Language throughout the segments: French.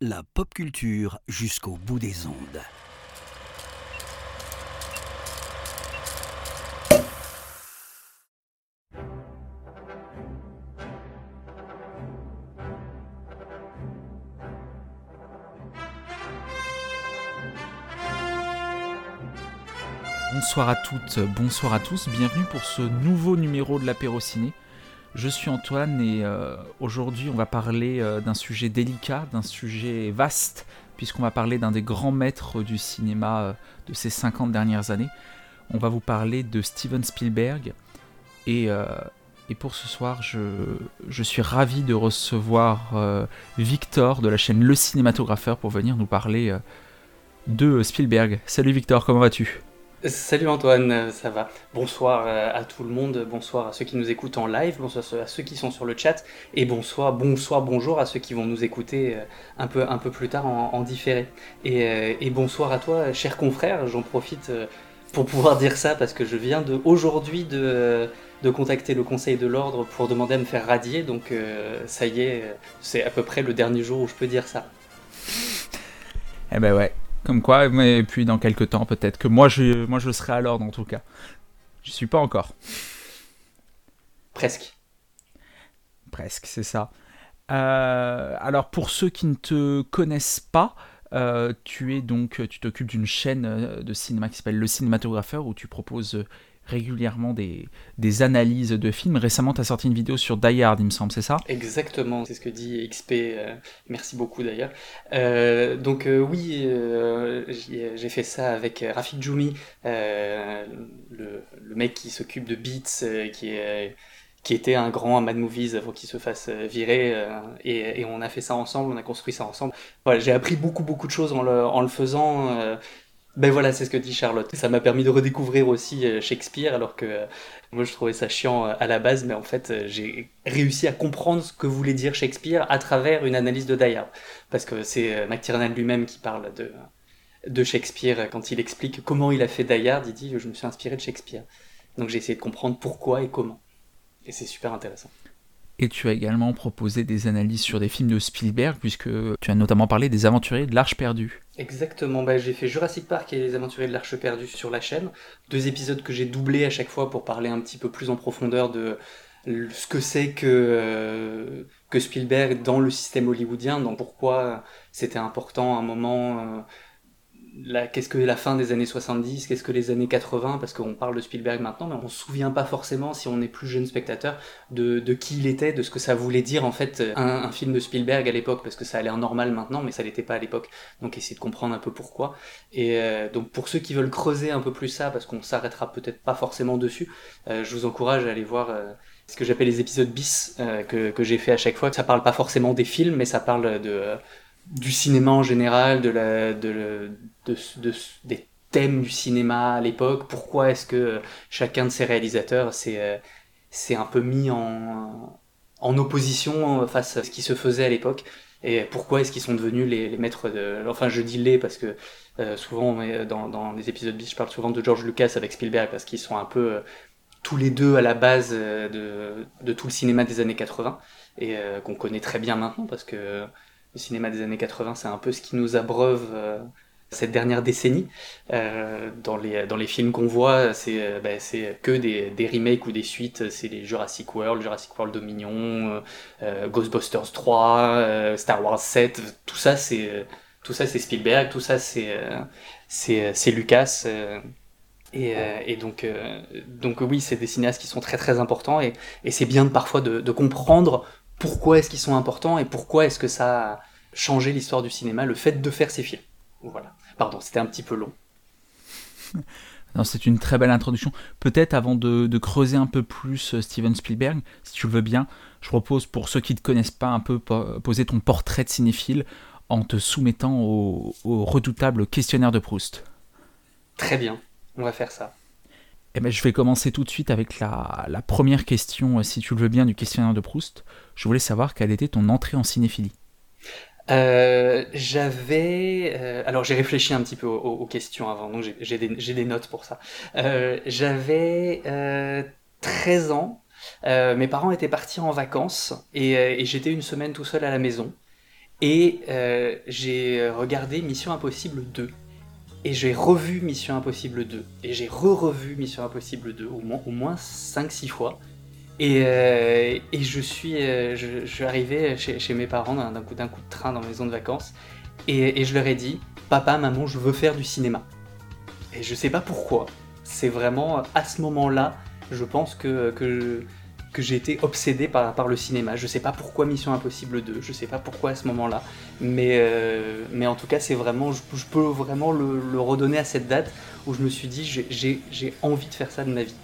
La pop culture jusqu'au bout des ondes. Bonsoir à toutes, bonsoir à tous, bienvenue pour ce nouveau numéro de l'apéro ciné. Je suis Antoine et euh, aujourd'hui on va parler euh, d'un sujet délicat, d'un sujet vaste, puisqu'on va parler d'un des grands maîtres du cinéma euh, de ces 50 dernières années. On va vous parler de Steven Spielberg et, pour ce soir je, je, suis ravi de recevoir Victor de la chaîne Le Cinématographeur pour venir nous parler de Spielberg. Salut Victor, comment vas-tu? Salut Antoine, ça va? Bonsoir euh, à tout le monde, bonsoir à ceux qui nous écoutent en live, bonsoir à ceux qui sont sur le chat, et bonsoir, bonsoir, bonjour à ceux qui vont nous écouter euh, un peu, un peu plus tard en, différé. Et, euh, bonsoir à toi, cher confrère, j'en profite pour pouvoir dire ça parce que je viens de aujourd'hui de contacter le Conseil de l'Ordre pour demander à me faire radier, donc ça y est, c'est à peu près le dernier jour où je peux dire ça. Eh ben ouais, comme quoi, mais puis dans quelques temps, peut-être que moi je, moi je serai à l'ordre en tout cas. Je suis pas encore. Presque. Presque, c'est ça. Euh, alors pour ceux qui ne te connaissent pas, euh, tu es donc, tu t'occupes d'une chaîne euh, de cinéma qui s'appelle Le Cinématographeur où tu proposes régulièrement des, analyses de films. Récemment, tu as sorti une vidéo sur Die Hard, il me semble, c'est ça? Exactement, c'est ce que dit XP. Euh, merci beaucoup d'ailleurs. Euh, donc euh, oui, j'ai fait ça avec Rafik Djoumi, le, mec qui s'occupe de Beats, qui était un grand Mad Movies avant qu'il se fasse virer et, on a fait ça ensemble, on a construit ça ensemble. J'ai appris beaucoup beaucoup de choses en le faisant. Ben voilà, c'est ce que dit Charlotte. Ça m'a permis de redécouvrir aussi euh, Shakespeare, alors que euh, moi je trouvais ça chiant euh, à la base, mais en fait j'ai réussi à comprendre ce que voulait dire Shakespeare à travers une analyse de Die Parce que c'est McTiernan lui-même qui parle de, de Shakespeare quand il explique comment il a fait Die il dit je me suis inspiré de Shakespeare. Donc j'ai essayé de comprendre pourquoi et comment. Et c'est super intéressant. Et tu as également proposé des analyses sur des films de Spielberg, puisque tu as notamment parlé des Aventuriers de l'Arche perdue. Exactement, bah, j'ai fait Jurassic Park et les Aventuriers de l'Arche perdue sur la chaîne. Deux épisodes que j'ai doublés à chaque fois pour parler un petit peu plus en profondeur de ce que c'est que, euh, que Spielberg dans le système hollywoodien, donc pourquoi c'était important à un moment. Euh, qu'est-ce que la fin des années 70, qu'est-ce que les années 80, parce qu'on parle de Spielberg maintenant, mais on se souvient pas forcément, si on est plus jeune spectateur, de, de, qui il était, de ce que ça voulait dire en fait un, un film de Spielberg à l'époque, parce que ça a l'air normal maintenant, mais ça l'était pas à l'époque. Donc essayer de comprendre un peu pourquoi. Et euh, donc pour ceux qui veulent creuser un peu plus ça, parce qu'on s'arrêtera peut-être pas forcément dessus, euh, je vous encourage à aller voir euh, ce que j'appelle les épisodes bis que, que j'ai fait à chaque fois. Ça parle pas forcément des films, mais ça parle de du cinéma en général, de la, de, de, de, des thèmes du cinéma à l'époque. Pourquoi est-ce que chacun de ces réalisateurs s'est euh, un peu mis en, en opposition face à ce qui se faisait à l'époque? Et pourquoi est-ce qu'ils sont devenus les, maîtres de... Enfin, je dis les parce que euh, souvent, dans, dans les épisodes bis, je parle souvent de George Lucas avec Spielberg parce qu'ils sont un peu euh, tous les deux à la base de, de, tout le cinéma des années 80 et qu'on connaît très bien maintenant parce que le cinéma des années 80, c'est un peu ce qui nous abreuve euh, cette dernière décennie. Euh, dans, les, dans les films qu'on voit, c'est euh, bah, que des, des, remakes ou des suites. C'est les Jurassic World, Jurassic World Dominion, euh, Ghostbusters 3, Star Wars 7. Tout ça, c'est tout ça, c'est Spielberg. Tout ça, c'est c'est Lucas. Et, et, donc, donc oui, c'est des cinéastes qui sont très très importants et, et c'est bien parfois de, de comprendre pourquoi est-ce qu'ils sont importants et pourquoi est-ce que ça a changé l'histoire du cinéma, le fait de faire ces films. Voilà. Pardon, c'était un petit peu long. c'est une très belle introduction. Peut-être avant de, creuser un peu plus euh, Steven Spielberg, si tu le veux bien, je propose pour ceux qui ne te connaissent pas un peu poser ton portrait de cinéphile en te soumettant au redoutable questionnaire de Proust. Très bien, on va faire ça. Eh ben, je vais commencer tout de suite avec la, première question, euh, si tu le veux bien, du questionnaire de Proust. Je voulais savoir quelle était ton entrée en cinéphilie. Euh, j'avais... Euh, alors j'ai réfléchi un petit peu aux, questions avant, donc j'ai des, des, notes pour ça. j'avais 13 ans mes parents étaient partis en vacances et, j'étais une semaine tout seul à la maison. Et j'ai regardé Mission Impossible 2. Et j'ai revu Mission Impossible 2. Et j'ai re-revu Mission Impossible 2 au moins, au moins 5-6 fois. Et, et, je, suis, je, suis arrivé chez, mes parents d'un coup, coup de train dans ma maison de vacances. Et, je leur ai dit, papa, maman, je veux faire du cinéma. Et je sais pas pourquoi. C'est vraiment à ce moment-là, je pense que, que, j'ai été obsédé par, par le cinéma. Je sais pas pourquoi Mission Impossible 2, je sais pas pourquoi à ce moment-là. Mais, euh, mais en tout cas, c'est vraiment, je, peux vraiment le, redonner à cette date où je me suis dit, j'ai envie de faire ça de ma vie.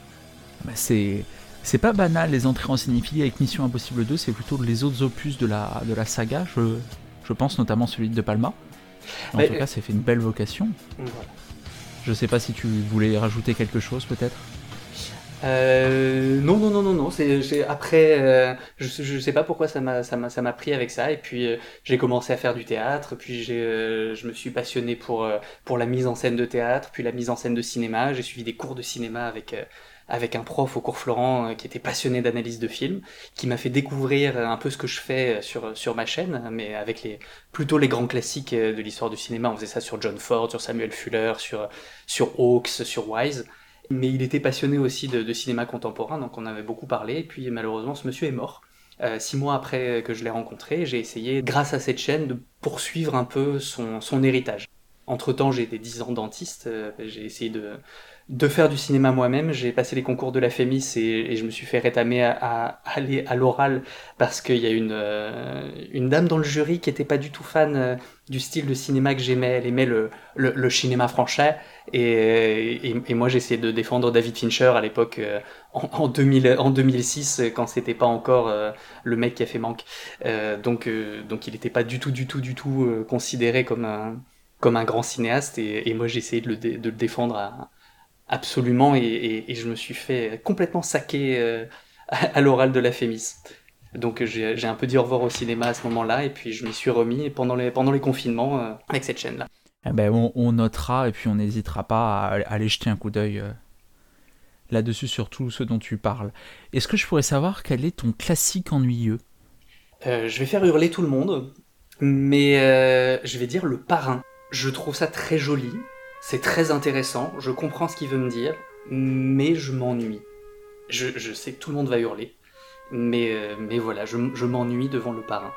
Bah c'est. C'est pas banal les entrées en cinéphilie avec Mission Impossible 2, c'est plutôt les autres opus de la, de la saga, je, je pense notamment celui de Palma. En tout cas, c'est fait une belle vocation. Voilà. Je sais pas si tu voulais rajouter quelque chose peut-être? Euh, non, non, non, non, non. C'est, après, euh, je, je sais pas pourquoi ça m'a, ça m'a, ça m'a pris avec ça. Et puis euh, j'ai commencé à faire du théâtre. Puis j'ai, euh, je me suis passionné pour pour la mise en scène de théâtre, puis la mise en scène de cinéma. J'ai suivi des cours de cinéma avec avec un prof au cours Florent qui était passionné d'analyse de films, qui m'a fait découvrir un peu ce que je fais sur sur ma chaîne, mais avec les plutôt les grands classiques de l'histoire du cinéma. On faisait ça sur John Ford, sur Samuel Fuller, sur sur Hawks, sur Wise. Mais il était passionné aussi de, cinéma contemporain, donc on avait beaucoup parlé. Et puis malheureusement, ce monsieur est mort. Euh, six mois après que je l'ai rencontré, j'ai essayé, grâce à cette chaîne, de poursuivre un peu son, son héritage. Entre-temps, j'ai été dix ans dentiste, euh, j'ai essayé de, de faire du cinéma moi-même. J'ai passé les concours de la FEMIS et, je me suis fait rétamer à, aller à l'oral parce qu'il y a une, euh, dame dans le jury qui était pas du tout fan euh, du style de cinéma que j'aimais. Elle aimait le, le, cinéma français et, moi j'essayais de défendre David Fincher à l'époque euh, en, en, 2000, en 2006 quand c'était pas encore le mec qui a fait Manque. donc, donc il n'était pas du tout, du tout, du tout considéré comme un, comme un grand cinéaste et, moi j'essayais de le, de le défendre à Absolument, et, je me suis fait complètement saquer euh, à, l'oral de la Fémis. Donc j'ai un peu dit au revoir au cinéma à ce moment-là, et puis je m'y suis remis pendant les, pendant les confinements euh, avec cette chaîne-là. Eh ben, on, notera, et puis on n'hésitera pas à, aller jeter un coup d'œil euh, là-dessus sur tout ce dont tu parles. Est-ce que je pourrais savoir quel est ton classique ennuyeux? Je vais faire hurler tout le monde, mais je vais dire le parrain. Je trouve ça très joli, c'est très intéressant, je comprends ce qu'il veut me dire, mais je m'ennuie. Je, sais que tout le monde va hurler, mais, euh, voilà, je, m'ennuie devant le parrain.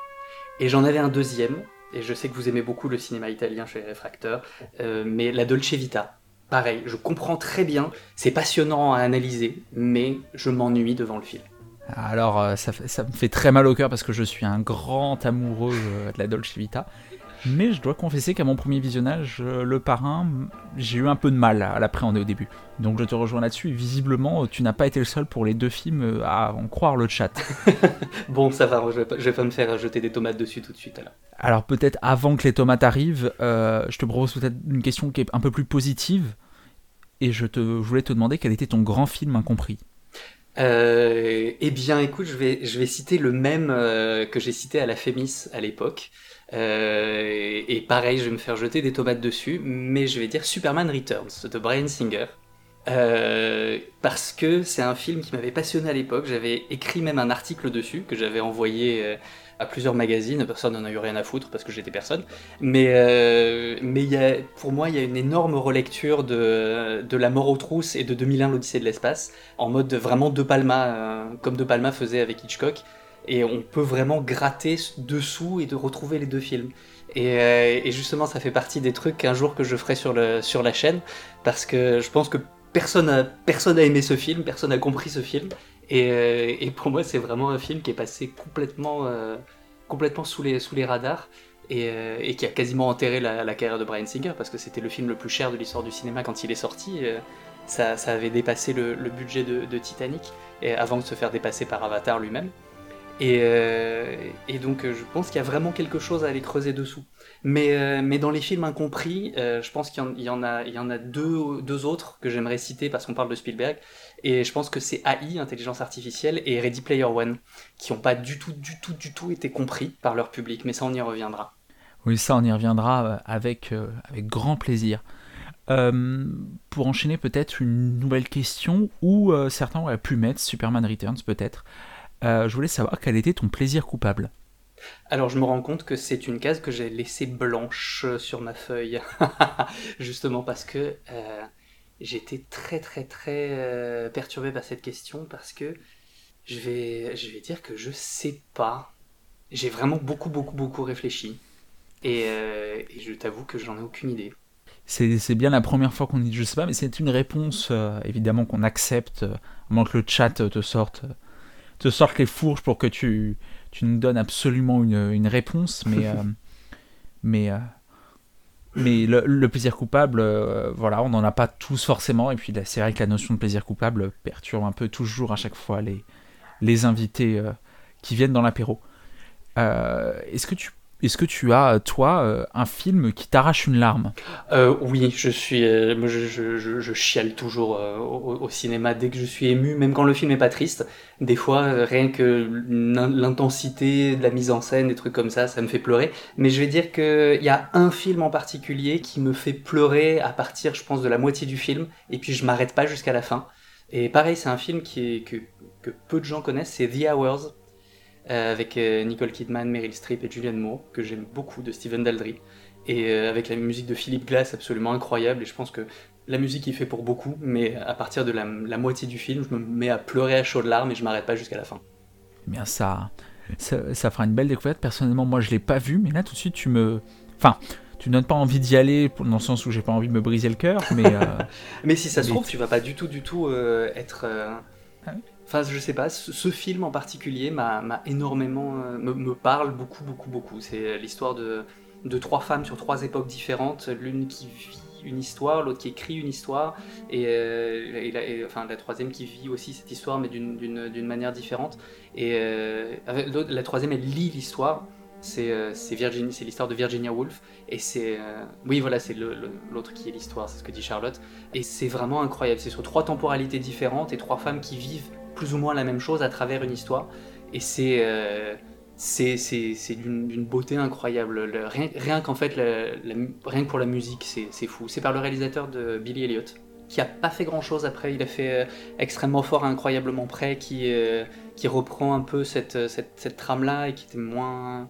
Et j'en avais un deuxième, et je sais que vous aimez beaucoup le cinéma italien chez Réfracteur, euh, mais la Dolce Vita. Pareil, je comprends très bien, c'est passionnant à analyser, mais je m'ennuie devant le film. Alors, euh, ça, me fait très mal au cœur parce que je suis un grand amoureux de la Dolce Vita. Mais je dois confesser qu'à mon premier visionnage, euh, le parrain, j'ai eu un peu de mal à l'appréhender au début. Donc je te rejoins là-dessus, et visiblement, tu n'as pas été le seul pour les deux films euh, à en croire le chat. bon, ça va, je vais, pas, vais pas me faire jeter des tomates dessus tout de suite alors. Alors peut-être avant que les tomates arrivent, euh, je te propose peut-être une question qui est un peu plus positive. Et je, te, voulais te demander quel était ton grand film incompris. eh bien, écoute, je vais, je vais citer le même que j'ai cité à la Fémis à l'époque. Euh, et pareil, je vais me faire jeter des tomates dessus, mais je vais dire Superman Returns de Brian Singer. Euh, parce que c'est un film qui m'avait passionné à l'époque. J'avais écrit même un article dessus que j'avais envoyé euh, à plusieurs magazines. Personne n'en a eu rien à foutre parce que j'étais personne. Mais, pour moi, il y a une énorme relecture de, de La mort aux trousses et de 2001 l'Odyssée de l'espace en mode vraiment De Palma, comme De Palma faisait avec Hitchcock et on peut vraiment gratter dessous et de retrouver les deux films. Euh, et, justement, ça fait partie des trucs qu'un jour que je ferai sur, la chaîne, parce que je pense que personne a, personne a aimé ce film, personne a compris ce film, et, euh, et pour moi, c'est vraiment un film qui est passé complètement, euh, sous, les, radars. Et, qui a quasiment enterré la, carrière de Brian Singer parce que c'était le film le plus cher de l'histoire du cinéma quand il est sorti. Ça, avait dépassé le, le budget de, de, Titanic et avant de se faire dépasser par Avatar lui-même. Euh, et, donc je pense qu'il y a vraiment quelque chose à aller creuser dessous. Mais, euh, dans les films incompris, euh, je pense qu'il y, en a, deux, autres que j'aimerais citer parce qu'on parle de Spielberg. Et je pense que c'est AI, intelligence artificielle, et Ready Player One, qui n'ont pas du tout, du tout, du tout été compris par leur public. Mais ça, on y reviendra. Oui, ça, on y reviendra avec grand plaisir. pour enchaîner peut-être une nouvelle question où certains auraient pu mettre Superman Returns peut-être. Je voulais savoir quel était ton plaisir coupable. Alors je me rends compte que c'est une case que j'ai laissée blanche sur ma feuille, justement parce que j'étais très très très perturbé par cette question parce que je vais, je vais dire que je sais pas. J'ai vraiment beaucoup beaucoup beaucoup réfléchi et, et je t'avoue que j'en ai aucune idée c'est bien la première fois qu'on dit je sais pas, mais c'est une réponse euh, évidemment qu'on accepte, euh, à moins que le chat te sorte, te sorte les fourches pour que tu, tu nous donnes absolument une, une réponse, mais, euh, mais, mais le, plaisir coupable, voilà, on n'en a pas tous forcément, et puis c'est vrai que la notion de plaisir coupable perturbe un peu toujours à chaque fois les, les invités qui viennent dans l'apéro. Est-ce que tu est-ce que tu as, toi, euh, un film qui t'arrache une larme? Euh, Oui, je suis, euh, je, chiale toujours au, cinéma dès que je suis ému, même quand le film n'est pas triste. Des fois, rien que l'intensité de la mise en scène, des trucs comme ça, ça me fait pleurer. Mais je vais dire qu'il y a un film en particulier qui me fait pleurer à partir, je pense, de la moitié du film, et puis je m'arrête pas jusqu'à la fin. Et pareil, c'est un film qui est, que, que peu de gens connaissent, c'est The Hours avec euh, Nicole Kidman, Meryl Streep et Julianne Moore, que j'aime beaucoup, de Steven Daldry, et euh, avec la musique de Philippe Glass absolument incroyable, et je pense que la musique y fait pour beaucoup, mais à partir de la, moitié du film, je me mets à pleurer à chaudes larmes et je m'arrête pas jusqu'à la fin. Eh bien ça, ça, fera une belle découverte. Personnellement, moi je l'ai pas vu, mais là tout de suite tu me... Enfin, tu ne donnes pas envie d'y aller, dans le sens où j'ai pas envie de me briser le cœur, mais... mais si ça se trouve, tu vas pas du tout, du tout être... Ah Enfin, je sais pas, ce, film en particulier m'a énormément. Euh, me, parle beaucoup, beaucoup, beaucoup. C'est l'histoire de, trois femmes sur trois époques différentes, l'une qui vit une histoire, l'autre qui écrit une histoire, et, euh, enfin la troisième qui vit aussi cette histoire, mais d'une manière différente. Et euh, la troisième, elle lit l'histoire. C'est c'est l'histoire de Virginia Woolf, et c'est oui voilà, c'est l'autre qui est l'histoire, c'est ce que dit Charlotte. Et c'est vraiment incroyable. C'est sur trois temporalités différentes et trois femmes qui vivent plus ou moins la même chose à travers une histoire. Et c'est euh, c'est d'une beauté incroyable. rien, qu'en fait, rien que pour la musique, c'est fou. C'est par le réalisateur de Billy Elliot, qui a pas fait grand chose après. Il a fait euh, extrêmement fort, incroyablement près, qui, euh, qui reprend un peu cette, cette, cette trame-là et qui était moins,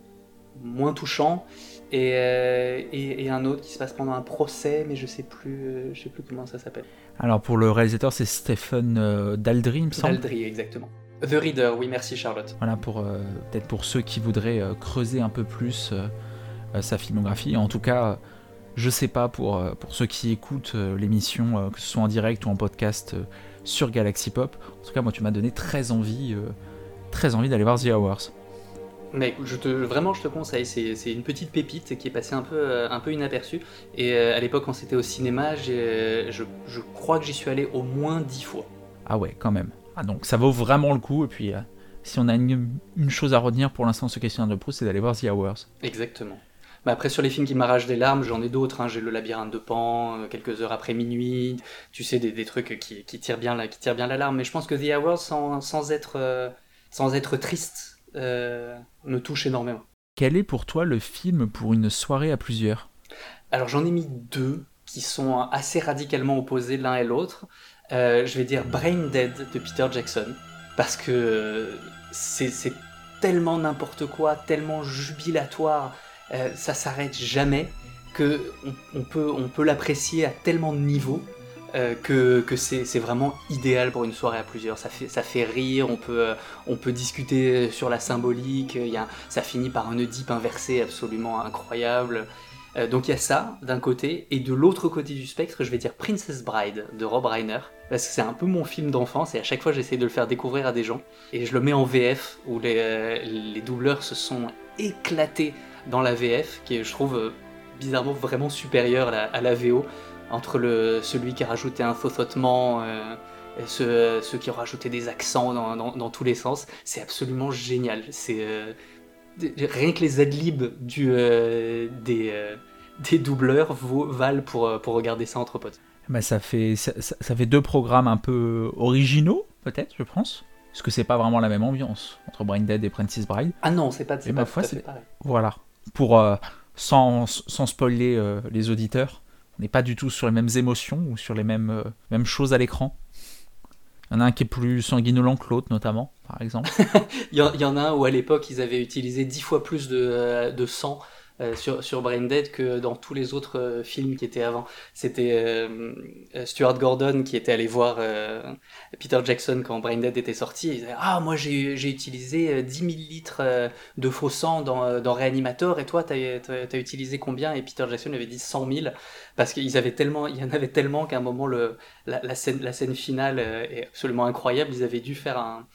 moins touchant. Et, et, et, un autre qui se passe pendant un procès, mais je sais plus, je sais plus comment ça s'appelle. Alors pour le réalisateur, c'est Stephen euh, Daldry, il me semble. Daldry, exactement. The Reader, oui, merci Charlotte. Voilà, pour euh, peut-être pour ceux qui voudraient euh, creuser un peu plus sa filmographie. En tout cas, je sais pas pour, pour ceux qui écoutent l'émission, que ce soit en direct ou en podcast sur Galaxy Pop. En tout cas, moi, tu m'as donné très envie, très envie d'aller voir The Hours. Mais je te, vraiment, je te conseille. C'est une petite pépite qui est passée un peu, euh, un peu inaperçue. Et euh, à l'époque, quand c'était au cinéma, je, je, crois que j'y suis allé au moins dix fois. Ah ouais, quand même. Ah donc ça vaut vraiment le coup. Et puis, euh, si on a une, chose à retenir pour l'instant ce questionnaire de Proust, c'est d'aller voir The Hours. Exactement. Mais après, sur les films qui m'arrachent des larmes, j'en ai d'autres. Hein. J'ai Le Labyrinthe de Pan, Quelques heures après minuit. Tu sais, des, des trucs qui, qui, tirent bien la, qui tirent bien la larme. Mais je pense que The Hours, sans, sans être, sans être triste, euh, me touche énormément. Quel est pour toi le film pour une soirée à plusieurs? Alors j'en ai mis deux qui sont assez radicalement opposés l'un et l'autre. Euh, je vais dire Brain Dead de Peter Jackson parce que c'est tellement n'importe quoi, tellement jubilatoire, euh, ça s'arrête jamais que on, peut, on peut l'apprécier à tellement de niveaux euh, que, c'est vraiment idéal pour une soirée à plusieurs. Ça fait, ça fait rire, on peut, euh, on peut discuter sur la symbolique, y a, ça finit par un Oedipe inversé absolument incroyable. Euh, donc il y a ça d'un côté, et de l'autre côté du spectre, je vais dire Princess Bride de Rob Reiner, parce que c'est un peu mon film d'enfance, et à chaque fois j'essaie de le faire découvrir à des gens, et je le mets en VF, où les, les doubleurs se sont éclatés dans la VF, qui est, je trouve, bizarrement vraiment supérieure à à la VO entre le, celui qui a rajouté un thothottement, euh, et ceux, qui ont rajouté des accents dans, tous les sens. C'est absolument génial. C'est euh, rien que les adlibs du, euh, des, des doubleurs valent pour, pour regarder ça entre potes. Bah ça, fait, ça, fait deux programmes un peu originaux, peut-être, je pense. Parce que c'est pas vraiment la même ambiance entre Brain Dead et Princess Bride. Ah non, c'est pas, pas ma foi, c'est pareil. Voilà. Pour, sans, sans spoiler les auditeurs, on n'est pas du tout sur les mêmes émotions ou sur les mêmes, euh, mêmes choses à l'écran. Il y en a un qui est plus sanguinolent que l'autre, notamment, par exemple. il, y en, a un où à l'époque ils avaient utilisé dix fois plus de, euh, de sang euh, sur, sur Brain Dead que dans tous les autres films qui étaient avant. C'était Stuart Gordon qui était allé voir Peter Jackson quand Brain Dead était sorti. il disait Ah, moi j'ai utilisé 10 000 litres de faux sang dans, dans Reanimator et toi t'as as, utilisé combien? Et Peter Jackson avait dit 100 000 parce qu'il avaient tellement, il y en avait tellement qu'à un moment le, la, la, scène, la scène finale est absolument incroyable. Ils avaient dû faire un,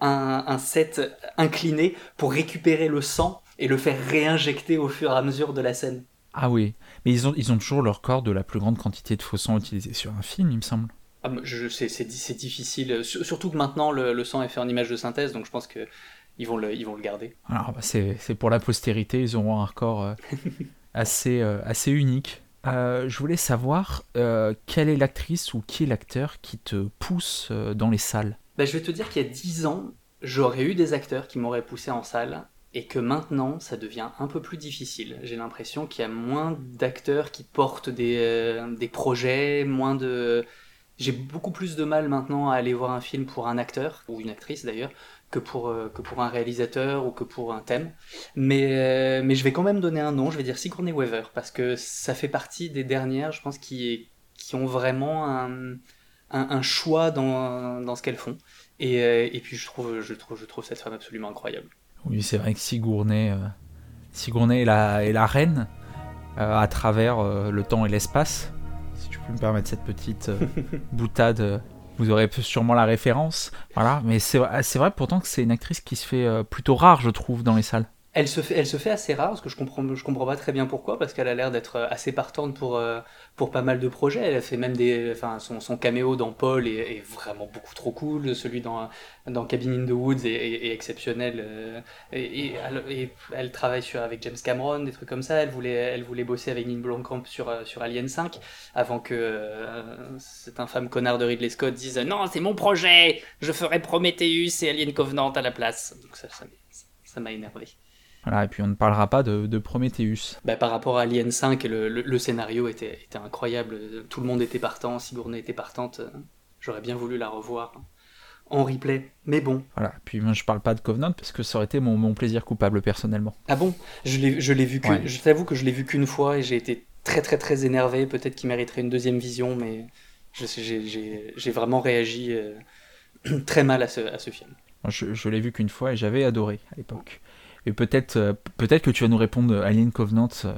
un, un set incliné pour récupérer le sang et le faire réinjecter au fur et à mesure de la scène. Ah oui, mais ils ont, ils ont toujours leur corps de la plus grande quantité de faux sang utilisé sur un film, il me semble. Ah, c'est difficile, surtout que maintenant le, sang est fait en image de synthèse, donc je pense que ils vont le, ils vont le garder. Alors bah, c'est pour la postérité, ils auront un corps euh, assez, euh, assez unique. Euh, je voulais savoir quelle est l'actrice ou qui est l'acteur qui te pousse dans les salles? Bah, Je vais te dire qu'il y a 10 ans, j'aurais eu des acteurs qui m'auraient poussé en salle et que maintenant ça devient un peu plus difficile. J'ai l'impression qu'il y a moins d'acteurs qui portent des, euh, des, projets, moins de... J'ai beaucoup plus de mal maintenant à aller voir un film pour un acteur, ou une actrice d'ailleurs, que pour, euh, que pour un réalisateur ou que pour un thème. Mais, euh, mais je vais quand même donner un nom, je vais dire Sigourney Weaver, parce que ça fait partie des dernières, je pense, qui, qui ont vraiment un, un, choix dans, dans ce qu'elles font. Et, et puis je trouve, je, trouve, je trouve cette femme absolument incroyable. Oui, c'est vrai que Sigourney, euh, Sigourney est, la, est la reine euh, à travers euh, le temps et l'espace. Si tu peux me permettre cette petite boutade, vous aurez sûrement la référence. Voilà, mais c'est vrai pourtant que c'est une actrice qui se fait plutôt rare, je trouve, dans les salles. Elle se, fait, assez rare, parce que je comprends, comprends pas très bien pourquoi, parce qu'elle a l'air d'être assez partante pour, euh, pour pas mal de projets. Elle a fait même des. Enfin, son, son caméo dans Paul est, vraiment beaucoup trop cool. Celui dans, dans Cabin in the Woods est, exceptionnel. Euh, et, elle, travaille avec James Cameron, des trucs comme ça. Elle voulait, bosser avec Neil Blomkamp sur, euh, sur Alien 5, avant que cet infâme connard de Ridley Scott dise Non, c'est mon projet Je ferai Prometheus et Alien Covenant à la place. Donc ça m'a énervé. Voilà, et puis on ne parlera pas de, de Prometheus. Bah, par rapport à Alien 5, le, le, scénario était, était, incroyable. Tout le monde était partant, Sigourney était partante. J'aurais bien voulu la revoir en replay. Mais bon. Voilà, puis moi je parle pas de Covenant parce que ça aurait été mon, mon plaisir coupable personnellement. Ah bon? Je l'ai vu que. Je t'avoue que je l'ai vu qu'une fois et j'ai été très très très énervé. Peut-être qu'il mériterait une deuxième vision, mais j'ai vraiment réagi euh, très mal à ce, à ce film. Je, je l'ai vu qu'une fois et j'avais adoré à l'époque. Et peut-être euh, peut-être que tu vas nous répondre euh, Alien Covenant, euh,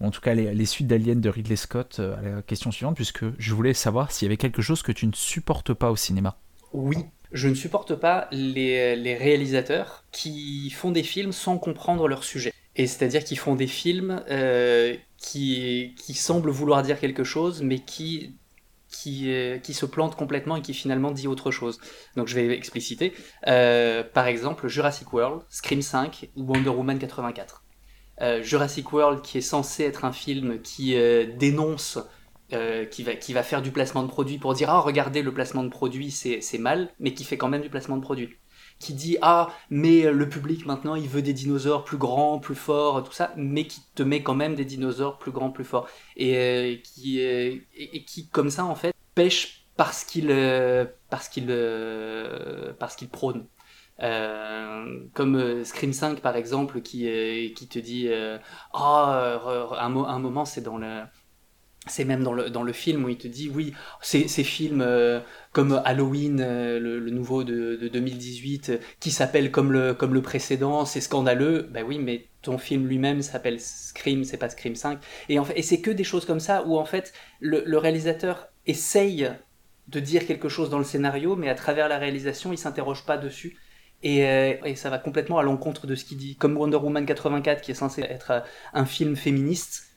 ou en tout cas les, suites d'Alien de Ridley Scott à la question suivante, puisque je voulais savoir s'il y avait quelque chose que tu ne supportes pas au cinéma. Oui, je ne supporte pas les, réalisateurs qui font des films sans comprendre leur sujet. Et c'est-à-dire qu'ils font des films qui semblent vouloir dire quelque chose, mais qui qui, qui se plante complètement et qui finalement dit autre chose. Donc je vais expliciter. Euh, par exemple, Jurassic World, Scream 5 ou Wonder Woman 84. Euh, Jurassic World qui est censé être un film qui euh, dénonce, qui, va, qui va faire du placement de produit pour dire ah regardez le placement de produit c'est mal, mais qui fait quand même du placement de produit qui dit ah mais le public maintenant il veut des dinosaures plus grands, plus forts, tout ça, mais qui te met quand même des dinosaures plus grands, plus forts et euh, qui euh, et, qui comme ça en fait pêche parce qu'il euh, parce qu'il parce qu'il prône. comme Scream 5 par exemple qui qui te dit ah un, un moment c'est dans le c'est même dans le, dans le film où il te dit oui, ces, films euh, comme Halloween, euh, le, nouveau de, de 2018, euh, qui s'appelle comme le, comme le précédent, c'est scandaleux. Ben oui, mais ton film lui-même s'appelle Scream, c'est pas Scream 5. Et, et c'est que des choses comme ça où en fait le, le, réalisateur essaye de dire quelque chose dans le scénario, mais à travers la réalisation, il s'interroge pas dessus. Et, et, ça va complètement à l'encontre de ce qu'il dit. Comme Wonder Woman 84, qui est censé être un film féministe,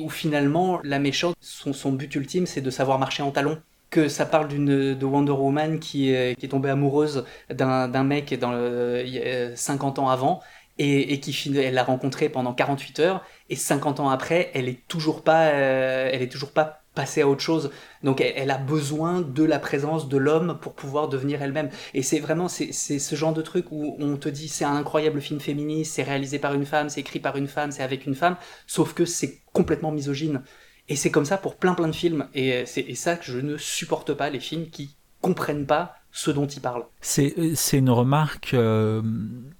où finalement la méchante, son, but ultime, c'est de savoir marcher en talons. Que ça parle d'une de Wonder Woman qui est, qui est tombée amoureuse d'un mec dans le, 50 ans avant et, et qui elle l'a rencontré pendant 48 heures et 50 ans après elle est toujours pas euh, elle est toujours pas passer à autre chose. Donc elle, a besoin de la présence de l'homme pour pouvoir devenir elle-même. Et c'est vraiment c'est ce genre de truc où on te dit c'est un incroyable film féministe, c'est réalisé par une femme, c'est écrit par une femme, c'est avec une femme, sauf que c'est complètement misogyne. Et c'est comme ça pour plein plein de films. Et c'est ça que je ne supporte pas, les films qui comprennent pas ce dont ils parlent. C'est une remarque. Euh,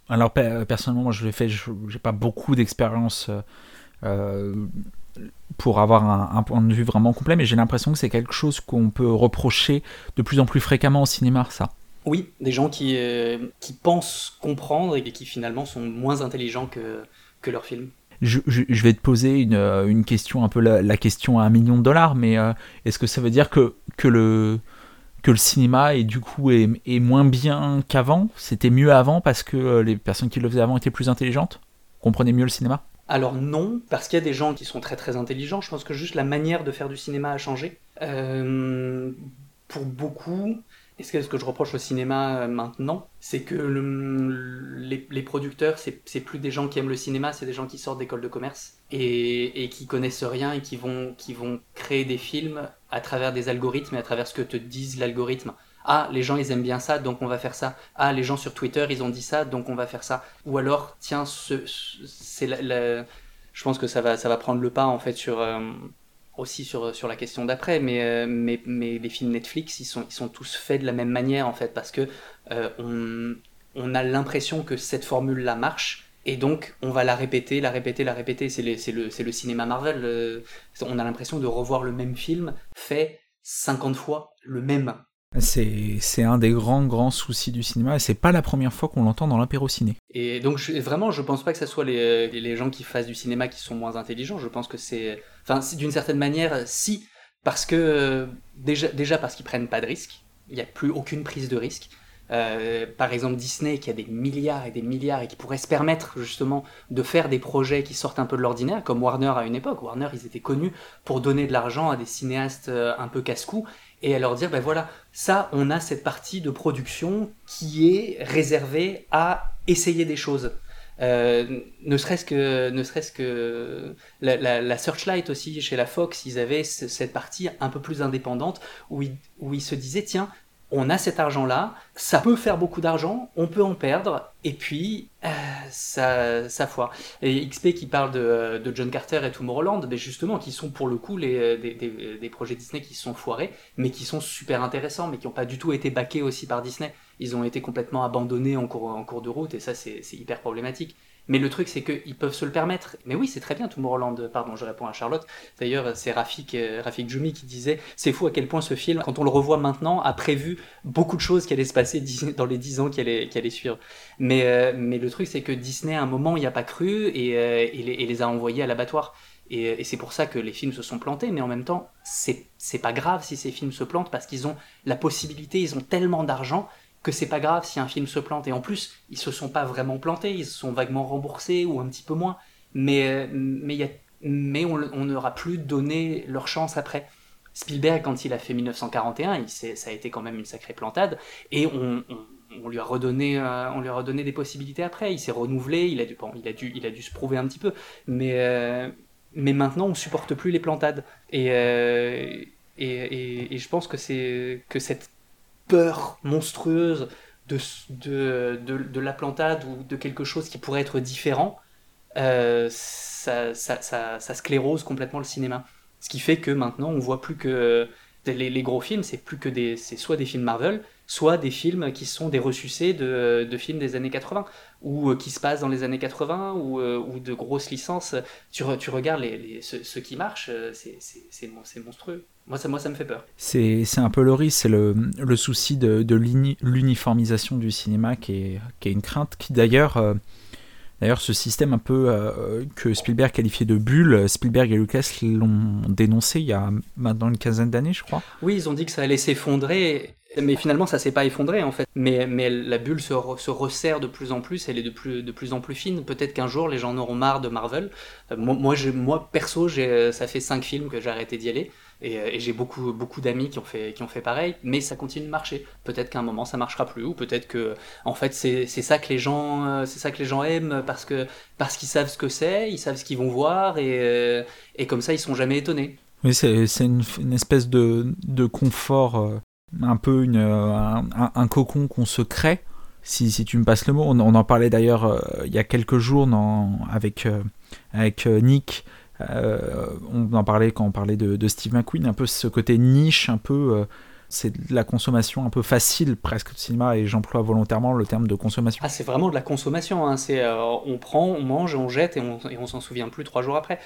alors personnellement, moi je l'ai fait, j'ai pas beaucoup d'expérience euh, pour avoir un, point de vue vraiment complet, mais j'ai l'impression que c'est quelque chose qu'on peut reprocher de plus en plus fréquemment au cinéma, ça. Oui, des gens qui, euh, qui pensent comprendre et qui finalement sont moins intelligents que, que leur film. Je, vais te poser une, euh, une question, un peu la, question à un million de dollars, mais euh, est-ce que ça veut dire que, que, le, que le cinéma est du coup est, est moins bien qu'avant? C'était mieux avant parce que les personnes qui le faisaient avant étaient plus intelligentes? Comprenaient mieux le cinéma? Alors non, parce qu'il y a des gens qui sont très très intelligents. Je pense que juste la manière de faire du cinéma a changé. pour beaucoup, et ce que je reproche au cinéma euh, maintenant, c'est que les, producteurs, c'est plus des gens qui aiment le cinéma, c'est des gens qui sortent d'école de commerce et, et, qui connaissent rien et qui vont, créer des films à travers des algorithmes et à travers ce que te disent l'algorithme. Ah, les gens ils aiment bien ça, donc on va faire ça. Ah, les gens sur Twitter ils ont dit ça, donc on va faire ça. Ou alors, tiens, c'est je pense que ça va, ça va prendre le pas en fait sur. Euh, aussi sur, sur la question d'après, mais, euh, mais, mais, les films Netflix, ils sont, ils sont tous faits de la même manière, en fait, parce que euh, on, on, a l'impression que cette formule-là marche, et donc on va la répéter, la répéter, la répéter. C'est le, le, le, cinéma Marvel. On a l'impression de revoir le même film fait 50 fois le même. C'est un des grands, grands soucis du cinéma, et c'est pas la première fois qu'on l'entend dans l'apéro ciné. Et donc, vraiment, je pense pas que ce soit les, gens qui fassent du cinéma qui sont moins intelligents, je pense que c'est. Enfin, d'une certaine manière, si, parce que. Déjà, déjà parce qu'ils prennent pas de risques, il n'y a plus aucune prise de risque. Euh, par exemple Disney qui a des milliards et des milliards et qui pourrait se permettre justement de faire des projets qui sortent un peu de l'ordinaire, comme Warner à une époque. Warner, ils étaient connus pour donner de l'argent à des cinéastes euh, un peu casse-cou et à leur dire, ben voilà, ça, on a cette partie de production qui est réservée à essayer des choses. Euh, ne serait-ce que, ne serait-ce que la, Searchlight aussi chez la Fox, ils avaient cette partie un peu plus indépendante où où ils se disaient tiens on a cet argent-là, ça peut faire beaucoup d'argent, on peut en perdre, et puis euh, ça, foire. Et XP qui parle de, John Carter et Tomorrowland, mais justement, qui sont pour le coup les, des, projets Disney qui sont foirés, mais qui sont super intéressants, mais qui n'ont pas du tout été backés aussi par Disney. Ils ont été complètement abandonnés en cours, en cours de route, et ça c'est hyper problématique. Mais le truc, c'est qu'ils peuvent se le permettre. Mais oui, c'est très bien, Tomorrowland. Pardon, je réponds à Charlotte. D'ailleurs, c'est Rafik, euh, Rafik Jumi qui disait C'est fou à quel point ce film, quand on le revoit maintenant, a prévu beaucoup de choses qui allaient se passer dans les dix ans qui allaient, suivre. Mais, euh, mais le truc, c'est que Disney, à un moment, il n'y a pas cru et, euh, et, les, les, a envoyés à l'abattoir. Et, et c'est pour ça que les films se sont plantés, mais en même temps, c'est pas grave si ces films se plantent parce qu'ils ont la possibilité, ils ont tellement d'argent que c'est pas grave si un film se plante. Et en plus, ils se sont pas vraiment plantés, ils se sont vaguement remboursés ou un petit peu moins. Mais, euh, mais, y a, mais on n'aura plus donné leur chance après. Spielberg, quand il a fait 1941, il ça a été quand même une sacrée plantade. Et on, lui, a redonné, euh, on lui a redonné des possibilités après. Il s'est renouvelé, il a, dû, il, a dû, il a dû se prouver un petit peu. Mais, euh, mais maintenant, on supporte plus les plantades. Et, et, et, et, je pense que, que cette peur monstrueuse de, de, de, la plantade ou de quelque chose qui pourrait être différent, euh, ça, ça, ça, ça, sclérose complètement le cinéma. Ce qui fait que maintenant, on voit plus que les, les gros films, c'est plus que des, c'est soit des films Marvel, soit des films qui sont des ressucés de, de films des années 80, ou euh, qui se passent dans les années 80, ou, euh, ou de grosses licences. Tu, tu regardes les, les ceux, qui marchent, c'est monstrueux. Moi ça, moi, ça me fait peur. C'est un peu le risque, c'est le, le, souci de, de l'uniformisation du cinéma qui est, qui est, une crainte, qui d'ailleurs, euh, d'ailleurs ce système un peu euh, que Spielberg qualifiait de bulle, Spielberg et Lucas l'ont dénoncé il y a maintenant une quinzaine d'années, je crois. Oui, ils ont dit que ça allait s'effondrer, mais finalement ça s'est pas effondré en fait. Mais, la bulle se, se, resserre de plus en plus, elle est de plus, en plus fine. Peut-être qu'un jour les gens en auront marre de Marvel. Euh, moi, perso, ça fait cinq films que j'ai arrêté d'y aller. Euh, et, j'ai beaucoup, beaucoup d'amis qui, ont fait, qui ont fait pareil, mais ça continue de marcher. Peut-être qu'à un moment ça marchera plus, ou peut-être que en fait c'est ça que les gens, euh, c'est ça que les gens aiment parce que parce qu'ils savent ce que c'est, ils savent ce qu'ils vont voir, et, euh, et comme ça ils sont jamais étonnés. Oui, c'est une, une, espèce de, de confort, un peu une, un, cocon qu'on se crée. Si, si, tu me passes le mot, on, en parlait d'ailleurs il y a quelques jours avec, avec Nick on en parlait quand on parlait de, Steve McQueen, un peu ce côté niche, un peu c'est de la consommation un peu facile presque au cinéma et j'emploie volontairement le terme de consommation. Ah, c'est vraiment de la consommation. Hein. On prend, on mange, on jette et on, et on s'en souvient plus trois jours après.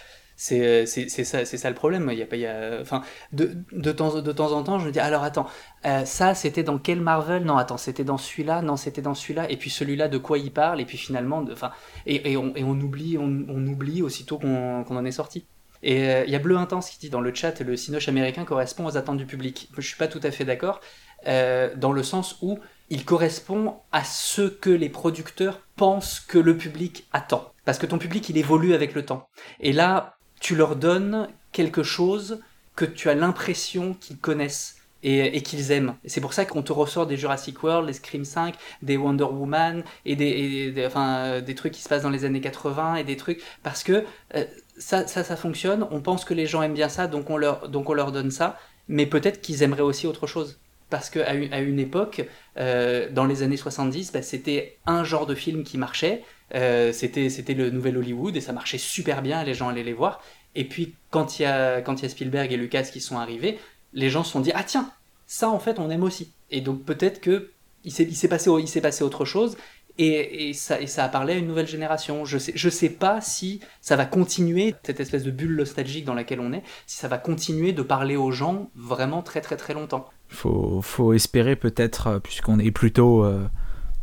C'est ça, ça le problème. Il y a il y a, enfin, de, de, temps, de temps en temps, je me dis alors attends, euh, ça c'était dans quel Marvel? Non, attends, c'était dans celui-là. Non, c'était dans celui-là. Et puis celui-là, de quoi il parle? Et puis finalement, enfin, et, et, on, et, on, oublie, on, oublie aussitôt qu'on en est sorti. Et euh, il y a Bleu Intense qui dit dans le chat le cinoche américain correspond aux attentes du public. Je suis pas tout à fait d'accord, euh, dans le sens où il correspond à ce que les producteurs pensent que le public attend. Parce que ton public, il évolue avec le temps. Et là, tu leur donnes quelque chose que tu as l'impression qu'ils connaissent et, qu'ils aiment. C'est pour ça qu'on te ressort des Jurassic World, les Scream 5, des Wonder Woman et des, enfin, des trucs qui se passent dans les années 80 et des trucs parce que euh, ça, ça, ça fonctionne. On pense que les gens aiment bien ça, donc on leur, donc on leur donne ça. Mais peut-être qu'ils aimeraient aussi autre chose. Parce qu'à une, à une époque, euh, dans les années 70, bah, c'était un genre de film qui marchait euh, c'était c'était le nouvel Hollywood et ça marchait super bien, les gens allaient les voir. Et puis quand il y a quand il y a Spielberg et Lucas qui sont arrivés, les gens se sont dit ah tiens ça en fait on aime aussi. Et donc peut-être que il s'est passé il s'est passé autre chose et, et, ça, et ça a parlé à une nouvelle génération. Je sais, je sais pas si ça va continuer, cette espèce de bulle nostalgique dans laquelle on est, si ça va continuer de parler aux gens vraiment très très très longtemps. Faut, faut espérer peut-être, euh, puisqu'on est plutôt euh,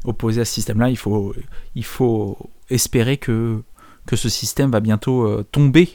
opposé à ce système-là, il faut, il faut espérer que, que ce système va bientôt euh, tomber.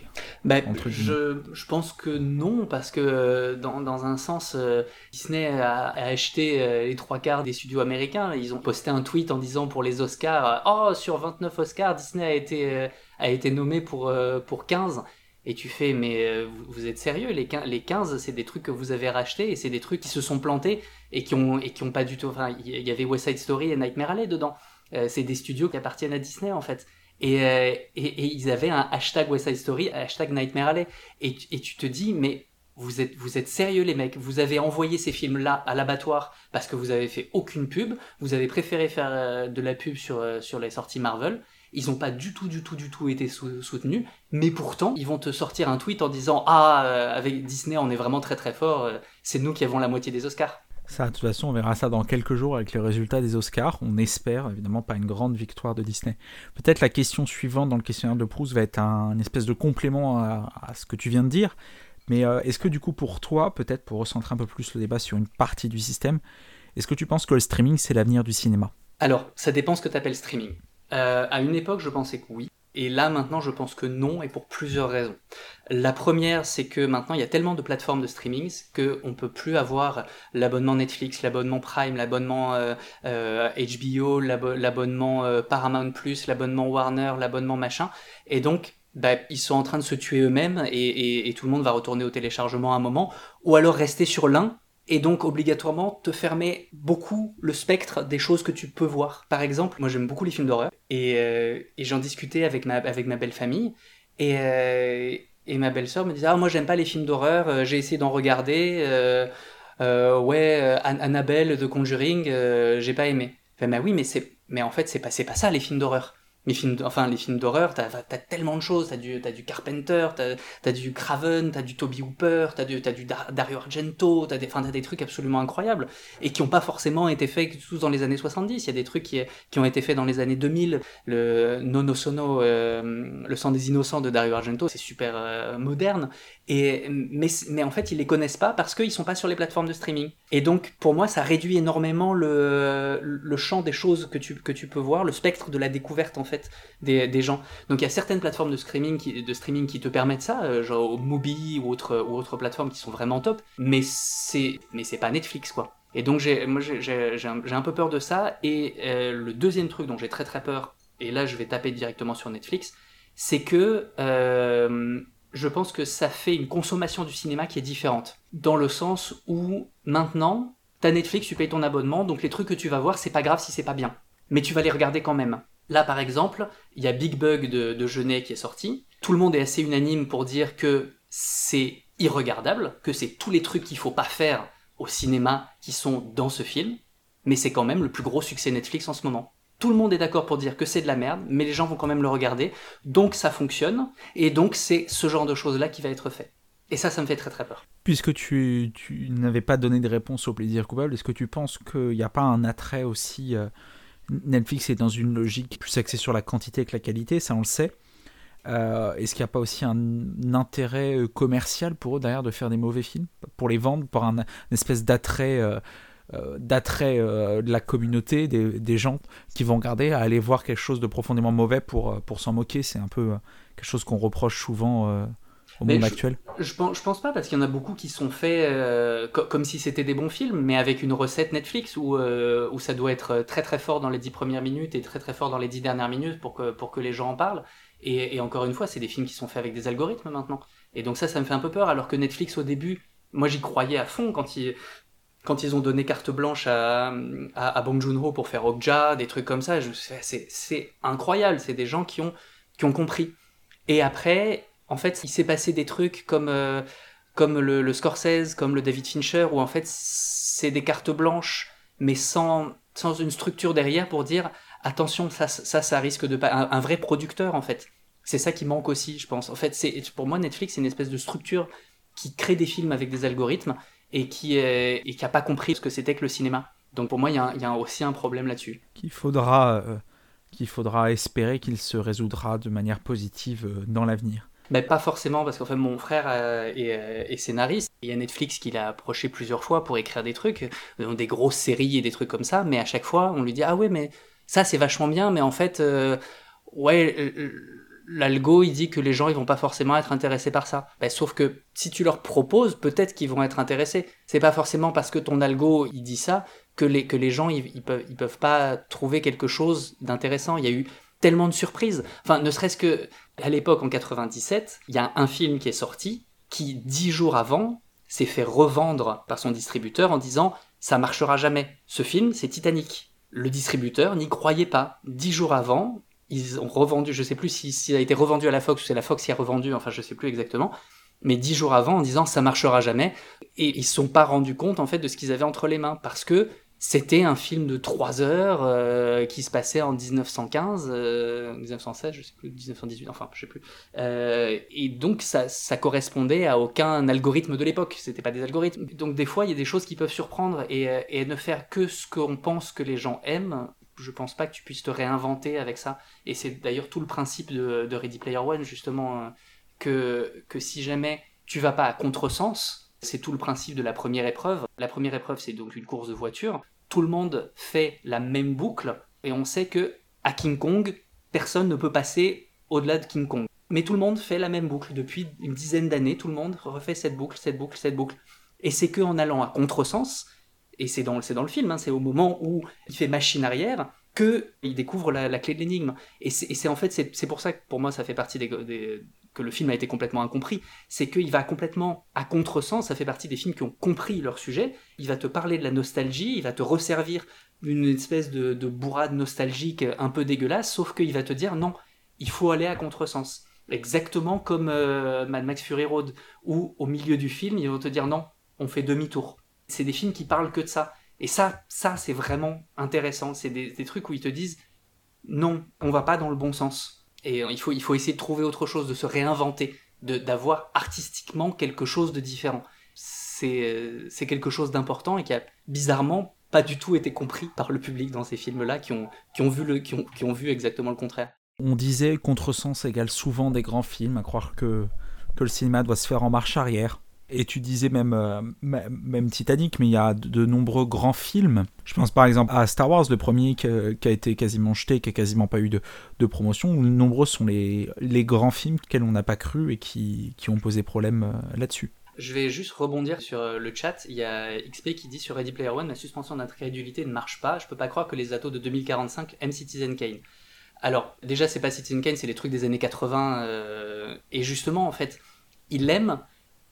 Bah, je, je, pense que non, parce que euh, dans, dans un sens, euh, Disney a, acheté les trois quarts des studios américains. Ils ont posté un tweet en disant pour les Oscars, oh, sur 29 Oscars, Disney a été, a été nommé pour, pour 15. Et tu fais, mais vous êtes sérieux? Les 15, les 15 c'est des trucs que vous avez rachetés et c'est des trucs qui se sont plantés et qui ont, et qui ont pas du tout. Enfin, il y avait West Side Story et Nightmare Alley dedans. Euh, c'est des studios qui appartiennent à Disney en fait. Et, euh, et, et, ils avaient un hashtag West Side Story, hashtag Nightmare Alley. Et, et tu te dis, mais vous êtes, vous êtes sérieux les mecs Vous avez envoyé ces films-là à l'abattoir parce que vous avez fait aucune pub. Vous avez préféré faire de la pub sur, sur les sorties Marvel ils n'ont pas du tout, du tout, du tout été soutenus, mais pourtant, ils vont te sortir un tweet en disant Ah, euh, avec Disney, on est vraiment très très fort, euh, c'est nous qui avons la moitié des Oscars. Ça, de toute façon, on verra ça dans quelques jours avec les résultats des Oscars. On espère évidemment pas une grande victoire de Disney. Peut-être la question suivante dans le questionnaire de Proust va être un espèce de complément à, ce que tu viens de dire. Mais euh, est-ce que du coup pour toi, peut-être pour recentrer un peu plus le débat sur une partie du système, est-ce que tu penses que le streaming c'est l'avenir du cinéma? Alors, ça dépend ce que tu appelles streaming. Euh, à une époque, je pensais que oui. Et là, maintenant, je pense que non, et pour plusieurs raisons. La première, c'est que maintenant, il y a tellement de plateformes de streaming qu'on ne peut plus avoir l'abonnement Netflix, l'abonnement Prime, l'abonnement euh, euh, HBO, l'abonnement Paramount+, l'abonnement Warner, l'abonnement machin. Et donc, bah, ils sont en train de se tuer eux-mêmes, et, et tout le monde va retourner au téléchargement à un moment, ou alors rester sur l'un, et donc obligatoirement te fermer beaucoup le spectre des choses que tu peux voir. Par exemple, moi j'aime beaucoup les films d'horreur et, euh, j'en discutais avec ma, avec ma belle famille et, euh, et ma belle-sœur me disait ah moi j'aime pas les films d'horreur, euh, j'ai essayé d'en regarder, ouais Annabelle de Conjuring, j'ai pas aimé. Bah oui mais mais en fait c'est pas c'est pas ça les films d'horreur les films, enfin les films d'horreur, t'as as tellement de choses, t'as du, as du Carpenter, t'as as du Craven, t'as du Toby Hooper, t'as du, as du Dario Argento, t'as des, as des trucs absolument incroyables et qui n'ont pas forcément été faits tous dans les années 70. Il y a des trucs qui, qui ont été faits dans les années 2000. Le Nono Sono, euh, le sang des innocents de Dario Argento, c'est super euh, moderne. Et mais, mais en fait ils les connaissent pas parce qu'ils sont pas sur les plateformes de streaming. Et donc pour moi ça réduit énormément le, le champ des choses que tu, que tu peux voir, le spectre de la découverte en fait des, gens. Donc il y a certaines plateformes de streaming qui, de streaming qui te permettent ça, euh, genre Mubi ou autres ou autres plateformes qui sont vraiment top, mais c'est mais c'est pas Netflix quoi. Et donc j'ai moi j'ai un, peu peur de ça. Et euh, le deuxième truc dont j'ai très très peur, et là je vais taper directement sur Netflix, c'est que euh, je pense que ça fait une consommation du cinéma qui est différente. Dans le sens où maintenant, t'as Netflix, tu payes ton abonnement, donc les trucs que tu vas voir, c'est pas grave si c'est pas bien. Mais tu vas les regarder quand même. Là, par exemple, il y a Big Bug de, Genet qui est sorti. Tout le monde est assez unanime pour dire que c'est irregardable, que c'est tous les trucs qu'il faut pas faire au cinéma qui sont dans ce film, mais c'est quand même le plus gros succès Netflix en ce moment. tout le monde est d'accord pour dire que c'est de la merde, mais les gens vont quand même le regarder, donc ça fonctionne, et donc c'est ce genre de choses-là qui va être fait. Et ça, ça me fait très très peur. Puisque tu, tu n'avais pas donné de réponse au plaisir coupable, est-ce que tu penses qu'il n'y a pas un attrait aussi euh, Netflix est dans une logique plus axée sur la quantité que la qualité, ça on le sait. Euh, est-ce qu'il n'y a pas aussi un, intérêt euh, commercial pour eux derrière de faire des mauvais films? Pour les vendre, pour un, une espèce d'attrait d'attrait de la communauté, des, des, gens qui vont regarder à aller voir quelque chose de profondément mauvais pour, pour s'en moquer? C'est un peu quelque chose qu'on reproche souvent au monde je, actuel je, pense, je pense pas, parce qu'il y en a beaucoup qui sont faits euh, co comme si c'était des bons films, mais avec une recette Netflix où, euh, où ça doit être très très fort dans les dix premières minutes et très très fort dans les dix dernières minutes pour que, pour que les gens en parlent. Et, et encore une fois, c'est des films qui sont faits avec des algorithmes maintenant. Et donc ça, ça me fait un peu peur, alors que Netflix au début, moi j'y croyais à fond quand ils, quand ils ont donné carte blanche à, à, à Bong Joon-ho pour faire Okja, des trucs comme ça, c'est incroyable, c'est des gens qui ont, qui ont compris. Et après, en fait, il s'est passé des trucs comme, euh, comme le, Scorsese, comme le David Fincher, où en fait, c'est des cartes blanches, mais sans, sans une structure derrière pour dire attention, ça, ça, risque de pas. Un, vrai producteur, en fait. C'est ça qui manque aussi, je pense. En fait, c'est pour moi, Netflix, c'est une espèce de structure qui crée des films avec des algorithmes et qui n'a et qui pas compris ce que c'était que le cinéma. Donc pour moi, il y, a, y a aussi un problème là-dessus. Qu'il faudra, euh, qu'il faudra espérer qu'il se résoudra de manière positive euh, dans l'avenir. Ben, pas forcément, parce qu'en fait, mon frère euh, est, euh, est, scénariste. Il y a Netflix qui l'a approché plusieurs fois pour écrire des trucs, euh, des grosses séries et des trucs comme ça, mais à chaque fois, on lui dit Ah ouais, mais ça, c'est vachement bien, mais en fait, ouais, l'algo, il dit que les gens, ils vont pas forcément être intéressés par ça. Ben, sauf que si tu leur proposes, peut-être qu'ils vont être intéressés. C'est pas forcément parce que ton algo, il dit ça que les, que les gens, ils, ils, peuvent, ils peuvent pas trouver quelque chose d'intéressant. Il y a eu tellement de surprises. Enfin, ne serait-ce que à l'époque, en 97, il y a un film qui est sorti qui, dix jours avant, s'est fait revendre par son distributeur en disant ça marchera jamais. Ce film, c'est Titanic. Le distributeur n'y croyait pas. Dix jours avant, ils ont revendu, je sais plus s'il si, si a été revendu à la Fox ou c'est la Fox qui a revendu, enfin je sais plus exactement, mais dix jours avant en disant ça marchera jamais. Et ils se sont pas rendus compte en fait de ce qu'ils avaient entre les mains parce que c'était un film de 3 heures euh, qui se passait en 1915, euh, 1916, je sais plus, 1918, enfin, je sais plus. Euh, et donc, ça, correspondait à aucun algorithme de l'époque. C'était pas des algorithmes. Donc, des fois, il y a des choses qui peuvent surprendre et, euh, ne faire que ce qu'on pense que les gens aiment. Je pense pas que tu puisses te réinventer avec ça. Et c'est d'ailleurs tout le principe de, Ready Player One, justement, euh, que, que si jamais tu vas pas à contresens, c'est tout le principe de la première épreuve. La première épreuve, c'est donc une course de voiture tout le monde fait la même boucle et on sait que à King Kong, personne ne peut passer au-delà de King Kong. Mais tout le monde fait la même boucle depuis une dizaine d'années, tout le monde refait cette boucle, cette boucle, cette boucle. Et c'est que en allant à contresens, et c'est dans, le film, hein, c'est au moment où il fait machine arrière que il découvre la, clé de l'énigme. Et c'est en fait c'est pour ça que pour moi ça fait partie des, que le film a été complètement incompris, c'est qu'il va complètement à contresens, ça fait partie des films qui ont compris leur sujet, il va te parler de la nostalgie, il va te resservir une espèce de, de bourrade nostalgique un peu dégueulasse, sauf qu'il va te dire non, il faut aller à contresens. Exactement comme euh, Mad Max Fury Road, où au milieu du film, ils vont te dire non, on fait demi-tour. C'est des films qui parlent que de ça. Et ça, ça c'est vraiment intéressant. C'est des, des trucs où ils te disent non, on va pas dans le bon sens et il faut, il faut essayer de trouver autre chose, de se réinventer, d'avoir artistiquement quelque chose de différent. C'est quelque chose d'important et qui a bizarrement pas du tout été compris par le public dans ces films-là, qui ont, vu exactement le contraire. On disait contresens égale souvent des grands films, à croire que le cinéma doit se faire en marche arrière et tu disais même, euh, même Titanic, mais il y a de, nombreux grands films. Je pense par exemple à Star Wars, le premier qui a, qui a été quasiment jeté, qui a quasiment pas eu de, promotion. Nombreux sont les, les grands films qu'elles on n'a pas cru et qui, qui ont posé problème euh, là-dessus. Je vais juste rebondir sur euh, le chat. Il y a XP qui dit sur Ready Player One, la suspension d'incrédulité ne marche pas. Je peux pas croire que les atos de 2045 aiment Citizen Kane. Alors, déjà, c'est pas Citizen Kane, c'est les trucs des années 80. Euh, et justement, en fait, ils l'aiment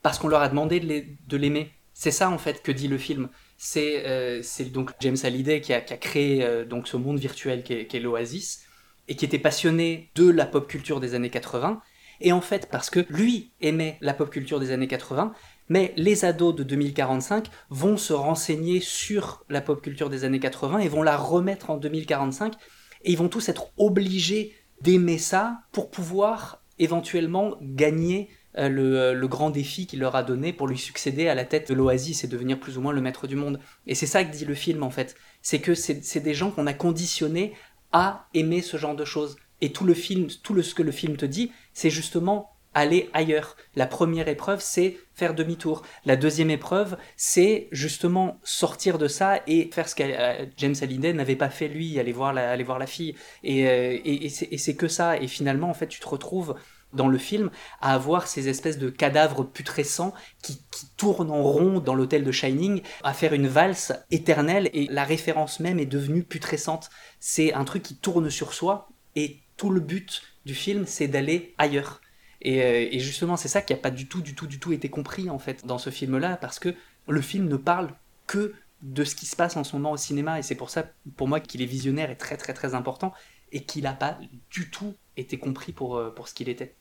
parce qu'on leur a demandé de l'aimer. C'est ça en fait que dit le film. C'est euh, donc James Hallyday qui a, créé euh, donc ce monde virtuel qui est, est l'Oasis et qui était passionné de la pop culture des années 80. Et en fait, parce que lui aimait la pop culture des années 80, mais les ados de 2045 vont se renseigner sur la pop culture des années 80 et vont la remettre en 2045 et ils vont tous être obligés d'aimer ça pour pouvoir éventuellement gagner le, le, grand défi qu'il leur a donné pour lui succéder à la tête de l'Oasis et devenir plus ou moins le maître du monde. Et c'est ça que dit le film en fait. C'est que c'est des gens qu'on a conditionnés à aimer ce genre de choses. Et tout le film, tout le, ce que le film te dit, c'est justement aller ailleurs. La première épreuve, c'est faire demi-tour. La deuxième épreuve, c'est justement sortir de ça et faire ce que euh, James Hallyday n'avait pas fait lui, aller voir la, aller voir la fille. Euh, et, et c'est que ça. Et finalement, en fait, tu te retrouves dans le film à avoir ces espèces de cadavres putrescents qui, qui tournent en rond dans l'hôtel de Shining, à faire une valse éternelle et la référence même est devenue putrescente. C'est un truc qui tourne sur soi et tout le but du film c'est d'aller ailleurs. Euh, et, justement, c'est ça qui n'a pas du tout, du tout, du tout été compris en fait dans ce film-là, parce que le film ne parle que de ce qui se passe en ce moment au cinéma, et c'est pour ça, pour moi, qu'il est visionnaire et très, très, très important, et qu'il n'a pas du tout été compris pour, euh, pour ce qu'il était.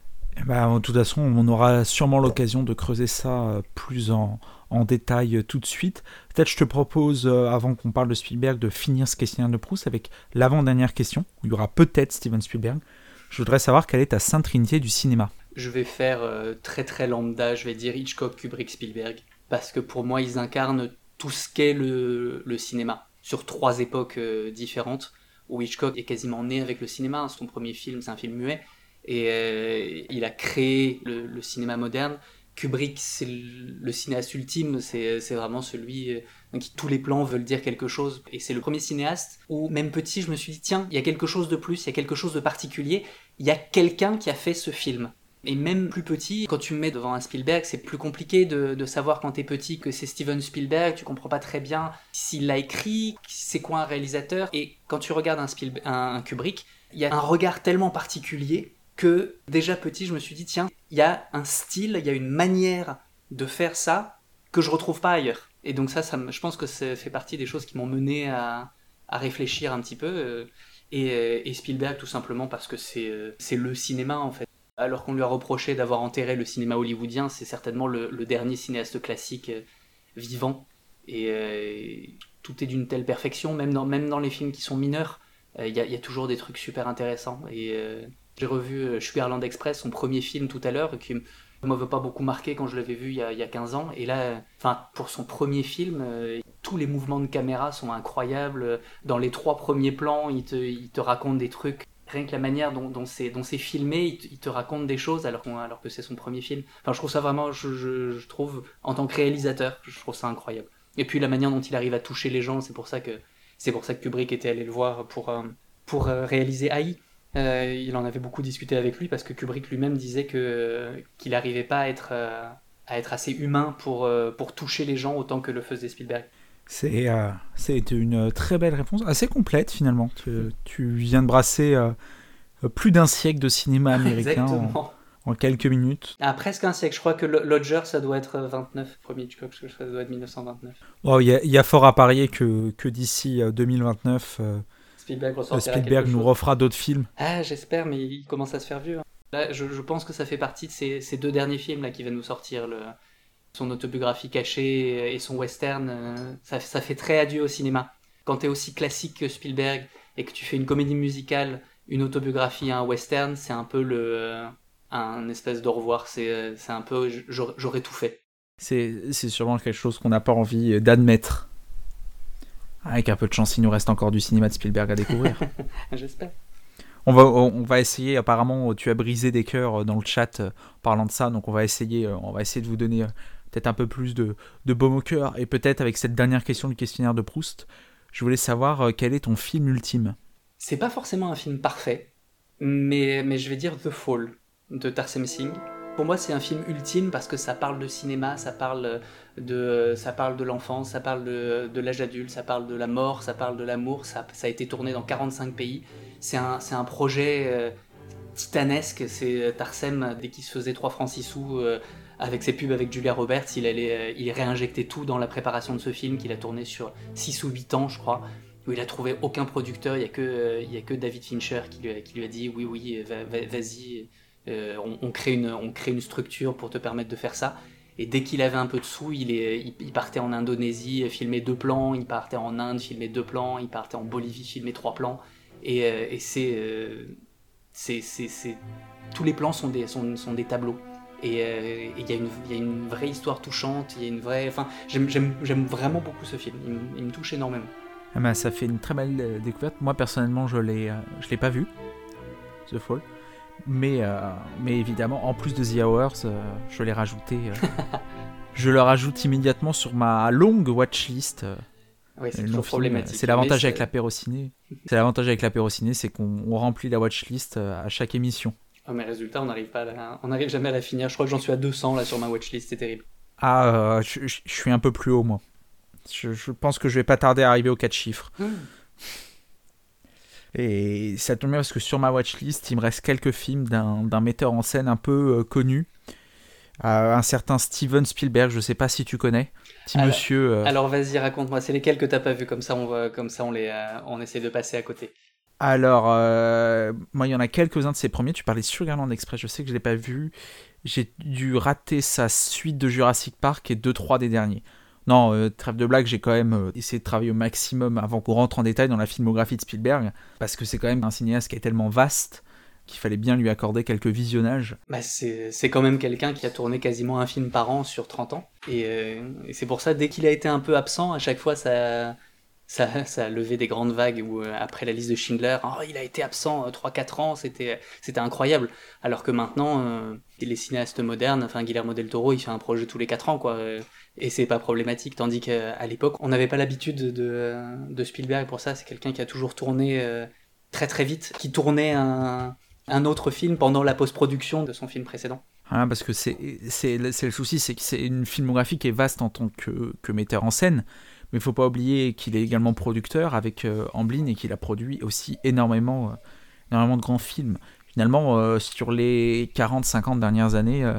Ben, de toute façon, on aura sûrement l'occasion de creuser ça euh, plus en, en détail tout de suite. Peut-être je te propose, avant qu'on parle de Spielberg, de finir ce questionnaire de Proust avec l'avant-dernière question, où il y aura peut-être Steven Spielberg. Je voudrais savoir quelle est ta sainte trinité du cinéma je vais faire euh, très très lambda, je vais dire Hitchcock, Kubrick, Spielberg. Parce que pour moi, ils incarnent tout ce qu'est le, cinéma, sur trois époques euh, différentes, où Hitchcock est quasiment né avec le cinéma. Son premier film, c'est un film muet, et euh, il a créé le, cinéma moderne. Kubrick, c'est le, cinéaste ultime, c'est vraiment celui qui tous les plans veulent dire quelque chose. Et c'est le premier cinéaste où, même petit, je me suis dit, tiens, il y a quelque chose de plus, il y a quelque chose de particulier, il y a quelqu'un qui a fait ce film. Et même plus petit, quand tu me mets devant un Spielberg, c'est plus compliqué de, savoir quand t'es petit que c'est Steven Spielberg, tu comprends pas très bien s'il l'a écrit, c'est quoi un réalisateur. Et quand tu regardes un, Kubrick, il y a un regard tellement particulier que déjà petit, je me suis dit, tiens, il y a un style, il y a une manière de faire ça que je retrouve pas ailleurs. Et donc ça, je pense que ça fait partie des choses qui m'ont mené à, réfléchir un petit peu. Euh, et, Spielberg tout simplement parce que c'est euh, le cinéma en fait alors qu'on lui a reproché d'avoir enterré le cinéma hollywoodien, c'est certainement le, dernier cinéaste classique euh, vivant. Et tout est d'une telle perfection, même dans, les films qui sont mineurs, il y, a toujours des trucs super intéressants. Et j'ai revu Sugarland Express, son premier film tout à l'heure, qui ne m'avait pas beaucoup marqué quand je l'avais vu il y, a, 15 ans. Et là, enfin, pour son premier film, tous les mouvements de caméra sont incroyables. Dans les trois premiers plans, il te, il te raconte des trucs rien que la manière dont, c'est filmé, il te, raconte des choses alors, que c'est son premier film. Enfin, je trouve ça vraiment, je, trouve, en tant que réalisateur, je trouve ça incroyable. Et puis la manière dont il arrive à toucher les gens, c'est pour ça que c'est pour ça que Kubrick était allé le voir pour, euh, pour euh, réaliser AI. Euh, il en avait beaucoup discuté avec lui parce que Kubrick lui-même disait que qu'il n'arrivait pas à être, à être assez humain pour, pour toucher les gens autant que le faisait Spielberg. C'est euh, une très belle réponse, assez complète finalement. Tu, viens de brasser euh, plus d'un siècle de cinéma américain en, quelques minutes. Ah, presque un siècle. Je crois que Lodger, ça doit être 29, premier Hitchcock, ça doit être 1929. Il y, a fort à parier que, que d'ici 2029, euh, Spielberg, nous refera d'autres films. Ah, j'espère, mais il commence à se faire vieux. Hein. Là, je, pense que ça fait partie de ces, ces deux derniers films là qui viennent nous sortir. Le, son autobiographie cachée et son western, euh, ça, fait très adieu au cinéma. Quand tu es aussi classique que Spielberg et que tu fais une comédie musicale, une autobiographie un western, c'est un peu le, euh, un espèce d'au revoir. C'est, euh, c'est un peu j'aurais tout fait. C'est, c'est sûrement quelque chose qu'on n'a pas envie d'admettre. Avec un peu de chance, il nous reste encore du cinéma de Spielberg à découvrir. J'espère. On va, on va essayer, apparemment, tu as brisé des cœurs dans le chat parlant de ça, donc on va essayer, on va essayer de vous donner peut-être un peu plus de, de baume au cœur. Et peut-être avec cette dernière question du questionnaire de Proust, je voulais savoir euh, quel est ton film ultime? C'est pas forcément un film parfait, mais, mais je vais dire The Fall de Tarsem Singh. Pour moi, c'est un film ultime parce que ça parle de cinéma, ça parle de, ça parle de l'enfance, ça parle de, l'âge adulte, ça parle de la mort, ça parle de l'amour. Ça, a été tourné dans 45 pays. C'est un, projet euh, titanesque. C'est Tarsem, dès qu'il se faisait 3 francs 6 sous, euh, avec ses pubs avec Julia Roberts, il, allait, euh, réinjectait tout dans la préparation de ce film qu'il a tourné sur 6 ou 8 ans, je crois, où il a trouvé aucun producteur, il n'y a, que, euh, a que David Fincher qui lui, a, dit oui, oui, vas-y, euh, on, on crée une structure pour te permettre de faire ça. Et dès qu'il avait un peu de sous, il, est, il, partait en Indonésie, filmer deux plans, il partait en Inde, filmer deux plans, il partait en Bolivie, filmer trois plans. Et, et c'est, c'est, c'est, tous les plans sont des, sont, sont des tableaux. Et il y, y, a une vraie histoire touchante, il y a une vraie. Enfin, j'aime vraiment beaucoup ce film, il, me touche énormément. Ah bah, ça fait une très belle découverte. Moi personnellement, je l'ai, je l'ai pas vu, The Fall. Mais, mais évidemment, en plus de The Hours, je l'ai rajouté. je le rajoute immédiatement sur ma longue watchlist. Oui, c'est toujours problématique. C'est l'avantage avec l'apérociné. C'est l'avantage avec l'apérociné, c'est qu'on remplit la watchlist à chaque émission. Oh, mais résultat, on n'arrive pas, on n'arrive jamais à la finir. Je crois que j'en suis à 200 là sur ma watchlist, c'est terrible. Ah, je, suis un peu plus haut moi. Je, pense que je vais pas tarder à arriver aux 4 chiffres. Hmm. Et ça tombe bien parce que sur ma watchlist, il me reste quelques films d'un metteur en scène un peu euh, connu, euh, un certain Steven Spielberg. Je sais pas si tu connais, petit monsieur. Euh. Alors vas-y, raconte-moi. C'est lesquels que t'as pas vu? Comme ça, on va, comme ça, on les, on essaie de passer à côté. Alors, euh, moi, il y en a quelques-uns de ces premiers. Tu parlais de Sugarland Express, je sais que je ne l'ai pas vu. J'ai dû rater sa suite de Jurassic Park et 2-3 des derniers. Non, euh, trêve de blague, j'ai quand même euh, essayé de travailler au maximum avant qu'on rentre en détail dans la filmographie de Spielberg, parce que c'est quand même un cinéaste qui est tellement vaste qu'il fallait bien lui accorder quelques visionnages. Bah c'est quand même quelqu'un qui a tourné quasiment un film par an sur 30 ans. Et, et c'est pour ça, dès qu'il a été un peu absent, à chaque fois, ça, ça, a levé des grandes vagues où euh, après la liste de Schindler, oh, il a été absent 3-4 euh, ans, c'était, incroyable. Alors que maintenant, euh, les cinéastes modernes, enfin Guillermo del Toro, il fait un projet tous les 4 ans, quoi. Et c'est pas problématique. Tandis qu'à l'époque, on n'avait pas l'habitude de, de, Spielberg pour ça. C'est quelqu'un qui a toujours tourné très très vite, qui tournait un, autre film pendant la post-production de son film précédent. Ah, parce que c'est, le souci, c'est que c'est une filmographie qui est vaste en tant que metteur en scène mais il faut pas oublier qu'il est également producteur avec euh, Amblin et qu'il a produit aussi énormément, euh, énormément de grands films. Finalement, euh, sur les 40-50 dernières années,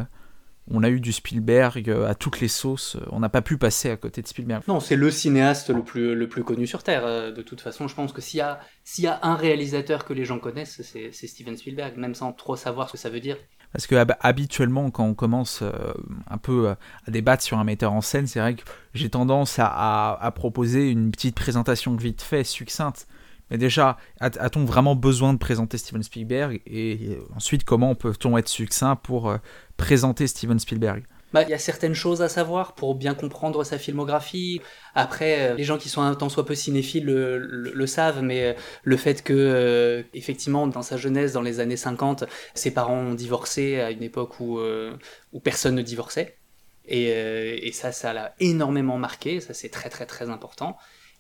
on a eu du Spielberg à toutes les sauces. On n'a pas pu passer à côté de Spielberg. Non, c'est le cinéaste le plus, le plus connu sur Terre. De toute façon, je pense que s'il y, a, y a un réalisateur que les gens connaissent, c'est Steven Spielberg, même sans trop savoir ce que ça veut dire. Parce que habituellement, quand on commence euh, un peu euh, à débattre sur un metteur en scène, c'est vrai que j'ai tendance à, proposer une petite présentation vite fait, succincte. Mais déjà, a-t-on vraiment besoin de présenter Steven Spielberg? Et ensuite, comment peut-on être succinct pour euh, présenter Steven Spielberg? Bah, il y a certaines choses à savoir pour bien comprendre sa filmographie. Après, euh, les gens qui sont un tant soit peu cinéphiles le, savent, mais euh, le fait que, euh, effectivement, dans sa jeunesse, dans les années 50, ses parents ont divorcé à une époque où, où personne ne divorçait. Et, et ça, ça l'a énormément marqué, ça c'est très très très important.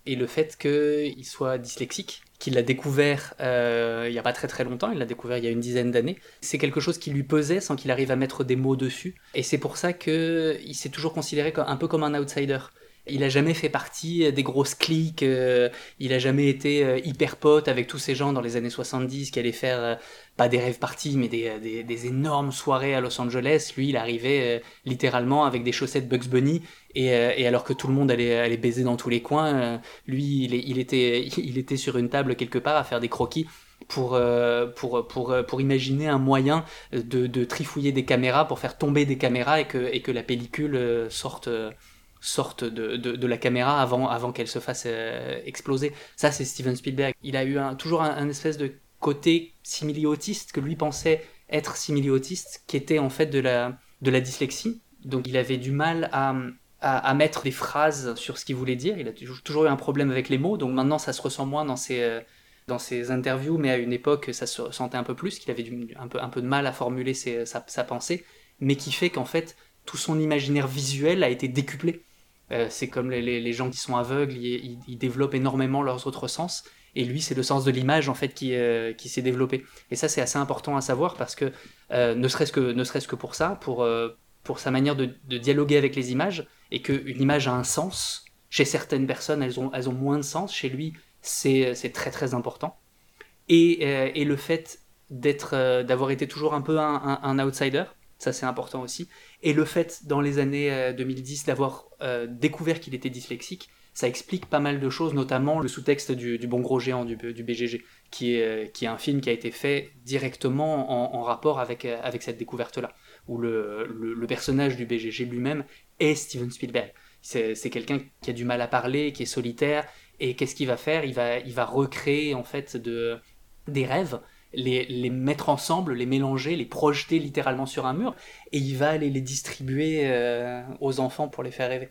Et le fait qu'il soit dyslexique, qu'il l'a découvert euh, il n'y a pas très très longtemps, il l'a découvert il y a une dizaine d'années. C'est quelque chose qui lui pesait sans qu'il arrive à mettre des mots dessus. Et c'est pour ça qu'il s'est toujours considéré un peu comme un outsider. Il a jamais fait partie des grosses cliques, euh, il a jamais été euh, hyper pote avec tous ces gens dans les années 70 qui allaient faire pas des rêves parties, mais des, des, énormes soirées à Los Angeles. Lui, il arrivait littéralement avec des chaussettes Bugs Bunny euh, et, alors que tout le monde allait, allait baiser dans tous les coins, euh, lui, il, il, était, il était sur une table quelque part à faire des croquis pour, euh, pour, pour, pour imaginer un moyen de, de, trifouiller des caméras, pour faire tomber des caméras et que, et que la pellicule sorte, sorte de, de, la caméra avant, avant qu'elle se fasse exploser. Ça, c'est Steven Spielberg. Il a eu toujours un, espèce de côté simili-autiste que lui pensait être simili-autiste, qui était en fait de la, de la dyslexie. Donc il avait du mal à, à, mettre des phrases sur ce qu'il voulait dire. Il a toujours eu un problème avec les mots, donc maintenant ça se ressent moins dans ses, euh, dans ses interviews, mais à une époque ça se ressentait un peu plus, qu'il avait un, peu, un peu de mal à formuler sa, sa, pensée, mais qui fait qu'en fait tout son imaginaire visuel a été décuplé. Euh, c'est comme les, les, gens qui sont aveugles, ils, développent énormément leurs autres sens, et lui c'est le sens de l'image en fait qui, euh, qui s'est développé. Et ça c'est assez important à savoir parce que ne serait-ce que, ne serait-ce que pour ça, pour, pour sa manière de, dialoguer avec les images, et qu'une image a un sens. Chez certaines personnes, elles ont, elles ont moins de sens. Chez lui, c'est très très important. Et, euh, et le fait d'être, euh, d'avoir été toujours un peu un, outsider, ça c'est important aussi. Et le fait, dans les années 2010, euh, d'avoir découvert qu'il était dyslexique, ça explique pas mal de choses, notamment le sous-texte du, Bon Gros Géant du, BGG, qui est, qui est un film qui a été fait directement en, rapport avec, avec cette découverte-là, où le, le, le, personnage du BGG lui-même est Steven Spielberg. C'est quelqu'un qui a du mal à parler, qui est solitaire, et qu'est-ce qu'il va faire? Il va, il va recréer en fait de, des rêves, les, les, mettre ensemble, les mélanger, les projeter littéralement sur un mur, et il va aller les distribuer euh, aux enfants pour les faire rêver.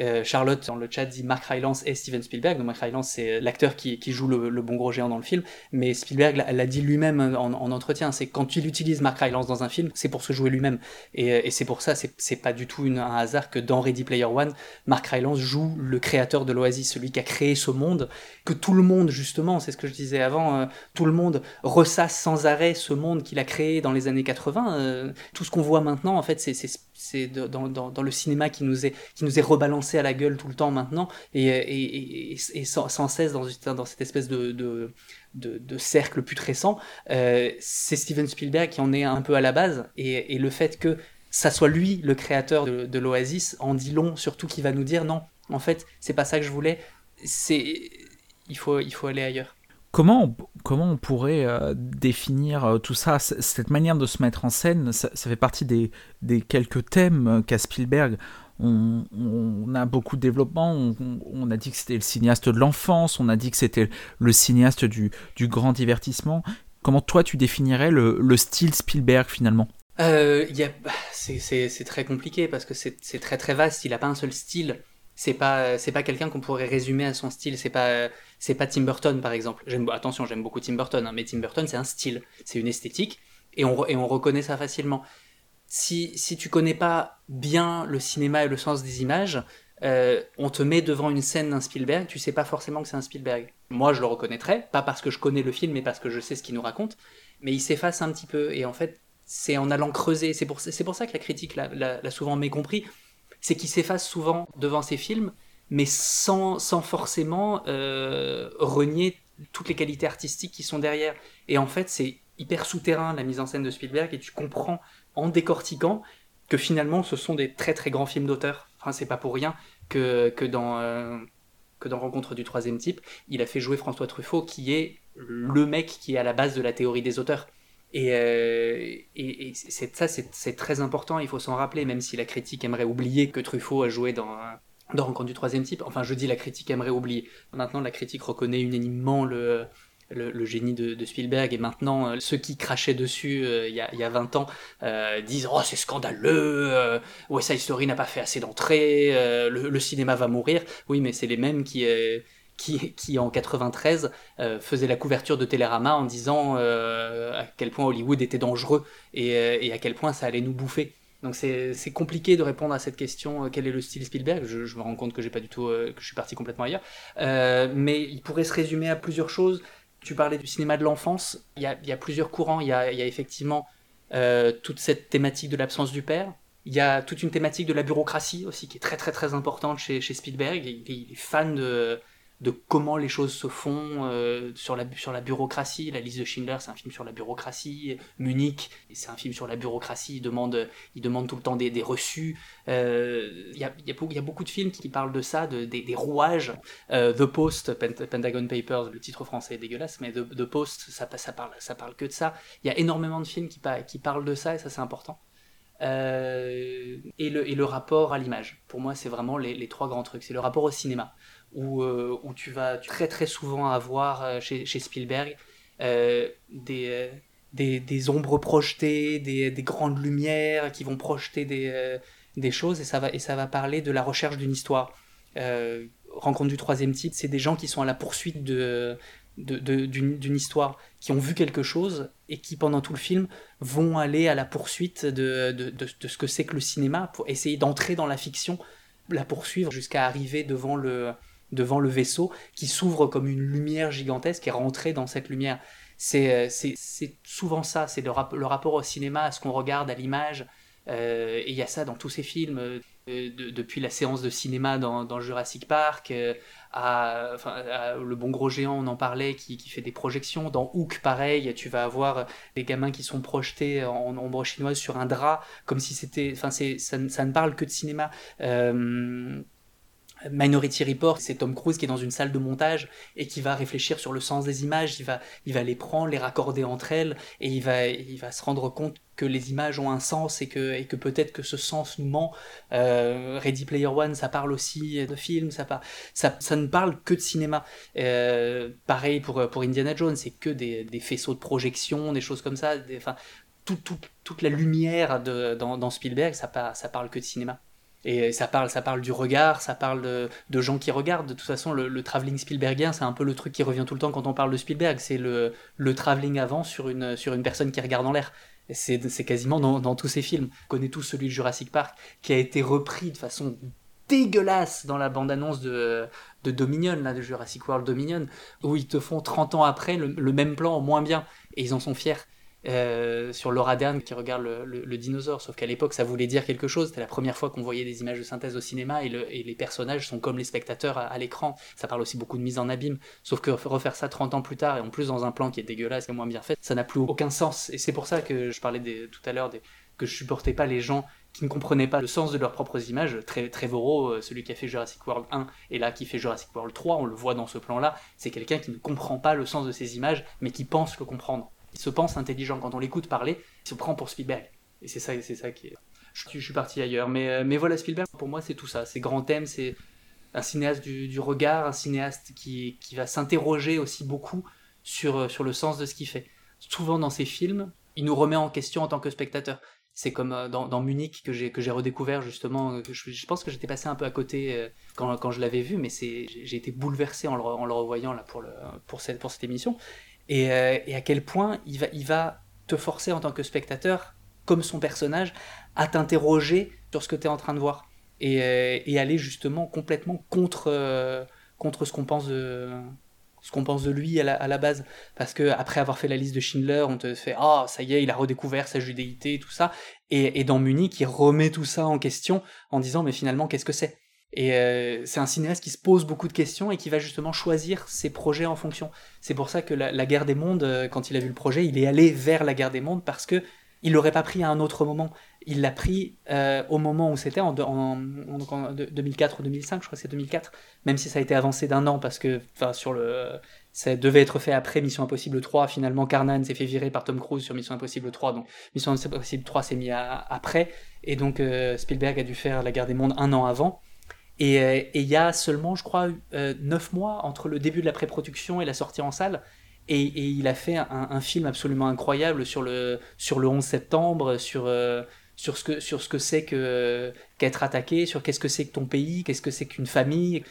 Euh, Charlotte dans le chat dit Mark Rylance et Steven Spielberg. Donc Mark Rylance c'est l'acteur qui, joue le, bon gros géant dans le film, mais Spielberg l'a dit lui-même en, en, entretien. C'est quand il utilise Mark Rylance dans un film, c'est pour se jouer lui-même. Et, et c'est pour ça, c'est pas du tout un hasard que dans Ready Player One, Mark Rylance joue le créateur de l'Oasis, celui qui a créé ce monde que tout le monde justement, c'est ce que je disais avant, euh, tout le monde ressasse sans arrêt ce monde qu'il a créé dans les années 80. Euh, tout ce qu'on voit maintenant, en fait, c'est c'est dans, le cinéma qui nous est qui nous est rebalancé à la gueule tout le temps maintenant. Et, sans, cesse dans, cette espèce de, de, cercle putrescent euh, c'est Steven Spielberg qui en est un peu à la base. Et, le fait que ça soit lui le créateur de, l'Oasis en dit long surtout qui va nous dire non en fait c'est pas ça que je voulais. Il faut il faut aller ailleurs Comment on, comment on pourrait euh, définir euh, tout ça Cette manière de se mettre en scène, ça, fait partie des, des quelques thèmes euh, qu'a Spielberg. On, a beaucoup de développement, on, a dit que c'était le cinéaste de l'enfance, on a dit que c'était le cinéaste du, du, grand divertissement. Comment toi tu définirais le, le style Spielberg finalement? Euh, C'est très compliqué parce que c'est très très vaste, il n'a pas un seul style c'est pas pas quelqu'un qu'on pourrait résumer à son style c'est pas c'est pas Tim Burton par exemple. Attention j'aime beaucoup Tim Burton hein, mais Tim Burton c'est un style c'est une esthétique et on et on reconnaît ça facilement. Si si tu connais pas bien le cinéma et le sens des images euh, on te met devant une scène d'un Spielberg tu sais pas forcément que c'est un Spielberg. Moi je le reconnaîtrais pas parce que je connais le film mais parce que je sais ce qu'il nous raconte mais il s'efface un petit peu et en fait c'est en allant creuser. C'est pour pour ça que la critique l'a souvent mécompris c'est qu'il s'efface souvent devant ses films, mais sans, sans forcément euh, renier toutes les qualités artistiques qui sont derrière. Et en fait, c'est hyper souterrain la mise en scène de Spielberg, et tu comprends en décortiquant que finalement ce sont des très très grands films d'auteur. Enfin, c'est pas pour rien que, que dans, euh, que dans Rencontre du troisième type, il a fait jouer François Truffaut, qui est le mec qui est à la base de la théorie des auteurs. Et, euh, et, c'est, ça, c'est, très important, il faut s'en rappeler, même si la critique aimerait oublier que Truffaut a joué dans, dans Rencontre du troisième type. Enfin, je dis la critique aimerait oublier. Maintenant, la critique reconnaît unanimement le, génie de, Spielberg, et maintenant, euh, ceux qui crachaient dessus euh, il, y a, y, a, 20 ans disent « Oh, c'est scandaleux West Side Story n'a pas fait assez d'entrées, le, cinéma va mourir ». Oui, mais c'est les mêmes qui qui, en 93 euh, faisait la couverture de Télérama en disant euh, à quel point Hollywood était dangereux euh, et, à quel point ça allait nous bouffer. Donc c'est compliqué de répondre à cette question quel est le style Spielberg. Je, me rends compte que j'ai pas du tout que je suis parti complètement ailleurs, mais il pourrait se résumer à plusieurs choses. Tu parlais du cinéma de l'enfance. Il y a, plusieurs courants. Il y a, effectivement toute cette thématique de l'absence du père. Il y a toute une thématique de la bureaucratie aussi qui est très très très importante chez, chez Spielberg. il est fan de de comment les choses se font euh, sur, la, sur la bureaucratie. La liste de Schindler, c'est un film sur la bureaucratie. Munich, c'est un film sur la bureaucratie. Il demande, il demande tout le temps des, des reçus. Euh, il y, a, y, a, beaucoup de films qui parlent de ça, de, des, rouages. Euh, The Post, Pentagon Papers, le titre français est dégueulasse, mais The, Post, ça, ça, parle, ça parle que de ça. Il y a énormément de films qui, parlent de ça, et ça c'est important. et, le, et le rapport à l'image. Pour moi, c'est vraiment les trois grands trucs. C'est le rapport au cinéma où, euh, où tu vas très très souvent avoir euh, chez, chez, Spielberg euh, des, des, des, ombres projetées, des, des, grandes lumières qui vont projeter des, des choses et ça, va, et ça va parler de la recherche d'une histoire. Rencontre du troisième type, c'est des gens qui sont à la poursuite de, d'une histoire, qui ont vu quelque chose et qui pendant tout le film vont aller à la poursuite de, de, de ce que c'est que le cinéma pour essayer d'entrer dans la fiction, la poursuivre jusqu'à arriver devant le, devant le vaisseau qui s'ouvre comme une lumière gigantesque et rentrer dans cette lumière. C'est euh, souvent ça, c'est le, rapport au cinéma, à ce qu'on regarde, à l'image. Euh, et il y a ça dans tous ces films, euh, depuis la séance de cinéma dans, Jurassic Park, à, Le Bon Gros Géant, on en parlait, qui, fait des projections. Dans Hook, pareil, tu vas avoir des gamins qui sont projetés en ombre chinoise sur un drap, comme si c'était. Enfin, ça, ça, ne parle que de cinéma. Minority Report, c'est Tom Cruise qui est dans une salle de montage et qui va réfléchir sur le sens des images, il va, il va les prendre, les raccorder entre elles et il va, il va se rendre compte que les images ont un sens et que, et que peut-être que ce sens nous ment. Euh, Ready Player One, ça parle aussi de films, ça, ça, ça ne parle que de cinéma. Euh, pareil pour, pour Indiana Jones, c'est que des, des, faisceaux de projection, des choses comme ça. Enfin, tout, tout, toute la lumière de, dans, dans Spielberg, ça, ça parle que de cinéma. Et ça parle, ça parle du regard, ça parle de, gens qui regardent. De toute façon, le, le travelling Spielbergien, c'est un peu le truc qui revient tout le temps quand on parle de Spielberg. C'est le, le travelling avant sur une, sur une personne qui regarde en l'air. C'est, quasiment dans, dans, tous ces films. On connaît tous celui de Jurassic Park, qui a été repris de façon dégueulasse dans la bande-annonce de, de Dominion, là, de Jurassic World Dominion, où ils te font 30 ans après le, le même plan, moins bien. Et ils en sont fiers. Euh, sur Laura Dern qui regarde le, dinosaure, sauf qu'à l'époque ça voulait dire quelque chose, c'était la première fois qu'on voyait des images de synthèse au cinéma et, les personnages sont comme les spectateurs à, l'écran, ça parle aussi beaucoup de mise en abîme, sauf que refaire ça 30 ans plus tard et en plus dans un plan qui est dégueulasse et moins bien fait, ça n'a plus aucun sens. Et c'est pour ça que je parlais tout à l'heure que je supportais pas les gens qui ne comprenaient pas le sens de leurs propres images. Trevorrow, euh, celui qui a fait Jurassic World 1 et là qui fait Jurassic World 3, on le voit dans ce plan-là, c'est quelqu'un qui ne comprend pas le sens de ses images, mais qui pense le comprendre il se pense intelligent. Quand on l'écoute parler, il se prend pour Spielberg. Et c'est ça, c'est ça qui est. Je, suis parti ailleurs. Mais, euh, mais voilà, Spielberg, pour moi, c'est tout ça. C'est grand thème, c'est un cinéaste du, regard, un cinéaste qui, qui va s'interroger aussi beaucoup sur, euh, sur le sens de ce qu'il fait. Souvent dans ses films, il nous remet en question en tant que spectateur. C'est comme euh, dans, Munich que j'ai que j'ai redécouvert justement. Je, pense que j'étais passé un peu à côté quand, quand je l'avais vu, mais c'est j'ai été bouleversé en le, en le revoyant là pour le pour cette pour cette émission. Euh, et, à quel point il va, te forcer en tant que spectateur, comme son personnage, à t'interroger sur ce que tu es en train de voir. Et, euh, aller justement complètement contre, euh, contre ce qu'on pense de lui à la, base. Parce que après avoir fait la liste de Schindler on te fait ah ça y est il a redécouvert sa judéité tout ça. Et dans Munich il remet tout ça en question en disant mais finalement qu'est-ce que c'est? Et euh, c'est un cinéaste qui se pose beaucoup de questions et qui va justement choisir ses projets en fonction. C'est pour ça que la, guerre des mondes, euh, quand il a vu le projet, il est allé vers la guerre des mondes parce que il l'aurait pas pris à un autre moment. Il l'a pris euh, au moment où c'était, en, en, 2004 ou 2005, je crois que c'est 2004, même si ça a été avancé d'un an parce que, sur le, ça devait être fait après Mission Impossible 3. Finalement, Carnan s'est fait virer par Tom Cruise sur Mission Impossible 3, donc Mission Impossible 3 s'est mis après, et donc Spielberg a dû faire la guerre des mondes un an avant. Euh, et il y a seulement, je crois, euh, neuf mois entre le début de la pré-production et la sortie en salle. Et, il a fait un, film absolument incroyable sur le, sur le 11 septembre, sur, euh, sur ce que c'est qu'être attaqué, sur qu'est-ce que c'est que ton pays, qu'est-ce que c'est qu'une famille,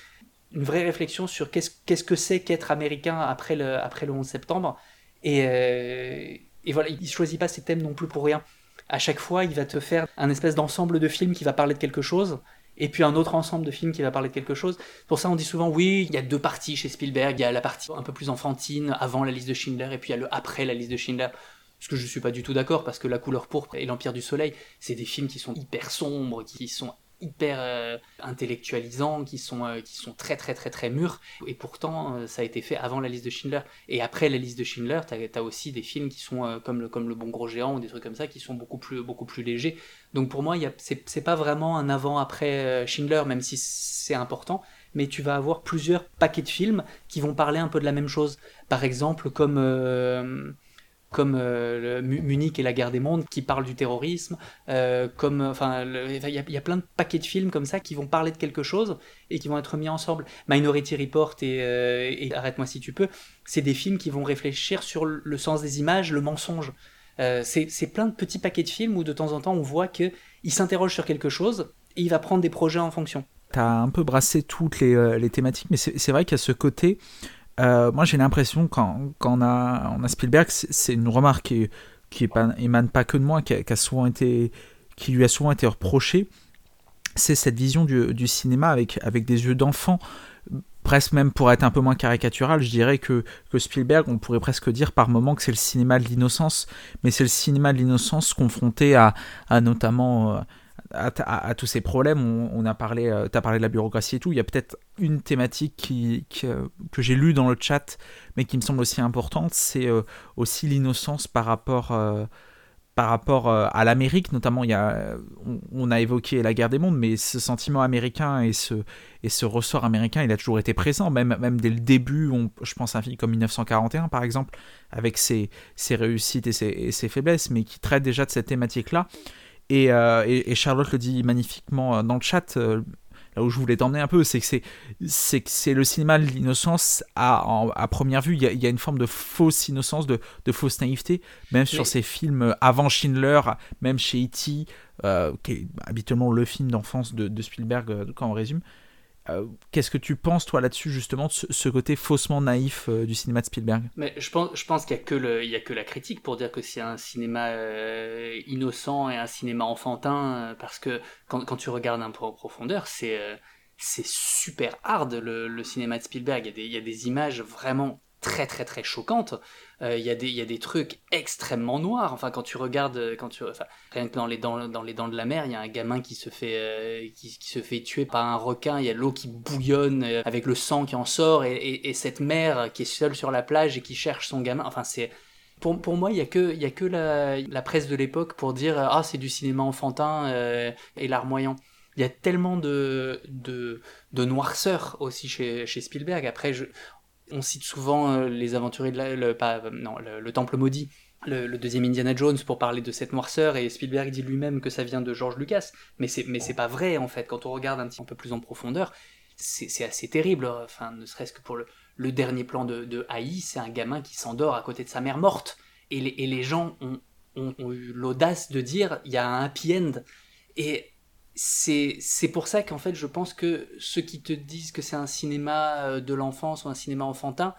une vraie réflexion sur qu'est-ce que c'est qu'être américain après le après le 11 septembre. Et, voilà, il choisit pas ses thèmes non plus pour rien. À chaque fois, il va te faire un espèce d'ensemble de films qui va parler de quelque chose et puis un autre ensemble de films qui va parler de quelque chose. Pour ça, on dit souvent, oui, il y a deux parties chez Spielberg. Il y a la partie un peu plus enfantine, avant la liste de Schindler, et puis il y a le après la liste de Schindler. Ce que je suis pas du tout d'accord, parce que La couleur pourpre et L'Empire du Soleil, c'est des films qui sont hyper sombres, qui sont hyper euh, intellectualisants, qui sont, euh, qui sont très très très très mûrs. Et pourtant, euh, ça a été fait avant la liste de Schindler. Et après la liste de Schindler, tu as, aussi des films qui sont comme, le, comme Le Bon Gros Géant ou des trucs comme ça, qui sont beaucoup plus, beaucoup plus légers. Donc pour moi, c'est pas vraiment un avant-après Schindler, même si c'est important. Mais tu vas avoir plusieurs paquets de films qui vont parler un peu de la même chose. Par exemple, comme comme euh, Munich et la guerre des mondes qui parlent du terrorisme, euh, comme enfin il y, a plein de paquets de films comme ça qui vont parler de quelque chose et qui vont être mis ensemble. Minority Report et, euh, Arrête-moi si tu peux, c'est des films qui vont réfléchir sur le sens des images, le mensonge. c'est plein de petits paquets de films où de temps en temps on voit que il s'interroge sur quelque chose et il va prendre des projets en fonction. T'as un peu brassé toutes les, les thématiques, mais c'est vrai qu'il y a ce côté euh, moi j'ai l'impression quand, on, a, on a Spielberg, c'est une remarque qui, qui émane pas que de moi, qui, a, souvent été, qui lui a souvent été reprochée, c'est cette vision du, du, cinéma avec, avec des yeux d'enfant. Presque même pour être un peu moins caricatural, je dirais que, que Spielberg, on pourrait presque dire par moments que c'est le cinéma de l'innocence, mais c'est le cinéma de l'innocence confronté à, à notamment euh, à, tous ces problèmes, on, a parlé, euh, tu as parlé de la bureaucratie et tout, il y a peut-être une thématique euh, que j'ai lue dans le chat, mais qui me semble aussi importante, c'est euh, aussi l'innocence par rapport, par rapport euh, à l'Amérique, notamment, il y a, on, a évoqué la guerre des mondes, mais ce sentiment américain et ce, et ce ressort américain, il a toujours été présent, même, même dès le début, je pense à un film comme 1941 par exemple, avec ses, ses réussites et ses, et ses, faiblesses, mais qui traite déjà de cette thématique-là. Et, euh, et, Charlotte le dit magnifiquement dans le chat, là où je voulais t'emmener un peu, c'est que c'est, c'est, c'est le cinéma de l'innocence à, à première vue. Il y, a, il y, a, une forme de fausse innocence, de, de fausse naïveté, même sur ces films avant Schindler, même chez E.T., euh, qui est habituellement le film d'enfance de, de Spielberg, euh, quand on résume. Euh, qu'est-ce que tu penses, toi, là-dessus, justement, de ce, côté faussement naïf euh, du cinéma de Spielberg? Mais je pense, je pense qu'il n'y a, a que la critique pour dire que c'est un cinéma euh, innocent et un cinéma enfantin, parce que quand, quand tu regardes un peu en profondeur, c'est c'est super hard le, le, cinéma de Spielberg. Il y, il y a des images vraiment très très très choquante. Euh, il y, a des, y a des trucs extrêmement noirs. Enfin, quand tu regardes, quand tu, enfin, rien que dans les dents, dans les dents de la mer, il y a un gamin qui se fait, euh, qui, se fait tuer par un requin. Il y a l'eau qui bouillonne euh, avec le sang qui en sort et, et, et, cette mère qui est seule sur la plage et qui cherche son gamin. Enfin, c'est pour, pour moi, il y a que, y a que la, la presse de l'époque pour dire ah c'est du cinéma enfantin et larmoyant il y a tellement de, de, de noirceur aussi chez, chez Spielberg. Après, je, on cite souvent euh, les aventuriers de la, le, euh, Temple maudit, le, deuxième Indiana Jones pour parler de cette noirceur et Spielberg dit lui-même que ça vient de George Lucas, mais c'est mais c'est pas vrai en fait. Quand on regarde un petit peu plus en profondeur, c'est assez terrible. Enfin, ne serait-ce que pour le, dernier plan de, de c'est un gamin qui s'endort à côté de sa mère morte. Et les, gens ont, ont, ont eu l'audace de dire il y a un happy end. Et c'est pour ça qu'en fait je pense que ceux qui te disent que c'est un cinéma euh, de l'enfance ou un cinéma enfantin,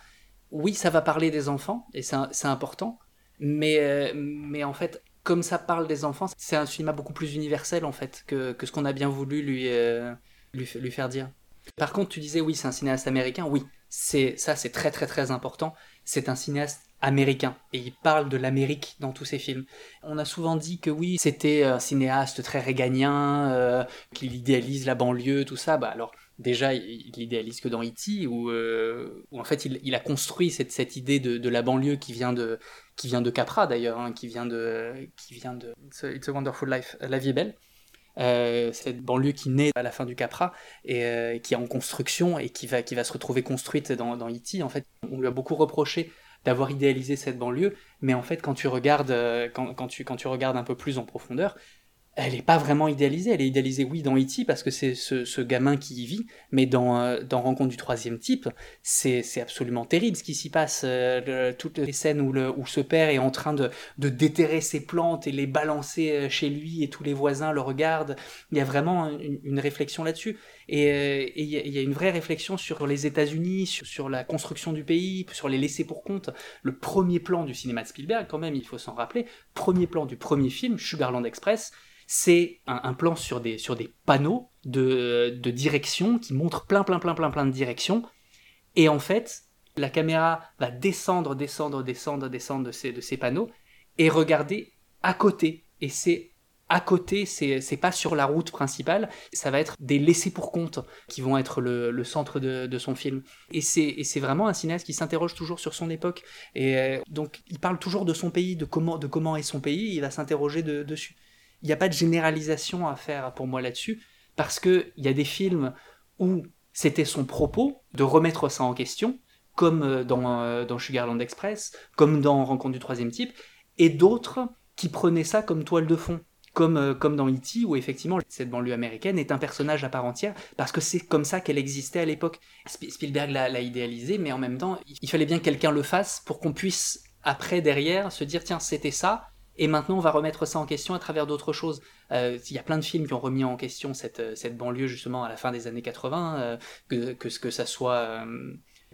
oui ça va parler des enfants et c'est important, mais, euh, mais en fait comme ça parle des enfants, c'est un cinéma beaucoup plus universel en fait que, que ce qu'on a bien voulu lui, euh, lui, lui, faire dire. Par contre tu disais oui c'est un cinéaste américain, oui ça c'est très très très important, c'est un cinéaste américain et il parle de l'Amérique dans tous ses films. On a souvent dit que oui, c'était un cinéaste très réganien, euh, qu'il idéalise la banlieue, tout ça. Bah alors déjà, il, idéalise que dans E.T. où, euh, où en fait il, a construit cette, cette idée de, de, la banlieue qui vient de qui vient de Capra d'ailleurs, hein, qui vient de qui vient de It's a, Wonderful Life, La vie est belle. Euh, cette banlieue qui naît à la fin du Capra et euh, qui est en construction et qui va, qui va se retrouver construite dans, dans E.T. En fait, on lui a beaucoup reproché d'avoir idéalisé cette banlieue, mais en fait quand tu regardes euh, quand, quand, tu, quand tu regardes un peu plus en profondeur, elle n'est pas vraiment idéalisée. Elle est idéalisée, oui, dans E.T. parce que c'est ce, ce, gamin qui y vit, mais dans, euh, dans Rencontre du troisième type, c'est absolument terrible ce qui s'y passe. Euh, toutes les scènes où, le, où ce père est en train de, de déterrer ses plantes et les balancer chez lui et tous les voisins le regardent. Il y a vraiment une réflexion là-dessus. Et il y, a une vraie réflexion sur les États-Unis, sur, sur, la construction du pays, sur les laissés pour compte. Le premier plan du cinéma de Spielberg, quand même, il faut s'en rappeler, premier plan du premier film, Sugarland Express, c'est un, plan sur des, sur des panneaux de, de direction qui montrent plein, plein, plein, plein, plein de directions. Et en fait, la caméra va descendre, descendre, descendre, descendre de ces, de ces panneaux et regarder à côté. Et c'est à côté, c'est pas sur la route principale, ça va être des laissés pour compte qui vont être le, centre de, son film. Et c'est vraiment un cinéaste qui s'interroge toujours sur son époque. Et euh, donc, il parle toujours de son pays, de comment, est son pays, il va s'interroger de, dessus il n'y a pas de généralisation à faire pour moi là-dessus, parce qu'il y a des films où c'était son propos de remettre ça en question, comme euh, dans, euh, dans Sugarland Express, comme dans Rencontre du troisième type, et d'autres qui prenaient ça comme toile de fond. Comme, euh, comme dans E.T., où effectivement cette banlieue américaine est un personnage à part entière, parce que c'est comme ça qu'elle existait à l'époque. Spielberg l'a idéalisé, mais en même temps, il fallait bien que quelqu'un le fasse pour qu'on puisse, après, derrière, se dire, tiens, c'était ça, et maintenant on va remettre ça en question à travers d'autres choses. Euh, il y a plein de films qui ont remis en question cette, euh, cette banlieue justement à la fin des années 80, euh, que, que, que ça soit...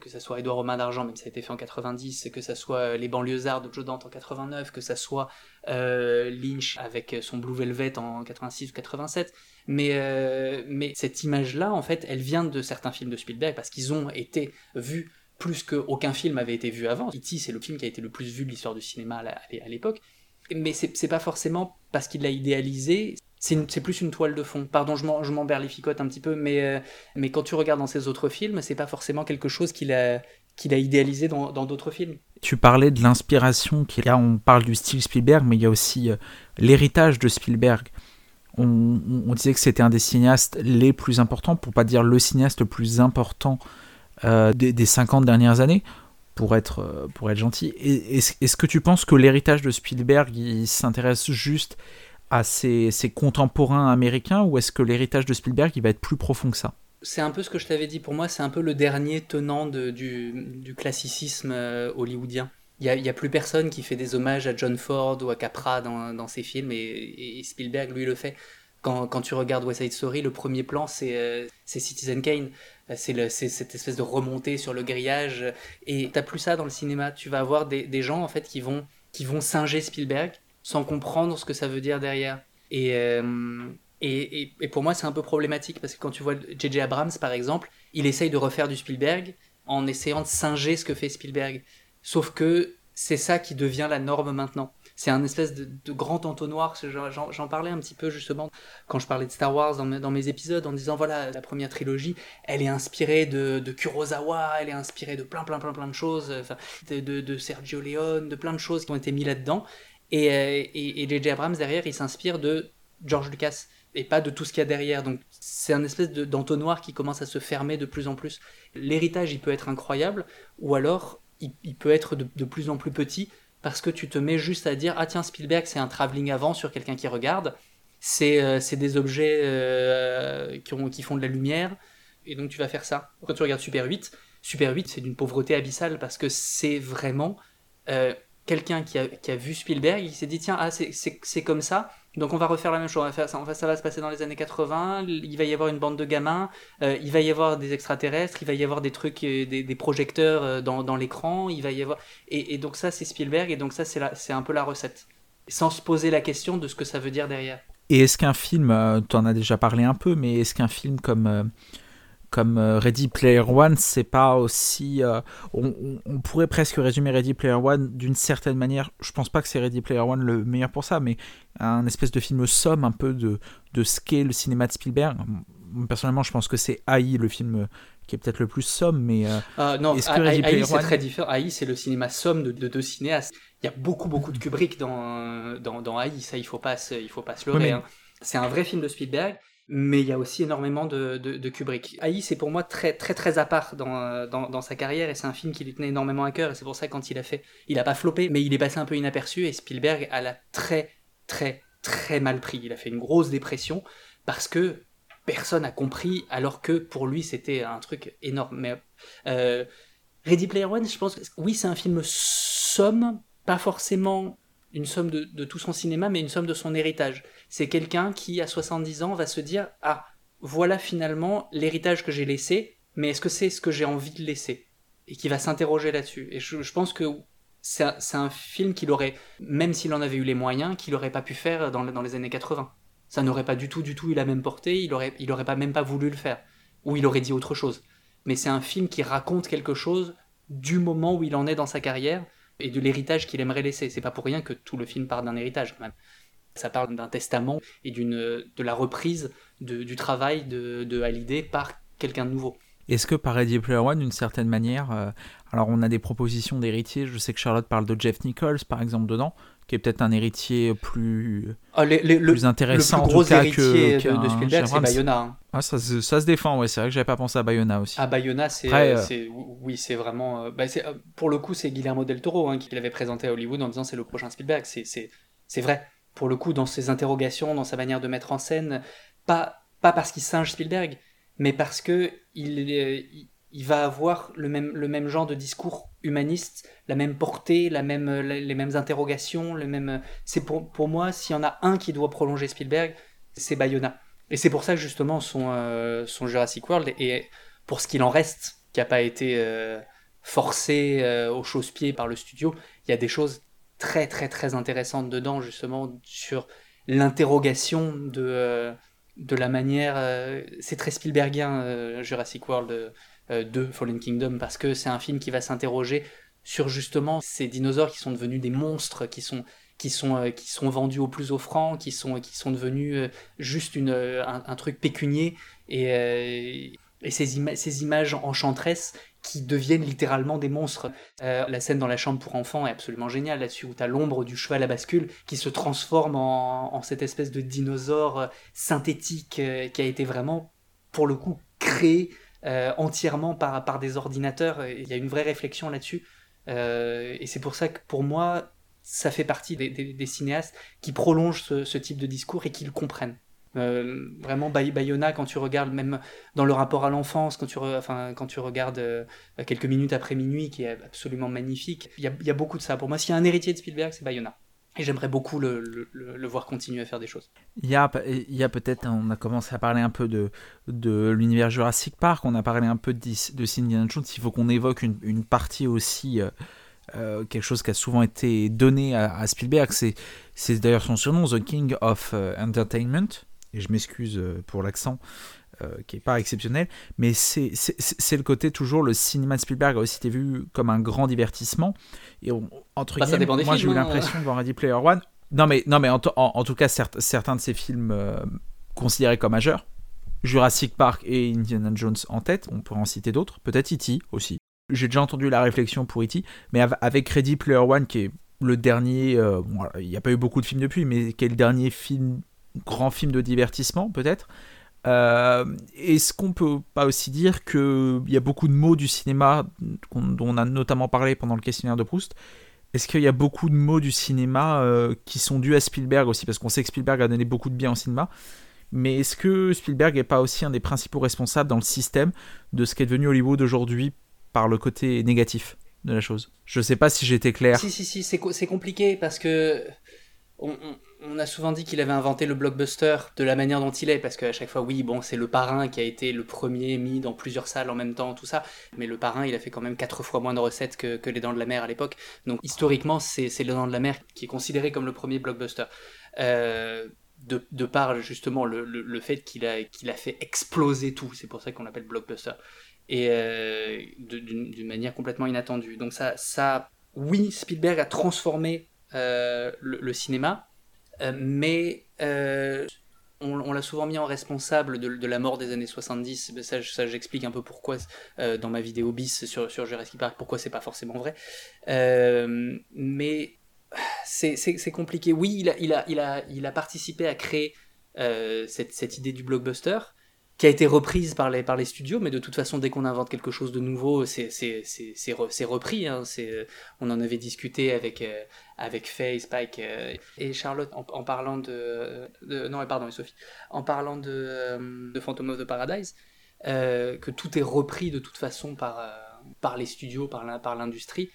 que ça soit Edouard Romain d'Argent, même si ça a été fait en 90, que ça soit Les banlieusards de Joe Dante en 89, que ça soit Lynch avec son Blue Velvet en 86 ou 87. Mais, mais cette image-là, en fait, elle vient de certains films de Spielberg parce qu'ils ont été vus plus qu'aucun film avait été vu avant. E.T., c'est le film qui a été le plus vu de l'histoire du cinéma à l'époque mais c'est pas forcément parce qu'il l'a idéalisé, c'est plus une toile de fond. Pardon, je m'emberlificote un petit peu, mais, euh, quand tu regardes dans ses autres films, c'est pas forcément quelque chose qu'il a, idéalisé dans d'autres films. Tu parlais de l'inspiration, là on parle du style Spielberg, mais il y a aussi euh, l'héritage de Spielberg. On, disait que c'était un des cinéastes les plus importants, pour pas dire le cinéaste le plus important euh, des, des, 50 dernières années, pour être, pour être gentil. Est-ce que tu penses que l'héritage de Spielberg s'intéresse juste à ses, contemporains américains, ou est-ce que l'héritage de Spielberg il va être plus profond que ça? C'est un peu ce que je t'avais dit. Pour moi, c'est un peu le dernier tenant du, classicisme euh, hollywoodien. Il n'y a, plus personne qui fait des hommages à John Ford ou à Capra dans, ses films, et, Spielberg, lui, le fait. Quand, quand, tu regardes West Side Story, le premier plan, c'est euh, Citizen Kane. C'est cette espèce de remontée sur le grillage. Et t'as plus ça dans le cinéma. Tu vas avoir des, des, gens, en fait, qui vont, qui vont singer Spielberg sans comprendre ce que ça veut dire derrière. Et, euh, et, pour moi, c'est un peu problématique parce que quand tu vois J.J. Abrams, par exemple, il essaye de refaire du Spielberg en essayant de singer ce que fait Spielberg. Sauf que c'est ça qui devient la norme maintenant. C'est un espèce de, grand entonnoir. J'en parlais un petit peu justement quand je parlais de Star Wars dans mes, épisodes en disant voilà, la première trilogie, elle est inspirée de, Kurosawa, elle est inspirée de plein, plein, plein, plein de choses, de, de, Sergio Leone, de plein de choses qui ont été mis là-dedans. Et J.J. Abrams, derrière, il s'inspire de George Lucas et pas de tout ce qu'il y a derrière. Donc c'est un espèce d'entonnoir qui commence à se fermer de plus en plus. L'héritage, il peut être incroyable, ou alors il, peut être de, plus en plus petit, parce que tu te mets juste à dire, ah tiens, Spielberg, c'est un travelling avant sur quelqu'un qui regarde, c'est euh, des objets euh, qui, ont, qui font de la lumière, et donc tu vas faire ça. Quand tu regardes Super 8, Super 8, c'est d'une pauvreté abyssale, parce que c'est vraiment... Euh, quelqu'un qui a, qui a, vu Spielberg, il s'est dit tiens, ah, c'est comme ça, donc on va refaire la même chose, ça, ça va se passer dans les années 80, il va y avoir une bande de gamins, euh, il va y avoir des extraterrestres, il va y avoir des trucs, euh, des, projecteurs euh, dans, dans l'écran, il va y avoir... Et, donc ça c'est Spielberg, et donc ça c'est un peu la recette. Sans se poser la question de ce que ça veut dire derrière. Et est-ce qu'un film, tu en as déjà parlé un peu, mais est-ce qu'un film comme comme euh, Ready Player One, c'est pas aussi. Euh, on, pourrait presque résumer Ready Player One d'une certaine manière. Je pense pas que c'est Ready Player One le meilleur pour ça, mais un espèce de film somme un peu de, de ce qu'est le cinéma de Spielberg. Personnellement, je pense que c'est AI le film qui est peut-être le plus somme, mais. Euh, ah, non, AI, c'est très différent. AI, c'est le cinéma somme de, deux cinéastes. Il y a beaucoup, beaucoup de Kubrick dans, dans, dans AI, ça, il faut pas il faut pas se leurrer. Hein. C'est un vrai film de Spielberg mais il y a aussi énormément de, de, Kubrick. AI, c'est pour moi très très très à part dans, dans, sa carrière, et c'est un film qui lui tenait énormément à cœur, et c'est pour ça quand il a fait, il a pas floppé, mais il est passé un peu inaperçu, et Spielberg a la très très très mal pris. Il a fait une grosse dépression, parce que personne a compris, alors que pour lui c'était un truc énorme. Mais euh, Ready Player One, je pense que oui, c'est un film somme, pas forcément une somme de, tout son cinéma, mais une somme de son héritage. C'est quelqu'un qui, à 70 ans, va se dire Ah, voilà finalement l'héritage que j'ai laissé, mais est-ce que c'est ce que j'ai envie de laisser? Et qui va s'interroger là-dessus. Et je, pense que c'est un, film qu'il aurait, même s'il en avait eu les moyens, qu'il n'aurait pas pu faire dans, les années 80. Ça n'aurait pas du tout, du tout eu la même portée, il aurait, il aurait pas même pas voulu le faire. Ou il aurait dit autre chose. Mais c'est un film qui raconte quelque chose du moment où il en est dans sa carrière et de l'héritage qu'il aimerait laisser. C'est pas pour rien que tout le film part d'un héritage quand même. Ça parle d'un testament et de la reprise du travail de, de Hallyday par quelqu'un de nouveau. Est-ce que par Ready Player One, d'une certaine manière, euh, alors on a des propositions d'héritiers, je sais que Charlotte parle de Jeff Nichols par exemple dedans, qui est peut-être un héritier plus, ah, plus intéressant. Le plus gros héritier de, Spielberg, c'est Bayona. Hein. Ah, ça, ça, se défend, ouais, c'est vrai que j'avais pas pensé à Bayona aussi. Ah, Bayona, c'est. Euh, oui, c'est vraiment. Euh, bah, pour le coup, c'est Guillermo del Toro hein, qui l'avait présenté à Hollywood en disant c'est le prochain Spielberg. C'est vrai. Pour le coup, dans ses interrogations, dans sa manière de mettre en scène, pas, pas parce qu'il singe Spielberg, mais parce que il, il va avoir le même, le même genre de discours humaniste, la même portée, la même, les mêmes interrogations, le même. C'est pour, pour moi, s'il y en a un qui doit prolonger Spielberg, c'est Bayona. Et c'est pour ça que justement son, euh, son Jurassic World, et pour ce qu'il en reste, qui n'a pas été euh, forcé euh, au chausse-pied par le studio, il y a des choses très très très intéressantes dedans, justement, sur l'interrogation de, de la manière. c'est très Spielbergien, Jurassic World euh, de Fallen Kingdom parce que c'est un film qui va s'interroger sur justement ces dinosaures qui sont devenus des monstres, qui sont qui sont euh, qui sont vendus au plus offrant, qui sont qui sont devenus euh, juste une un, truc pécunier et, et ces, ces images enchanteresses qui deviennent littéralement des monstres. Euh, la scène dans la chambre pour enfants est absolument géniale là-dessus, où tu as l'ombre du cheval à bascule qui se transforme en, cette espèce de dinosaure euh, synthétique euh, qui a été vraiment, pour le coup, créé entièrement par, par des ordinateurs. Il y a une vraie réflexion là-dessus. et c'est pour ça que pour moi, ça fait partie des, cinéastes qui prolongent ce, type de discours et qui le comprennent. Euh, vraiment, Bayona, quand tu regardes, même dans le rapport à l'enfance, quand, tu enfin, quand tu regardes euh, quelques minutes après minuit, qui est absolument magnifique, il y a, beaucoup de ça. Pour moi, s'il y a un héritier de Spielberg, c'est Bayona. Et j'aimerais beaucoup le, voir continuer à faire des choses. Il y a, peut-être, on a commencé à parler un peu de, l'univers Jurassic Park, on a parlé un peu de, de Indiana Jones, il faut qu'on évoque une, partie aussi, euh, quelque chose qui a souvent été donné à, Spielberg, c'est, d'ailleurs son surnom, The King of Entertainment et je m'excuse euh, pour l'accent euh, qui est pas exceptionnel, mais c'est le côté toujours le cinéma de Spielberg a aussi été vu comme un grand divertissement et entre bah, guillemets, moi j'ai eu hein. l'impression de voir Ready Player One. Non mais non mais en, tout cas certains de ces films euh, considérés comme majeurs, Jurassic Park et Indiana Jones en tête, on pourrait en citer d'autres, peut-être E.T. aussi. J'ai déjà entendu la réflexion pour E.T., mais avec Ready Player One qui est le dernier, il n'y a pas eu beaucoup de films depuis, mais qui est le dernier film grand film de divertissement, peut-être. Euh, est-ce qu'on peut pas aussi dire qu'il y a beaucoup de mots du cinéma dont on a notamment parlé pendant le questionnaire de Proust? Est-ce qu'il y a beaucoup de mots du cinéma euh, qui sont dus à Spielberg aussi? Parce qu'on sait que Spielberg a donné beaucoup de bien au cinéma. Mais est-ce que Spielberg n'est pas aussi un des principaux responsables dans le système de ce qu'est devenu Hollywood aujourd'hui par le côté négatif de la chose? Je sais pas si j'étais clair. Si, si, si, c'est compliqué parce que a souvent dit qu'il avait inventé le blockbuster de la manière dont il est, parce qu'à chaque fois, oui, bon, c'est le parrain qui a été le premier mis dans plusieurs salles en même temps, tout ça, mais le parrain, il a fait quand même quatre fois moins de recettes que, Les Dents de la Mer à l'époque. Donc historiquement, c'est Les Dents de la Mer qui est considéré comme le premier blockbuster. Euh, de, par justement le, fait qu'il a, fait exploser tout, c'est pour ça qu'on l'appelle blockbuster, et euh, d'une manière complètement inattendue. Donc ça, oui, Spielberg a transformé euh, le, cinéma, mais euh, on, l'a souvent mis en responsable de, la mort des années 70. Ça, ça j'explique un peu pourquoi dans ma vidéo bis sur, sur Jurassic Park, pourquoi c'est pas forcément vrai. mais c'est compliqué. Oui, il a, participé à créer cette, idée du blockbuster qui a été reprise par les, par les studios, mais de toute façon, dès qu'on invente quelque chose de nouveau, c'est repris. Hein, on en avait discuté avec, euh, avec Spike euh, et Charlotte en, parlant de, pardon, et Sophie. En parlant de, euh, de Phantom of the Paradise, que tout est repris de toute façon par, par les studios, par l'industrie.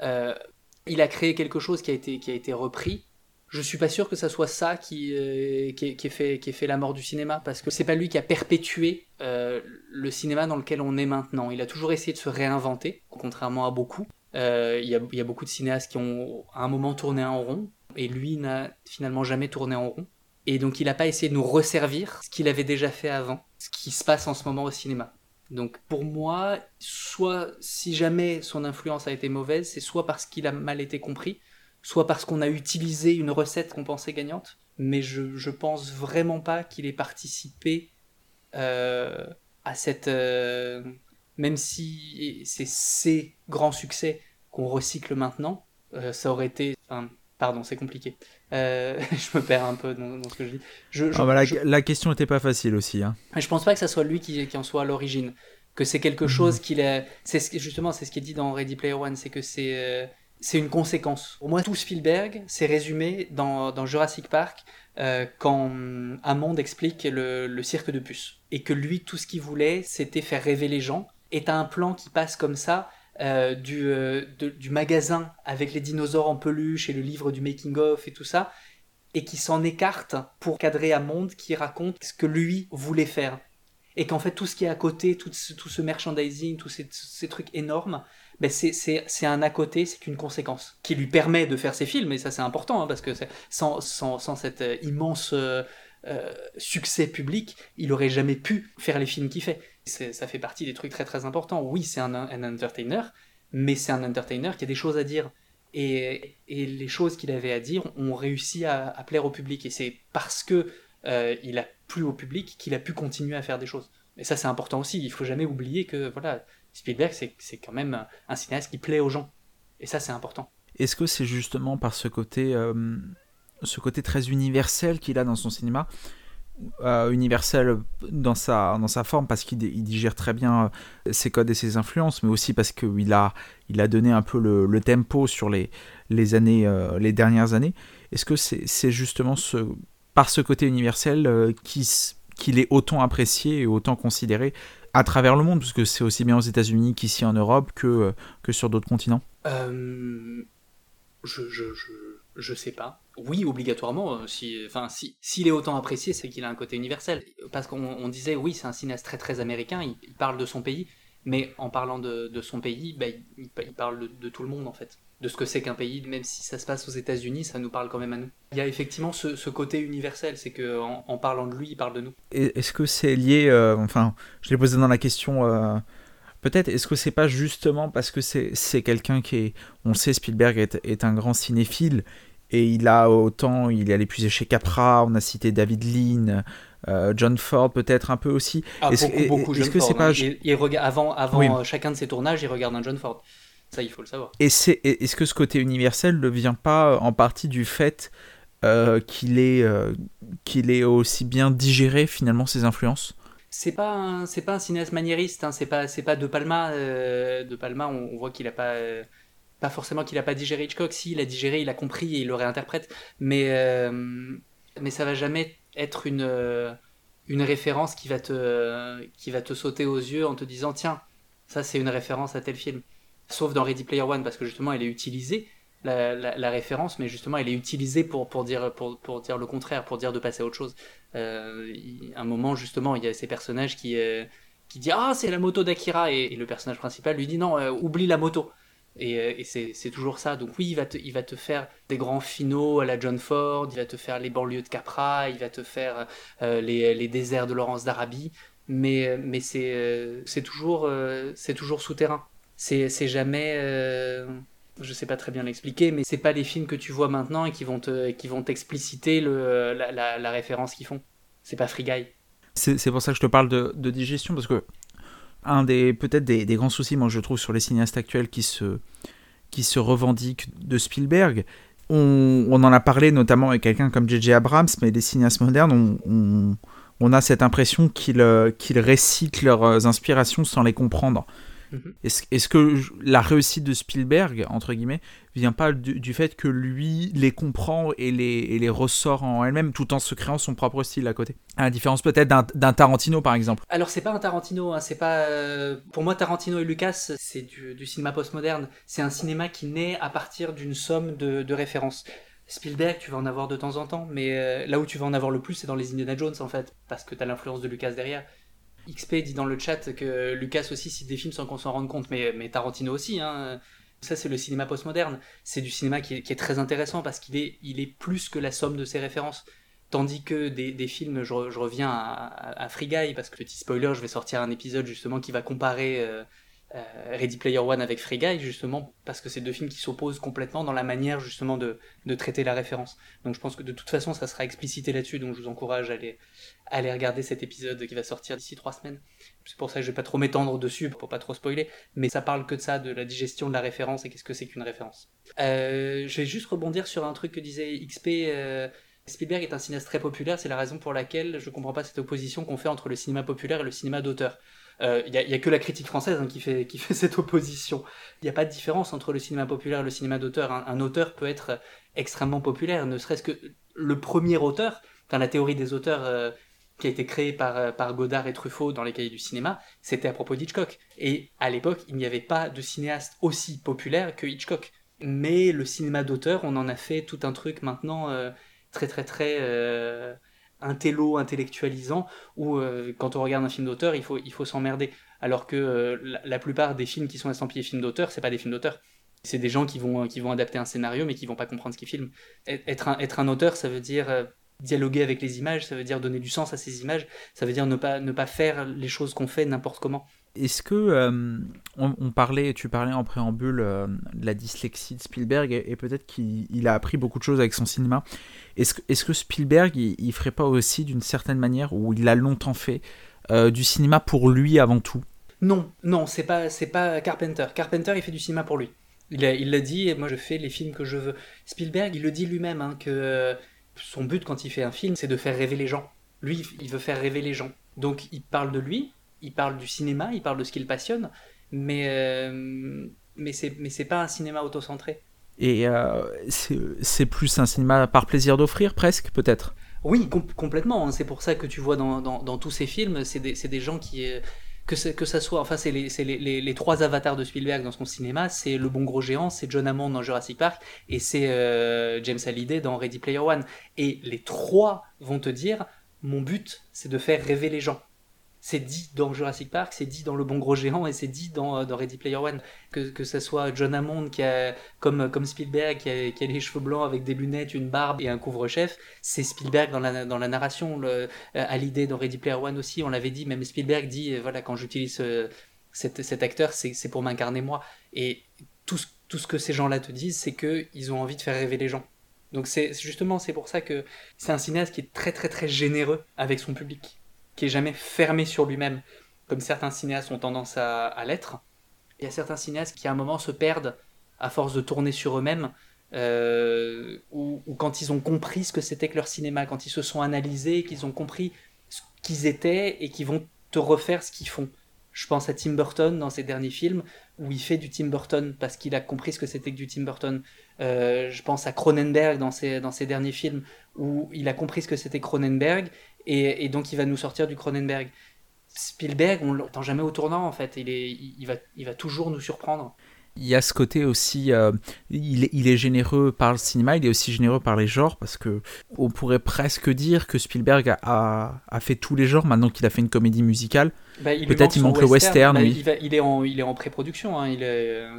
il a créé quelque chose qui a été, qui a été repris je suis pas sûr que ça soit ça qui, euh, qui, ait fait, qui fait la mort du cinéma, parce que c'est pas lui qui a perpétué euh, le cinéma dans lequel on est maintenant. Il a toujours essayé de se réinventer, contrairement à beaucoup. Euh, il y, y, a, beaucoup de cinéastes qui ont à un moment tourné en rond, et lui n'a finalement jamais tourné en rond. Et donc il n'a pas essayé de nous resservir ce qu'il avait déjà fait avant, ce qui se passe en ce moment au cinéma. Donc pour moi, soit si jamais son influence a été mauvaise, c'est soit parce qu'il a mal été compris, soit parce qu'on a utilisé une recette qu'on pensait gagnante, mais je, je pense vraiment pas qu'il ait participé euh, à cette. Euh, même si c'est ses grands succès qu'on recycle maintenant, euh, ça aurait été. pardon, c'est compliqué. je me perds un peu dans, ce que je dis. Je, ah bah la, question n'était pas facile aussi. Hein. Je pense pas que ça soit lui qui, qui en soit à l'origine. Que c'est quelque mhm. chose qu'il a. Justement, c'est ce qui est dit dans Ready Player One, c'est que c'est c'est une conséquence. Pour moi, tout Spielberg, c'est résumé dans, Jurassic Park euh, quand Hammond explique le, cirque de puces. Et que lui, tout ce qu'il voulait, c'était faire rêver les gens. Et t'as un plan qui passe comme ça, euh, du, euh, du magasin avec les dinosaures en peluche et le livre du making-of et tout ça, et qui s'en écarte pour cadrer Hammond qui raconte ce que lui voulait faire. Et qu'en fait, tout ce qui est à côté, tout ce, merchandising, tous ces trucs énormes, ben c'est un à côté, c'est qu'une conséquence qui lui permet de faire ses films, et ça c'est important, hein, parce que sans, sans, cet euh, immense euh, euh, succès public, il aurait jamais pu faire les films qu'il fait. Ça fait partie des trucs très très importants. Oui, c'est un, un, entertainer, mais c'est un entertainer qui a des choses à dire. Et, les choses qu'il avait à dire ont réussi à, à plaire au public. Et c'est parce que il a plu au public qu'il a pu continuer à faire des choses. Et ça c'est important aussi. Il faut jamais oublier que voilà, Spielberg, c'est quand même un cinéaste qui plaît aux gens. Et ça, c'est important. Est-ce que c'est justement par ce côté, euh, ce côté très universel qu'il a dans son cinéma euh, universel dans sa, dans sa forme parce qu'il digère très bien euh, ses codes et ses influences, mais aussi parce qu'il a, il a donné un peu le, tempo sur les, les, années, les dernières années. Est-ce que c'est justement par ce côté universel qu'il est autant apprécié et autant considéré à travers le monde, parce que c'est aussi bien aux États-Unis qu'ici en Europe que, que sur d'autres continents je, je, je, sais pas. Oui, obligatoirement. Euh, si, enfin, si, s'il est autant apprécié, c'est qu'il a un côté universel. Parce qu'on disait, oui, c'est un cinéaste très très américain. Il, parle de son pays, mais en parlant de, de son pays, bah, il, parle de, tout le monde en fait. De ce que c'est qu'un pays, même si ça se passe aux États-Unis, ça nous parle quand même à nous. Il y a effectivement ce, ce côté universel, c'est que en, parlant de lui, il parle de nous. Est-ce que c'est lié, euh, enfin, je l'ai posé dans la question. Euh, Peut-être, est-ce que c'est pas justement parce que c'est quelqu'un qui est. On sait, Spielberg est, est, un grand cinéphile et il a autant. Il est allé puiser chez Capra, on a cité David Lean, euh, John Ford peut-être un peu aussi. Ah, est-ce, beaucoup, beaucoup John que c'est pas. Hein. Il, avant avant chacun de ses tournages, il regarde un John Ford. Ça, il faut le savoir. Et c'est, est-ce que ce côté universel ne vient pas en partie du fait euh, qu'il, est, qu'il est aussi bien digéré finalement ses influences? C'est pas c'est pas un cinéaste maniériste hein, c'est pas c'est pas de Palma euh, de Palma on, voit qu'il a pas euh, pas forcément qu'il a pas digéré Hitchcock. Si il a digéré il a compris et il le réinterprète. Mais euh, mais ça va jamais être une une référence qui va te qui va te sauter aux yeux en te disant tiens ça c'est une référence à tel film sauf dans Ready Player One parce que justement elle est utilisée la, référence, mais justement, elle est utilisée pour, pour, dire, pour, pour dire le contraire, pour dire de passer à autre chose. Euh, un moment, justement, il y a ces personnages qui, euh, qui disent Ah, c'est la moto d'Akira, et, le personnage principal lui dit Non, euh, oublie la moto. Et, euh, et c'est toujours ça. Donc, oui, il va, te, il va te faire des grands finaux à la John Ford, il va te faire les banlieues de Capra, il va te faire les, les, déserts de Laurence d'Arabie, mais, mais c'est toujours, c'est toujours souterrain. C'est jamais je sais pas très bien l'expliquer, mais c'est pas les films que tu vois maintenant et qui vont qui vont t'expliciter la, référence qu'ils font. C'est pas Free Guy. C'est pour ça que je te parle de, digestion, parce que un des peut-être des, des, grands soucis, moi je trouve, sur les cinéastes actuels qui se, qui se revendiquent de Spielberg, on, en a parlé notamment avec quelqu'un comme J.J. Abrams, mais les cinéastes modernes, on, a cette impression qu'ils qu'ils récitent leurs inspirations sans les comprendre. Mhm. Est-ce que la réussite de Spielberg, entre guillemets, vient pas du, fait que lui les comprend et les, les ressort en elle-même tout en se créant son propre style à côté? À la différence peut-être d'un Tarantino par exemple. Alors c'est pas un Tarantino, hein, c'est pas. Euh, pour moi, Tarantino et Lucas, c'est du, cinéma postmoderne. C'est un cinéma qui naît à partir d'une somme de, références. Spielberg, tu vas en avoir de temps en temps, mais euh, là où tu vas en avoir le plus, c'est dans les Indiana Jones en fait, parce que tu as l'influence de Lucas derrière. XP dit dans le chat que Lucas aussi cite des films sans qu'on s'en rende compte, mais, Tarantino aussi. Hein. Ça, c'est le cinéma postmoderne. C'est du cinéma qui est, très intéressant parce qu'il est, il est plus que la somme de ses références. Tandis que des, films, je, reviens à, à, Free Guy, parce que petit spoiler, je vais sortir un épisode justement qui va comparer euh, Ready Player One avec Free Guy, justement, parce que c'est deux films qui s'opposent complètement dans la manière, justement, de, traiter la référence. Donc je pense que de toute façon, ça sera explicité là-dessus, donc je vous encourage à aller, à aller regarder cet épisode qui va sortir d'ici trois semaines. C'est pour ça que je vais pas trop m'étendre dessus, pour pas trop spoiler, mais ça parle que de ça, de la digestion de la référence et qu'est-ce que c'est qu'une référence. Euh, je vais juste rebondir sur un truc que disait XP. Euh, Spielberg est un cinéaste très populaire, c'est la raison pour laquelle je comprends pas cette opposition qu'on fait entre le cinéma populaire et le cinéma d'auteur. Il euh, n'y a, que la critique française hein, qui, fait, cette opposition. Il n'y a pas de différence entre le cinéma populaire et le cinéma d'auteur. Un, auteur peut être extrêmement populaire, ne serait-ce que le premier auteur, enfin la théorie des auteurs euh, qui a été créée par, euh, par Godard et Truffaut dans les cahiers du cinéma, c'était à propos d'Hitchcock. Et à l'époque, il n'y avait pas de cinéaste aussi populaire que Hitchcock. Mais le cinéma d'auteur, on en a fait tout un truc maintenant très très très intello, intellectualisant, où euh, quand on regarde un film d'auteur, il faut, il faut s'emmerder. Alors que euh, la, plupart des films qui sont estampillés films d'auteur, c'est pas des films d'auteur. C'est des gens qui vont, qui vont adapter un scénario, mais qui vont pas comprendre ce qu'ils filment. Être un, être un auteur, ça veut dire euh, dialoguer avec les images, ça veut dire donner du sens à ces images, ça veut dire ne pas, ne pas faire les choses qu'on fait n'importe comment. Est-ce que euh, on, parlait, tu parlais en préambule euh, de la dyslexie de Spielberg et, peut-être qu'il a appris beaucoup de choses avec son cinéma. Est-ce que, Spielberg, il, ferait pas aussi d'une certaine manière, ou il a longtemps fait, euh, du cinéma pour lui avant tout? Non, non, c'est pas, c'est pas Carpenter. Carpenter, il fait du cinéma pour lui. Il l'a il dit, moi je fais les films que je veux. Spielberg, il le dit lui-même, hein, que son but quand il fait un film, c'est de faire rêver les gens. Lui, il veut faire rêver les gens. Donc il parle de lui, il parle du cinéma, il parle de ce qu'il passionne, mais, euh, mais c'est pas un cinéma autocentré. Et euh, c'est plus un cinéma par plaisir d'offrir, presque, peut-être? Oui, complètement. Hein. C'est pour ça que tu vois dans, dans, tous ces films, c'est des, des, gens qui. Euh, que, que ça soit. Enfin, c'est les, les, les, trois avatars de Spielberg dans son cinéma c'est Le Bon Gros Géant, c'est John Hammond dans Jurassic Park, et c'est James Hallyday dans Ready Player One. Et les trois vont te dire mon but, c'est de faire rêver les gens. C'est dit dans Jurassic Park, c'est dit dans Le Bon Gros Géant et c'est dit dans, euh, Ready Player One. Que, que ce soit John Hammond, qui comme, comme Spielberg, qui a, les cheveux blancs avec des lunettes, une barbe et un couvre-chef, c'est Spielberg dans la, dans la narration. Le, euh, à l'idée dans Ready Player One aussi, on l'avait dit, même Spielberg dit, euh, voilà, quand j'utilise cet, cet, acteur, c'est pour m'incarner moi. Et tout, tout ce que ces gens-là te disent, c'est qu'ils ont envie de faire rêver les gens. Donc c'est justement c'est pour ça que c'est un cinéaste qui est très très très généreux avec son public, qui est jamais fermé sur lui-même, comme certains cinéastes ont tendance à, l'être. Il y a certains cinéastes qui à un moment se perdent à force de tourner sur eux-mêmes, euh, ou, quand ils ont compris ce que c'était que leur cinéma, quand ils se sont analysés, qu'ils ont compris ce qu'ils étaient et qu'ils vont te refaire ce qu'ils font. Je pense à Tim Burton dans ses derniers films, où il fait du Tim Burton parce qu'il a compris ce que c'était que du Tim Burton. Euh, je pense à Cronenberg dans ses, dans ses derniers films, où il a compris ce que c'était Cronenberg, et, donc il va nous sortir du Cronenberg. Spielberg, on l'entend jamais au tournant en fait, il, est, il, va, il va toujours nous surprendre. Il y a ce côté aussi, euh, il, est, il, est, généreux par le cinéma, il est aussi généreux par les genres, parce que on pourrait presque dire que Spielberg a, a, fait tous les genres maintenant qu'il a fait une comédie musicale. Bah, Peut-être il manque le western. Bah, il, il, est en, il est en pré-production, hein,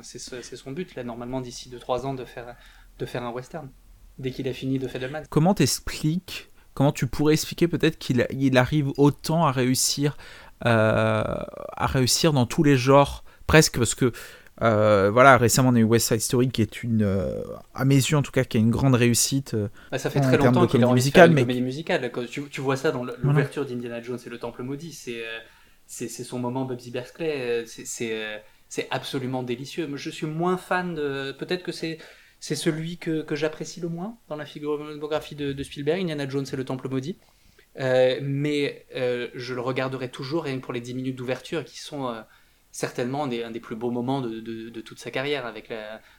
c'est son but là, normalement d'ici 2-3 ans de faire, de faire un western, dès qu'il a fini de Fableman. Comment t'expliques, comment tu pourrais expliquer peut-être qu'il il arrive autant à réussir, euh, à réussir dans tous les genres, presque, parce que euh, voilà, récemment on a eu West Side Story qui est une, euh, à mes yeux en tout cas, qui a une grande réussite. Bah, ça fait très longtemps qu'il a musicale, mais... comédie musicale. Tu, tu, vois ça dans l'ouverture d'Indiana Jones et le Temple maudit. C'est c'est son moment Bubsy Berkeley. C'est absolument délicieux. je suis moins fan de. Peut-être que c'est c'est celui que, que j'apprécie le moins dans la filmographie de, de, Spielberg, Indiana Jones et le Temple maudit. mais je le regarderai toujours rien pour les 10 minutes d'ouverture qui sont certainement un des, plus beaux moments de, toute sa carrière, avec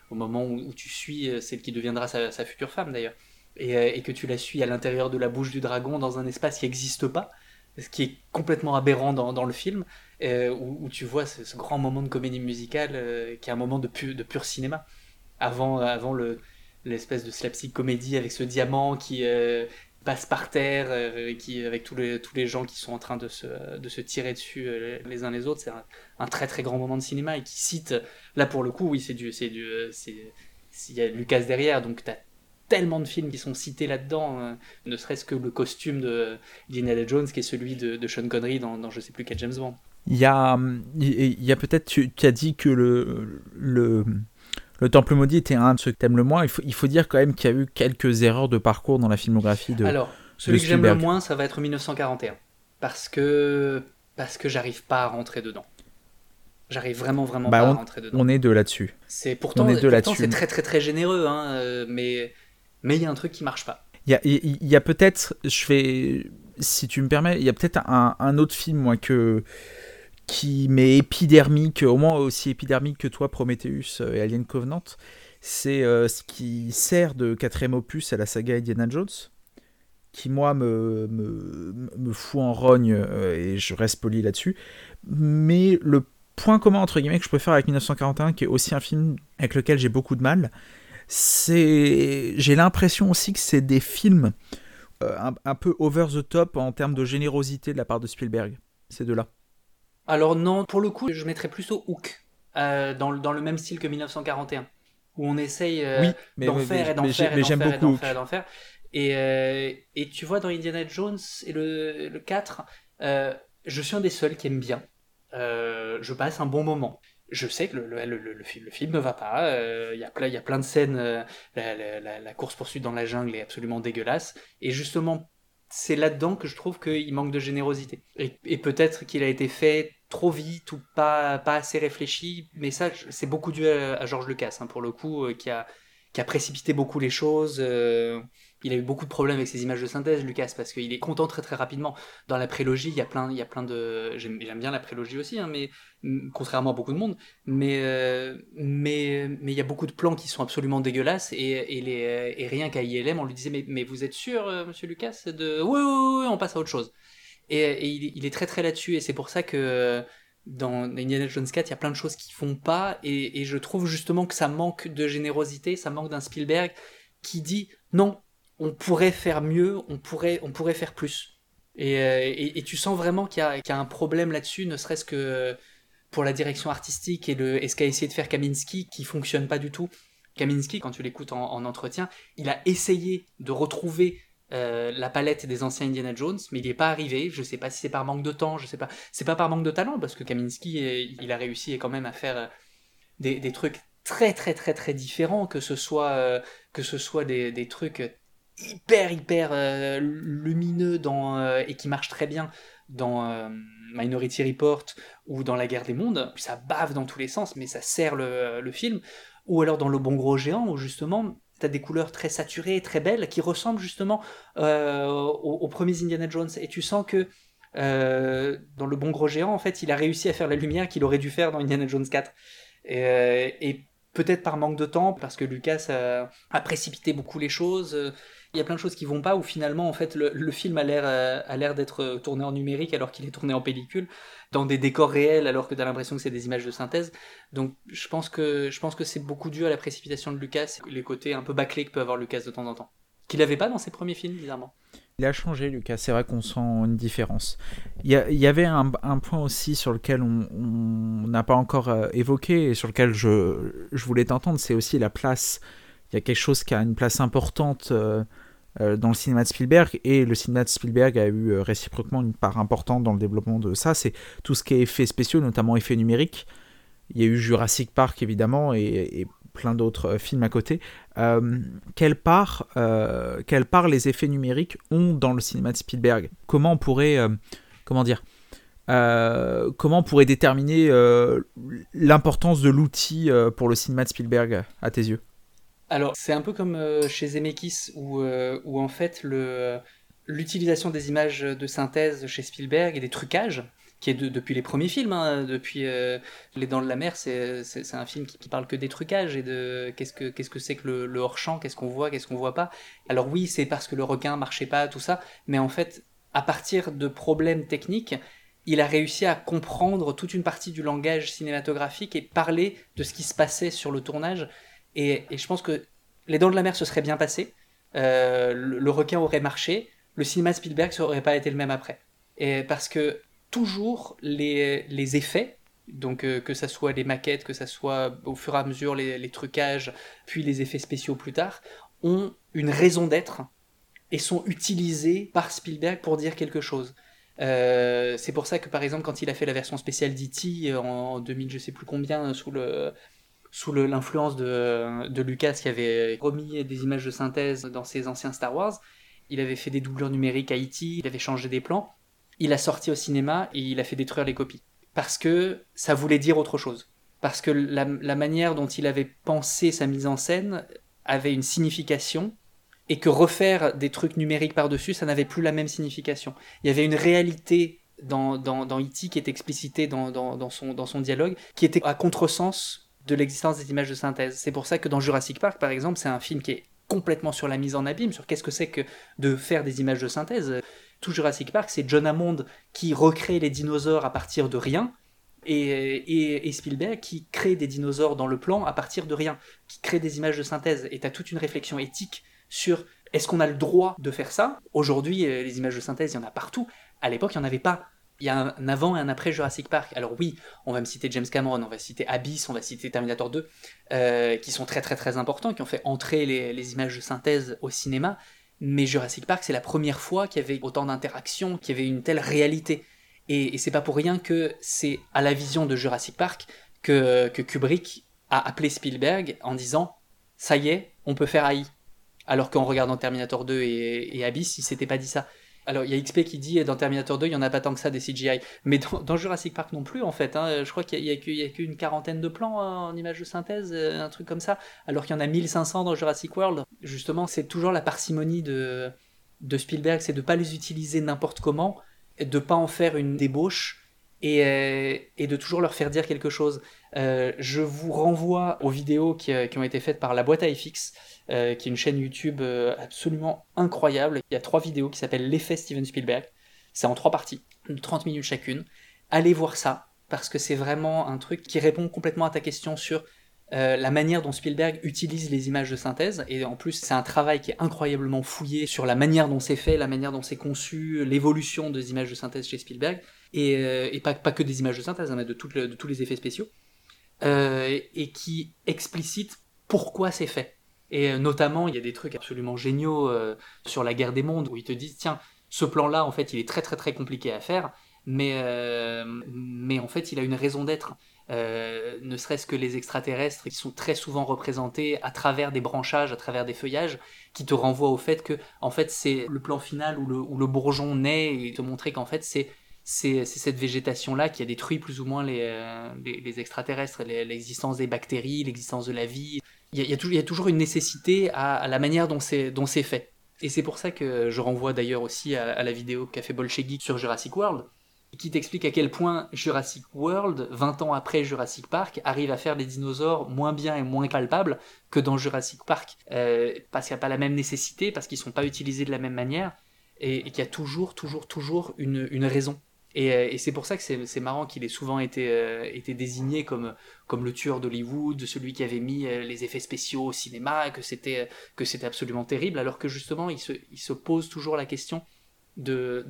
au moment où, tu suis euh, celle qui deviendra sa, future femme d'ailleurs, euh, et, que tu la suis à l'intérieur de la bouche du dragon dans un espace qui n'existe pas, ce qui est complètement aberrant dans, le film, euh, où, tu vois ce, grand moment de comédie musicale qui est un moment de, de pur cinéma, avant, avant l'espèce de slapstick comédie avec ce diamant qui, passe par terre, euh, qui, avec tous les, tous les gens qui sont en train de se, de se tirer dessus euh, les uns les autres. C'est un, très très grand moment de cinéma et qui cite, là pour le coup, oui, c'est du. c'est du euh, Il y a Lucas derrière, donc tu as tellement de films qui sont cités là-dedans, ne serait-ce que le costume de Indiana Jones qui est celui de, Sean Connery dans, dans je sais plus quel James Bond. Il y a, y a peut-être, tu, as dit que le, le, le Temple Maudit était un de ceux que t'aimes le moins. Il faut, il faut dire quand même qu'il y a eu quelques erreurs de parcours dans la filmographie de. Alors, celui que j'aime le moins, ça va être 1941. Parce que, parce que j'arrive pas à rentrer dedans. J'arrive vraiment, vraiment bah, pas à rentrer dedans. On est deux là-dessus. C'est pourtant, pourtant c'est très, très, très généreux, hein, euh, mais mais il y a un truc qui marche pas. Il y a, y a peut-être, je vais, si tu me permets, il y a peut-être un, un, autre film moi que qui m'est épidermique, au moins aussi épidermique que toi, Prometheus et Alien Covenant. C'est euh, ce qui sert de quatrième opus à la saga Indiana Jones, qui moi me, me, fout en rogne euh, et je reste poli là-dessus. Mais le point commun entre guillemets que je préfère avec 1941, qui est aussi un film avec lequel j'ai beaucoup de mal, c'est j'ai l'impression aussi que c'est des films euh, un, un, peu over the top en termes de générosité de la part de Spielberg, ces deux-là. Alors non, pour le coup, je mettrais plutôt Hook, euh, dans, dans, le même style que 1941, où on essaye euh, d'en faire et d'en faire et d'en faire et d'en faire. Et, euh, et, tu vois, dans Indiana Jones et le, le 4, je suis un des seuls qui aime bien. je passe un bon moment. Je sais que le, le, le, le film, film ne va pas. Il y, a plein, y a plein de scènes. La, la, la course-poursuite dans la jungle est absolument dégueulasse. Et justement, c'est là-dedans que je trouve qu'il manque de générosité. Et, peut-être qu'il a été fait trop vite ou pas, pas assez réfléchi. Mais ça, c'est beaucoup dû à, à George Lucas, hein, pour le coup, qui, a, qui a précipité beaucoup les choses il a eu beaucoup de problèmes avec ses images de synthèse, Lucas, parce qu'il est content très très rapidement. Dans la prélogie, il y a plein, il y a plein de. J'aime bien la prélogie aussi, hein, mais contrairement à beaucoup de monde, mais euh, mais mais il y a beaucoup de plans qui sont absolument dégueulasses et, et, les, et rien qu'à ILM, on lui disait mais, mais vous êtes sûr, euh, Monsieur Lucas, de oui, oui, oui, on passe à autre chose. Et, il, est très très là-dessus et c'est pour ça que dans Indiana Jones 4, il y a plein de choses qui font pas et je trouve justement que ça manque de générosité, ça manque d'un Spielberg qui dit non, on pourrait faire mieux, on pourrait, on pourrait faire plus. Et, euh, tu sens vraiment qu'il y, a un problème là-dessus, ne serait-ce que pour la direction artistique et, le, ce qu'a essayé de faire Kaminski, qui fonctionne pas du tout. Kaminski, quand tu l'écoutes en, entretien, il a essayé de retrouver euh, la palette des anciens Indiana Jones, mais il n'y est pas arrivé. Je sais pas si c'est par manque de temps, je sais pas. C'est pas par manque de talent, parce que Kaminski, il a réussi quand même à faire euh, des, trucs très très très très différents, que ce soit, que ce soit des, des trucs hyper hyper euh, lumineux dans, euh, et qui marche très bien dans euh, Minority Report ou dans La guerre des mondes. Ça bave dans tous les sens, mais ça sert le, film. Ou alors dans Le bon gros géant, où justement, tu as des couleurs très saturées, très belles, qui ressemblent justement aux, premiers Indiana Jones. Et tu sens que dans Le bon gros géant, en fait, il a réussi à faire la lumière qu'il aurait dû faire dans Indiana Jones 4. Et, et peut-être par manque de temps, parce que Lucas a précipité beaucoup les choses il y a plein de choses qui vont pas où finalement en fait le, film a l'air euh, d'être euh, tourné en numérique alors qu'il est tourné en pellicule dans des décors réels alors que tu as l'impression que c'est des images de synthèse donc je pense que que c'est beaucoup dû à la précipitation de Lucas les côtés un peu bâclés que peut avoir Lucas de temps en temps qu'il n'avait pas dans ses premiers films bizarrement il a changé, Lucas. C'est vrai qu'on sent une différence. Il y, avait un, point aussi sur lequel on n'a pas encore euh, évoqué et sur lequel je, je voulais t'entendre. C'est aussi la place. Il y a quelque chose qui a une place importante dans le cinéma de Spielberg, et le cinéma de Spielberg a eu euh, réciproquement une part importante dans le développement de ça, c'est tout ce qui est effets spéciaux, notamment effets numériques. Il y a eu Jurassic Park évidemment, et, plein d'autres euh, films à côté. quelle, part, quelle part les effets numériques ont dans le cinéma de Spielberg? Comment on pourrait... comment dire comment on pourrait déterminer l'importance de l'outil pour le cinéma de Spielberg à tes yeux? Alors, c'est un peu comme euh, chez Zemeckis, où, euh, en fait, l'utilisation des images de synthèse chez Spielberg et des trucages, qui est depuis les premiers films, hein, depuis euh, Les Dents de la Mer, c'est, c'est, un film qui, parle que des trucages et de qu'est-ce que, qu'est-ce que c'est que le, le hors-champ, qu'est-ce qu'on voit, qu'est-ce qu'on voit pas. Alors oui, c'est parce que le requin marchait pas, tout ça, mais en fait, à partir de problèmes techniques, il a réussi à comprendre toute une partie du langage cinématographique et parler de ce qui se passait sur le tournage et, je pense que Les Dents de la Mer se serait bien passé, euh, le, requin aurait marché, le cinéma Spielberg ça aurait pas été le même après. Parce que toujours les, les effets, donc euh, que ça soit les maquettes, que ça soit au fur et à mesure les, les trucages, puis les effets spéciaux plus tard, ont une raison d'être et sont utilisés par Spielberg pour dire quelque chose. Euh, c'est pour ça que par exemple quand il a fait la version spéciale d'E.T. en 2000 je sais plus combien sous le sous l'influence de, Lucas qui avait remis des images de synthèse dans ses anciens Star Wars. Il avait fait des doublures numériques à E.T., il avait changé des plans. Il a sorti au cinéma et il a fait détruire les copies. Parce que ça voulait dire autre chose. Parce que la, manière dont il avait pensé sa mise en scène avait une signification et que refaire des trucs numériques par-dessus, ça n'avait plus la même signification. Il y avait une réalité dans, dans, E.T. qui est explicitée dans, dans, son, dans son dialogue, qui était à contresens de l'existence des images de synthèse. C'est pour ça que dans Jurassic Park, par exemple, c'est un film qui est complètement sur la mise en abîme, sur qu'est-ce que c'est que de faire des images de synthèse. Tout Jurassic Park, c'est John Hammond qui recrée les dinosaures à partir de rien, et, Spielberg qui crée des dinosaures dans le plan à partir de rien, qui crée des images de synthèse. Et tu as toute une réflexion éthique sur est-ce qu'on a le droit de faire ça? Aujourd'hui, euh, les images de synthèse, il y en a partout. À l'époque, il n'y en avait pas il y a un avant et un après Jurassic Park. Alors oui, on va me citer James Cameron, on va citer Abyss, on va citer Terminator 2, euh, qui sont très très très importants, qui ont fait entrer les, images de synthèse au cinéma. Mais Jurassic Park, c'est la première fois qu'il y avait autant d'interactions, qu'il y avait une telle réalité. Et, c'est pas pour rien que c'est à la vision de Jurassic Park que, Kubrick a appelé Spielberg en disant ça y est, on peut faire AI. Alors qu'en regardant Terminator 2 et, et Abyss, il s'était pas dit ça. Alors, il y a XP qui dit dans Terminator 2, il n'y en a pas tant que ça des CGI. Mais dans, Jurassic Park non plus, en fait. Hein. je crois qu'il n'y a, qu'une quarantaine de plans hein, en images de synthèse, euh, un truc comme ça. Alors qu'il y en a 1500 dans Jurassic World. Justement, c'est toujours la parcimonie de, de Spielberg, c'est de ne pas les utiliser n'importe comment, de ne pas en faire une débauche. Et, euh, et, de toujours leur faire dire quelque chose. Euh, je vous renvoie aux vidéos qui, qui, ont été faites par la boîte à FX. Euh, qui est une chaîne YouTube euh, absolument incroyable. Il y a trois vidéos qui s'appellent L'effet Steven Spielberg. C'est en trois parties, 30 minutes chacune. Allez voir ça, parce que c'est vraiment un truc qui répond complètement à ta question sur euh, la manière dont Spielberg utilise les images de synthèse, et en plus c'est un travail qui est incroyablement fouillé sur la manière dont c'est fait, la manière dont c'est conçu, l'évolution des images de synthèse chez Spielberg, et, pas, que des images de synthèse, hein, mais de, tous les effets spéciaux, et qui explicite pourquoi c'est fait. Et euh, notamment, il y a des trucs absolument géniaux euh, sur la guerre des mondes où ils te disent tiens, ce plan-là, en fait, il est très très très compliqué à faire, mais, euh, mais en fait, il a une raison d'être. ne serait-ce que les extraterrestres qui sont très souvent représentés à travers des branchages, à travers des feuillages, qui te renvoient au fait que, en fait, c'est le plan final où le, bourgeon naît et te montrer qu'en fait, c'est c'est cette végétation-là qui a détruit plus ou moins les, les, extraterrestres, l'existence des bactéries, l'existence de la vie il y, a toujours une nécessité à, la manière dont c'est fait. Et c'est pour ça que je renvoie d'ailleurs aussi à, la vidéo qu'a fait Bolshevik sur Jurassic World, qui t'explique à quel point Jurassic World, 20 ans après Jurassic Park, arrive à faire des dinosaures moins bien et moins palpables que dans Jurassic Park. Euh, parce qu'il n'y a pas la même nécessité, parce qu'ils ne sont pas utilisés de la même manière, et, qu'il y a toujours, toujours, toujours une raison euh, et, c'est pour ça que c'est marrant qu'il ait souvent été, euh, désigné comme, le tueur d'Hollywood, celui qui avait mis euh, les effets spéciaux au cinéma, que c'était absolument terrible, alors que justement il se, pose toujours la question de,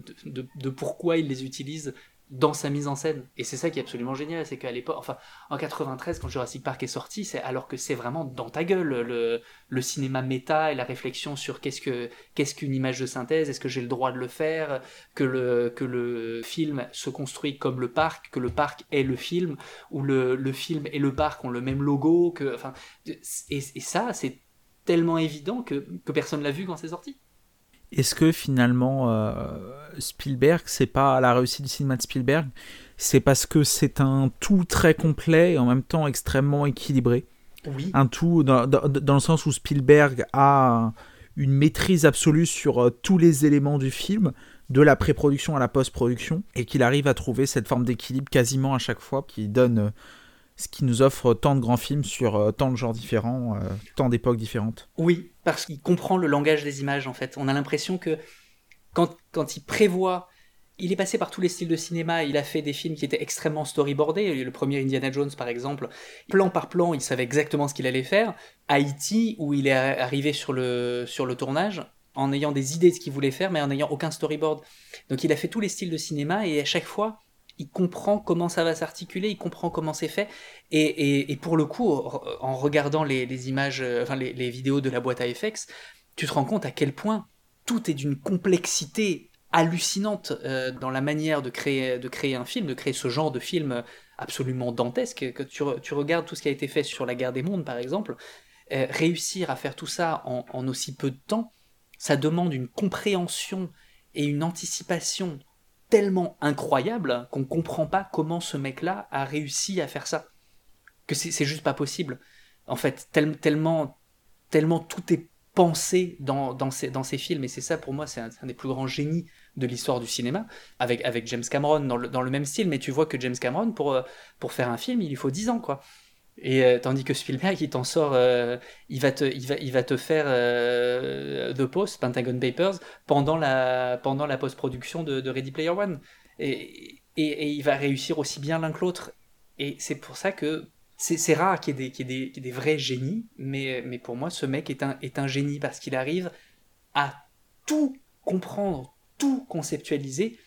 pourquoi il les utilise dans sa mise en scène. Et c'est ça qui est absolument génial, c'est qu'à l'époque, enfin, en 93, quand Jurassic Park est sorti, c'est alors que c'est vraiment dans ta gueule le, cinéma méta et la réflexion sur qu'est-ce que qu'est-ce qu'une image de synthèse, est-ce que j'ai le droit de le faire, que le que le film se construit comme le parc, que le parc est le film, ou le, le film et le parc ont le même logo, que enfin, et, et ça c'est tellement évident que, que personne l'a vu quand c'est sorti. Est-ce que finalement euh, Spielberg, c'est pas la réussite du cinéma de Spielberg, c'est parce que c'est un tout très complet et en même temps extrêmement équilibré? Oui. Un tout dans, dans, le sens où Spielberg a une maîtrise absolue sur euh, tous les éléments du film, de la pré-production à la post-production, et qu'il arrive à trouver cette forme d'équilibre quasiment à chaque fois qui donne euh, ce qui nous offre tant de grands films sur euh, tant de genres différents, euh, tant d'époques différentes. Oui, parce qu'il comprend le langage des images en fait. On a l'impression que quand, quand il prévoit, il est passé par tous les styles de cinéma, il a fait des films qui étaient extrêmement storyboardés, le premier Indiana Jones par exemple, plan par plan, il savait exactement ce qu'il allait faire. Haïti, où il est arrivé sur le, sur le tournage, en ayant des idées de ce qu'il voulait faire, mais en n'ayant aucun storyboard. Donc il a fait tous les styles de cinéma, et à chaque fois, il comprend comment ça va s'articuler, il comprend comment c'est fait. Et, pour le coup, en regardant les, images, euh, enfin les, vidéos de la boîte à FX, tu te rends compte à quel point tout est d'une complexité hallucinante euh, dans la manière de créer, de créer un film, de créer ce genre de film absolument dantesque. Que tu, regardes tout ce qui a été fait sur la guerre des mondes, par exemple, euh, réussir à faire tout ça en, en aussi peu de temps, ça demande une compréhension et une anticipation tellement incroyable qu'on comprend pas comment ce mec-là a réussi à faire ça. Que c'est juste pas possible. En fait, tellement, tellement tout est pensé dans, dans ces films, et c'est ça pour moi, c'est un, des plus grands génies de l'histoire du cinéma, avec, avec James Cameron dans le, dans le, même style, mais tu vois que James Cameron, pour, euh, pour faire un film, il lui faut 10 ans, quoi. Et euh, tandis que Spielberg, il t'en sort, euh, il, va te, il, va, il va te faire euh, The Post, Pentagon Papers, pendant la, pendant la post-production de, Ready Player One. Et, et, il va réussir aussi bien l'un que l'autre. Et c'est pour ça que c'est rare qu'il y, ait des, des, des vrais génies, mais, mais pour moi, ce mec est un, est un génie parce qu'il arrive à tout comprendre, tout conceptualiser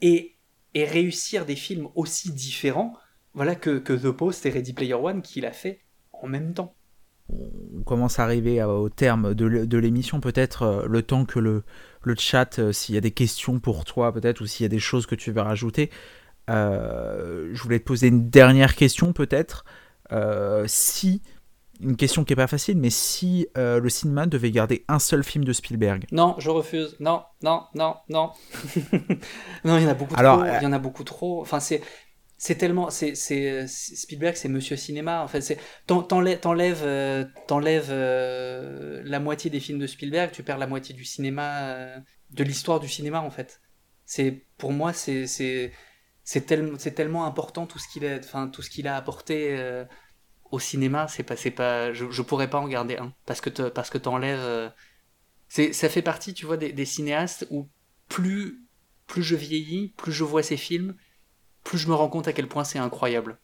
et, et réussir des films aussi différents voilà que, The Post et Ready Player One qu'il a fait en même temps. On commence à arriver au terme de l'émission, peut-être euh, le temps que le, le chat, euh, s'il y a des questions pour toi, peut-être, ou s'il y a des choses que tu veux rajouter. Euh, je voulais te poser une dernière question, peut-être. si une question qui est pas facile, mais si euh, le cinéma devait garder un seul film de Spielberg Non, je refuse. Non, non, non, non. non, il y en a beaucoup Alors, trop. euh, Il y en a beaucoup trop. Enfin, c'est. C'est tellement, c'est, c'est Spielberg, c'est Monsieur Cinéma. En fait, c'est t'en- t'enlèves, euh, euh, la moitié des films de Spielberg, tu perds la moitié du cinéma, euh, de l'histoire du cinéma en fait. C'est pour moi, c'est c'est tellement, important tout ce qu'il a, tout ce qu'il a apporté euh, au cinéma. C'est pas, je, je pourrais pas en garder un parce que t'enlèves. euh, c'est, ça fait partie, tu vois, des, des cinéastes où plus, plus je vieillis, plus je vois ces films, plus je me rends compte à quel point c'est incroyable.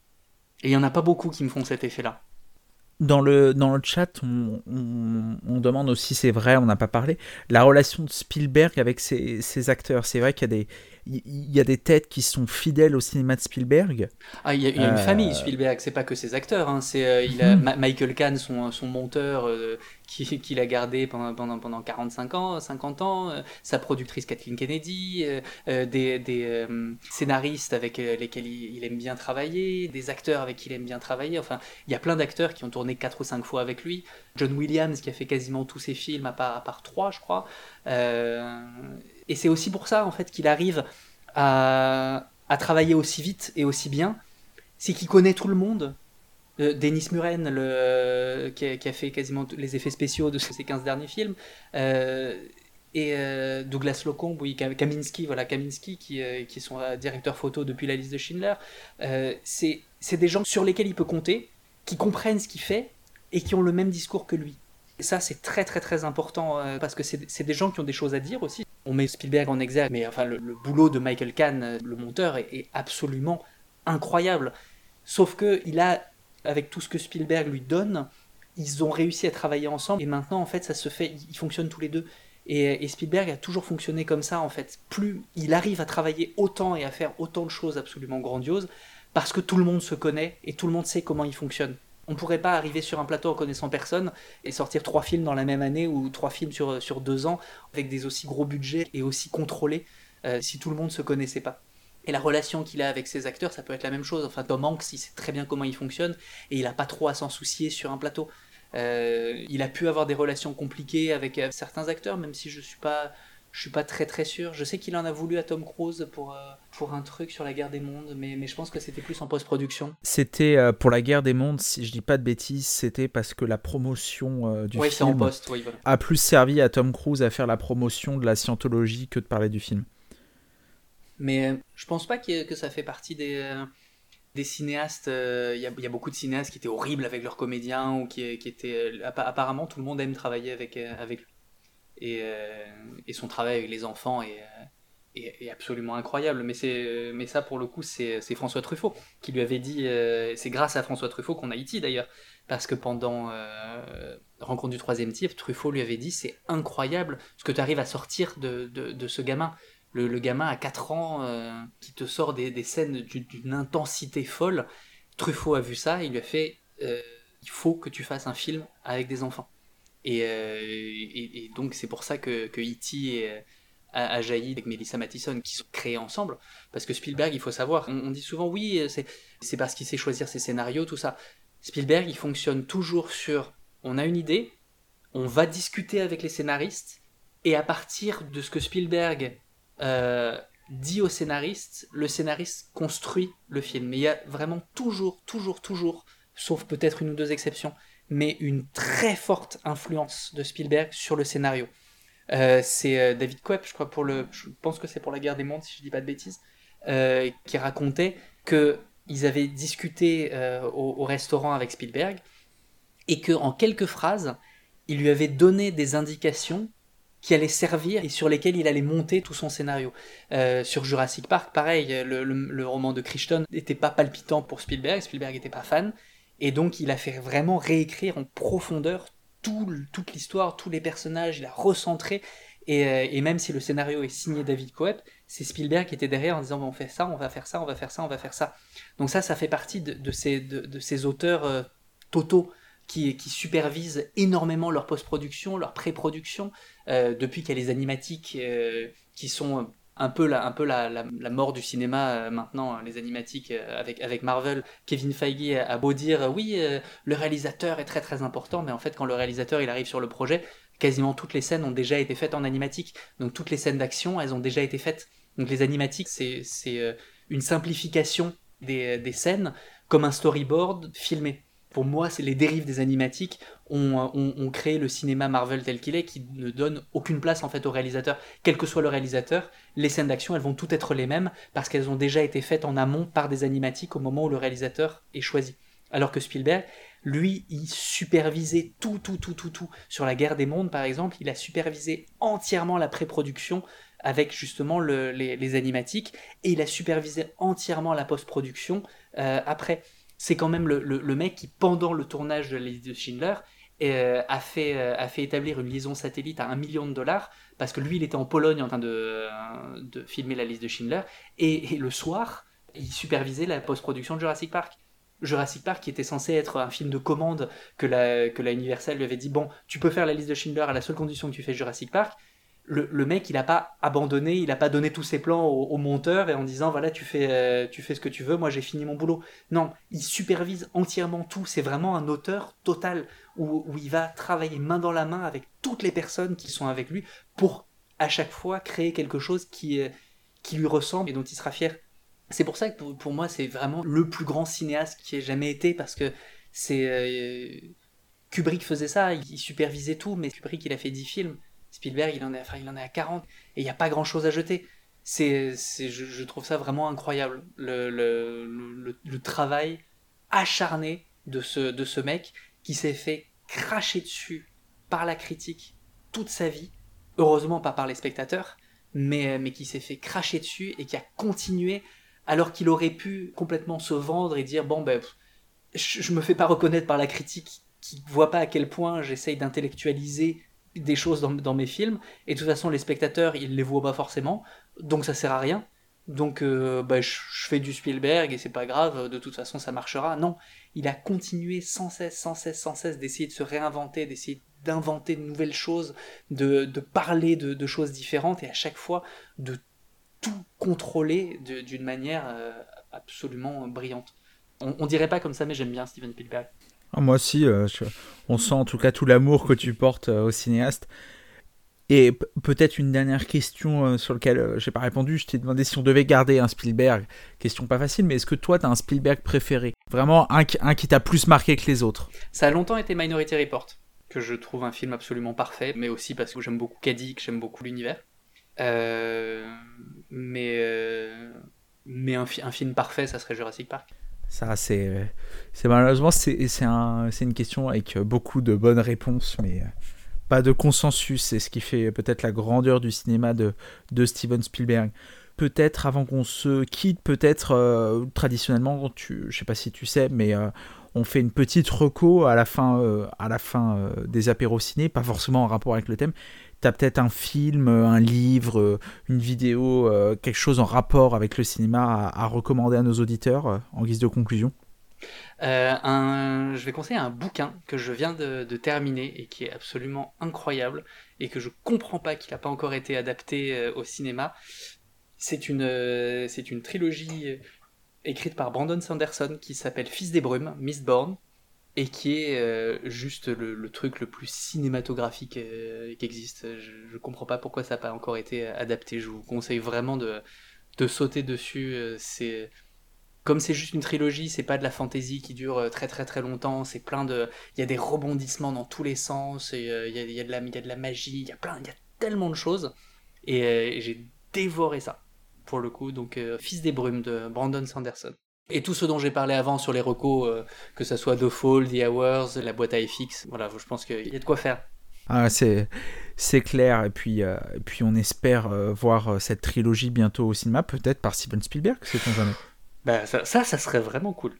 Et il y en a pas beaucoup qui me font cet effet-là. Dans le, dans le chat, on demande aussi, c'est vrai, on n'a pas parlé, la relation de Spielberg avec ses, ses acteurs. C'est vrai qu'il y, a des- il y a des têtes qui sont fidèles au cinéma de Spielberg. Ah, il y a, il y a une Euh, famille, Spielberg, c'est pas que ses acteurs, hein, c'est, euh, il a Mhm. Ma- Michael Kahn, son, son monteur, euh, qui, qui l'a gardé pendant, pendant, pendant 45 ans, 50 ans, euh, sa productrice Kathleen Kennedy, euh, des, des euh, scénaristes avec lesquels il, il aime bien travailler, des acteurs avec qui il aime bien travailler, enfin, il y a plein d'acteurs qui ont tourné 4 ou 5 fois avec lui, John Williams qui a fait quasiment tous ses films, à part, à part 3, je crois, et c'est aussi pour ça, en fait, qu'il arrive à, travailler aussi vite et aussi bien, c'est qu'il connaît tout le monde. Euh, Dennis Muren, qui, a, fait quasiment tous les effets spéciaux de ses 15 derniers films, euh, et euh, Douglas Locombe, oui, Kam- Kaminski, voilà, Kaminski, qui, euh, qui est son euh, directeur photo depuis la liste de Schindler, c'est des gens sur lesquels il peut compter, qui comprennent ce qu'il fait et qui ont le même discours que lui. Et ça, c'est très très très important euh, parce que c'est des gens qui ont des choses à dire aussi. On met Spielberg en exergue, mais enfin, le, boulot de Michael Kahn, euh, le monteur, est, est absolument incroyable. Sauf que il a, avec tout ce que Spielberg lui donne, ils ont réussi à travailler ensemble et maintenant, en fait, ça se fait, ils fonctionnent tous les deux. Et, et Spielberg a toujours fonctionné comme ça, en fait. Plus il arrive à travailler autant et à faire autant de choses absolument grandioses, parce que tout le monde se connaît et tout le monde sait comment il fonctionne. On pourrait pas arriver sur un plateau en connaissant personne et sortir trois films dans la même année ou trois films sur, sur deux ans avec des aussi gros budgets et aussi contrôlés euh, si tout le monde se connaissait pas. Et la relation qu'il a avec ses acteurs, ça peut être la même chose. Enfin, Tom Hanks, il sait très bien comment il fonctionne et il n'a pas trop à s'en soucier sur un plateau. Euh, il a pu avoir des relations compliquées avec euh, certains acteurs, même si je suis pas, je suis pas très très sûr. Je sais qu'il en a voulu à Tom Cruise pour, euh, pour un truc sur la guerre des mondes, mais, mais je pense que c'était plus en post-production. C'était euh, pour la guerre des mondes, si je dis pas de bêtises, c'était parce que la promotion euh, du en film voilà. a plus servi à Tom Cruise à faire la promotion de la scientologie que de parler du film. Mais je pense pas que, que ça fait partie des, des cinéastes. euh, Il y, a, il y a beaucoup de cinéastes qui étaient horribles avec leurs comédiens ou qui, qui étaient. appa- apparemment, tout le monde aime travailler avec, avec lui. Et, euh, et son travail avec les enfants est, euh, absolument incroyable. Mais, c'est, mais ça, pour le coup, c'est, François Truffaut qui lui avait dit. euh, c'est grâce à François Truffaut qu'on a E.T. d'ailleurs. Parce que pendant euh, Rencontre du troisième type, Truffaut lui avait dit c'est incroyable ce que tu arrives à sortir de, ce gamin le, gamin à 4 ans euh, qui te sort des, scènes d'une intensité folle. Truffaut a vu ça, il lui a fait euh, il faut que tu fasses un film avec des enfants. Et, euh, et, donc c'est pour ça que, que E.T. est- a, jailli avec Melissa Mathison, qui sont créés ensemble. Parce que Spielberg, il faut savoir, on, dit souvent oui, c'est c'est parce qu'il sait choisir ses scénarios, tout ça. Spielberg, il fonctionne toujours sur on a une idée, on va discuter avec les scénaristes, et à partir de ce que Spielberg euh, dit au scénariste, le scénariste construit le film. Mais il y a vraiment toujours, toujours, toujours, sauf peut-être une ou deux exceptions, mais une très forte influence de Spielberg sur le scénario. Euh, c'est euh, David Koepp, je crois pour le, je pense que c'est pour la guerre des mondes si je dis pas de bêtises, euh, qui racontait que ils avaient discuté au, au restaurant avec Spielberg et que en quelques phrases, il lui avait donné des indications qui allaient servir et sur lesquelles il allait monter tout son scénario. Sur Jurassic Park, pareil, le- le roman de Crichton n'était pas palpitant pour Spielberg, Spielberg n'était pas fan, et donc il a fait vraiment réécrire en profondeur toute l'histoire, tous les personnages, il a recentré, et, euh, même si le scénario est signé David Coep, c'est Spielberg qui était derrière en disant on fait ça, on va faire ça, on va faire ça, on va faire ça. Donc ça, ça fait partie de, ces, auteurs euh, totaux qui, qui supervisent énormément leur post-production, leur pré-production, euh, depuis qu'il y a les animatiques euh, qui sont un peu la, mort du cinéma euh, maintenant, les animatiques avec, avec Marvel. Kevin Feige a, beau dire oui, le réalisateur est très très important, mais en fait quand le réalisateur il arrive sur le projet, quasiment toutes les scènes ont déjà été faites en animatique. Donc toutes les scènes d'action, elles ont déjà été faites. Donc les animatiques, c'est une simplification des, des scènes comme un storyboard filmé pour moi, c'est les dérives des animatiques ont, créé le cinéma Marvel tel qu'il est, qui ne donne aucune place en fait au réalisateur. Quel que soit le réalisateur, les scènes d'action, elles vont toutes être les mêmes parce qu'elles ont déjà été faites en amont par des animatiques au moment où le réalisateur est choisi. Alors que Spielberg, lui, il supervisait tout, tout, tout, tout, tout. Sur la guerre des mondes, par exemple, il a supervisé entièrement la pré-production avec justement les, animatiques et il a supervisé entièrement la post-production euh, après c'est quand même le, mec qui, pendant le tournage de la de Schindler, euh, a, fait, euh, a fait établir une liaison satellite à un million de dollars, parce que lui, il était en Pologne en train de, euh, de filmer la liste de Schindler, et, le soir, il supervisait la post-production de Jurassic Park. Jurassic Park, qui était censé être un film de commande que la, que la Universal lui avait dit Bon, tu peux faire la liste de Schindler à la seule condition que tu fais Jurassic Park le, mec, il n'a pas abandonné, il n'a pas donné tous ses plans au, monteur et en disant voilà, tu fais, euh, tu fais ce que tu veux, moi j'ai fini mon boulot. Non, il supervise entièrement tout. C'est vraiment un auteur total où, il va travailler main dans la main avec toutes les personnes qui sont avec lui pour à chaque fois créer quelque chose qui, euh, lui ressemble et dont il sera fier. C'est pour ça que pour, moi, c'est vraiment le plus grand cinéaste qui ait jamais été parce que c'est. Euh, Kubrick faisait ça, il supervisait tout, mais Kubrick il a fait 10 films. Spielberg, il en est, il en à 40 et il n'y a pas grand chose à jeter. C'est, je, trouve ça vraiment incroyable. Le, travail acharné de ce, mec qui s'est fait cracher dessus par la critique toute sa vie. Heureusement pas par les spectateurs, mais, mais qui s'est fait cracher dessus et qui a continué alors qu'il aurait pu complètement se vendre et dire bon ben je, je me fais pas reconnaître par la critique qui voit pas à quel point j'essaye d'intellectualiser des choses dans, mes films, et de toute façon les spectateurs ils les voient pas forcément, donc ça sert à rien. Donc euh, bah, je, fais du Spielberg et c'est pas grave, de toute façon ça marchera. Non, il a continué sans cesse, sans cesse, sans cesse d'essayer de se réinventer, d'essayer d'inventer de nouvelles choses, de, parler de, choses différentes et à chaque fois de tout contrôler d'une manière euh, absolument brillante. On, on dirait pas comme ça, mais j'aime bien Steven Spielberg. Ah, moi aussi, euh, on sent en tout cas tout l'amour que tu portes euh, au cinéaste. Et peut-être une dernière question euh, sur laquelle j'ai pas répondu. Je t'ai demandé si on devait garder un Spielberg. Question pas facile, mais est-ce que toi, tu as un Spielberg préféré? Vraiment un, qui t'a plus marqué que les autres? Ça a longtemps été Minority Report, que je trouve un film absolument parfait, mais aussi parce que j'aime beaucoup Caddy, que j'aime beaucoup l'univers. mais mais un film parfait, ça serait Jurassic Park. Ça, c'est, c'est malheureusement, c'est, c'est, un, c'est une question avec beaucoup de bonnes réponses, mais euh, pas de consensus. C'est ce qui fait peut-être la grandeur du cinéma de, de Steven Spielberg. Peut-être avant qu'on se quitte, peut-être euh, traditionnellement, tu, je sais pas si tu sais, mais euh, on fait une petite reco à la fin, à la fin des apéros ciné, pas forcément en rapport avec le thème, tu peut-être un film, un livre, euh, une vidéo, euh, quelque chose en rapport avec le cinéma à, recommander à nos auditeurs euh, en guise de conclusion je vais conseiller un bouquin que je viens de, terminer et qui est absolument incroyable et que je comprends pas qu'il n'a pas encore été adapté au cinéma. C'est une, c'est une trilogie écrite par Brandon Sanderson qui s'appelle Fils des brumes, Mistborn, et qui est euh, juste le, truc le plus cinématographique euh, qui existe. Je, je, comprends pas pourquoi ça n'a pas encore été adapté. Je vous conseille vraiment de, sauter dessus. Euh, c'est comme c'est juste une trilogie, c'est pas de la fantaisie qui dure très très très longtemps. C'est plein de, il y a des rebondissements dans tous les sens. Il y, a, de la, y a de la magie. Il y a plein, il y a tellement de choses. Et, j'ai dévoré ça pour le coup. Donc Fils des brumes de Brandon Sanderson. Et tout ce dont j'ai parlé avant sur les recos, euh, que ce soit The Fall, The Hours, la boîte à FX, voilà, je pense qu'il y a de quoi faire. Ah, c'est, c'est clair, et puis, euh, et puis on espère euh, voir cette trilogie bientôt au cinéma, peut-être par Steven Spielberg, c'est on jamais. Bah, ça, ça, ça, serait vraiment cool.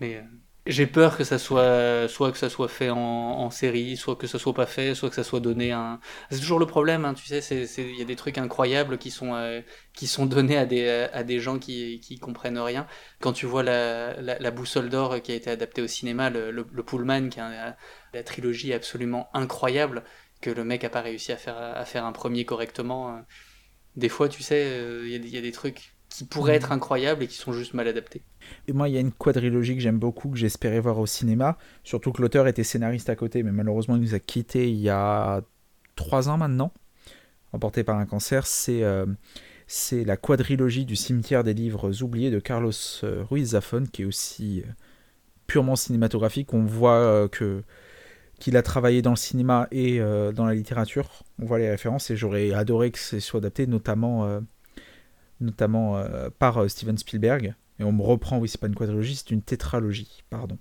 Mais j'ai peur que ça soit soit que ça soit fait en, série, soit que ça soit pas fait, soit que ça soit donné un. C'est toujours le problème, hein, tu sais, il y a des trucs incroyables qui sont euh, qui sont donnés à des à des gens qui qui comprennent rien. Quand tu vois la, la, boussole d'or qui a été adaptée au cinéma, le, le, Pullman, qui est la trilogie absolument incroyable que le mec a pas réussi à faire à faire un premier correctement. Euh, des fois, tu sais, il y, a des trucs qui pourraient être incroyables et qui sont juste mal adaptés. Et moi, il y a une quadrilogie que j'aime beaucoup, que j'espérais voir au cinéma, surtout que l'auteur était scénariste à côté, mais malheureusement, il nous a quittés il y a trois ans maintenant, emporté par un cancer. C'est c'est la quadrilogie du cimetière des livres oubliés de Carlos euh, Ruiz Zafón, qui est aussi euh, purement cinématographique. On voit euh, que qu'il a travaillé dans le cinéma et dans la littérature. On voit les références et j'aurais adoré que ce soit adapté, notamment, notamment par Steven Spielberg. Et on me reprend, oui, c'est pas une quadrilogie, c'est une tétralogie, pardon.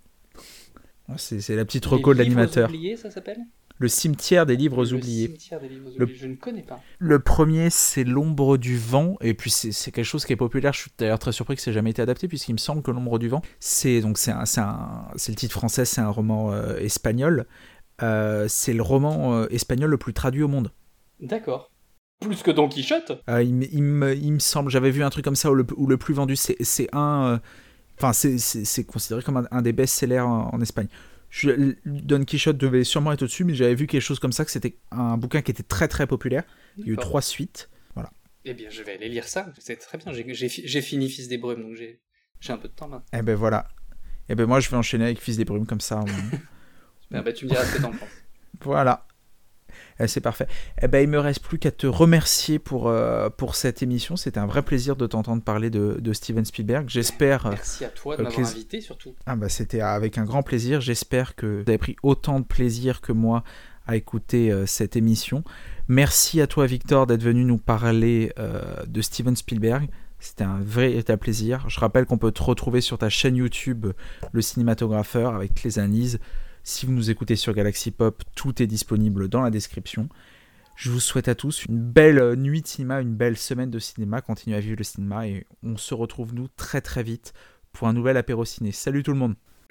C'est la petite reco de l'animateur. ça s'appelle? Le cimetière des livres le oubliés. Cimetière des livres oubliés. Je ne connais pas. Le premier, c'est L'ombre du vent, et puis c'est quelque chose qui est populaire. Je suis d'ailleurs très surpris que ça n'ait jamais été adapté, puisqu'il me semble que L'ombre du vent, c'est donc c'est le titre français, c'est un roman euh, espagnol. Euh, c'est le roman euh, espagnol le plus traduit au monde. D'accord. Plus que Don Quichotte il, me, il, me, semble, j'avais vu un truc comme ça où le, le plus vendu, c'est un. Enfin, c'est considéré comme un, des best-sellers en Espagne. Don Quichotte devait sûrement être au-dessus, mais j'avais vu quelque chose comme ça, que c'était un bouquin qui était très très populaire. Il y a eu trois suites. Voilà. Eh bien, je vais aller lire ça. C'est très bien. J'ai fini Fils des Brumes, donc j'ai un peu de temps maintenant. Eh ben voilà. Eh ben moi, je vais enchaîner avec Fils des Brumes comme ça. ben, tu me diras ce que t'en penses. Voilà. Eh, c'est parfait. Eh ben, il me reste plus qu'à te remercier pour, euh, pour cette émission. C'était un vrai plaisir de t'entendre parler de, de, Steven Spielberg. J'espère. Merci à toi de m'avoir invité surtout. Ah bah, c'était avec un grand plaisir. J'espère que vous avez pris autant de plaisir que moi à écouter euh, cette émission. Merci à toi Victor d'être venu nous parler euh, de Steven Spielberg. C'était un vrai plaisir. Je rappelle qu'on peut te retrouver sur ta chaîne YouTube, Le Cinématographeur, avec les analyses si vous nous écoutez sur Galaxy Pop, tout est disponible dans la description. Je vous souhaite à tous une belle nuit de cinéma, une belle semaine de cinéma. Continuez à vivre le cinéma et on se retrouve nous très très vite pour un nouvel apéro ciné. Salut tout le monde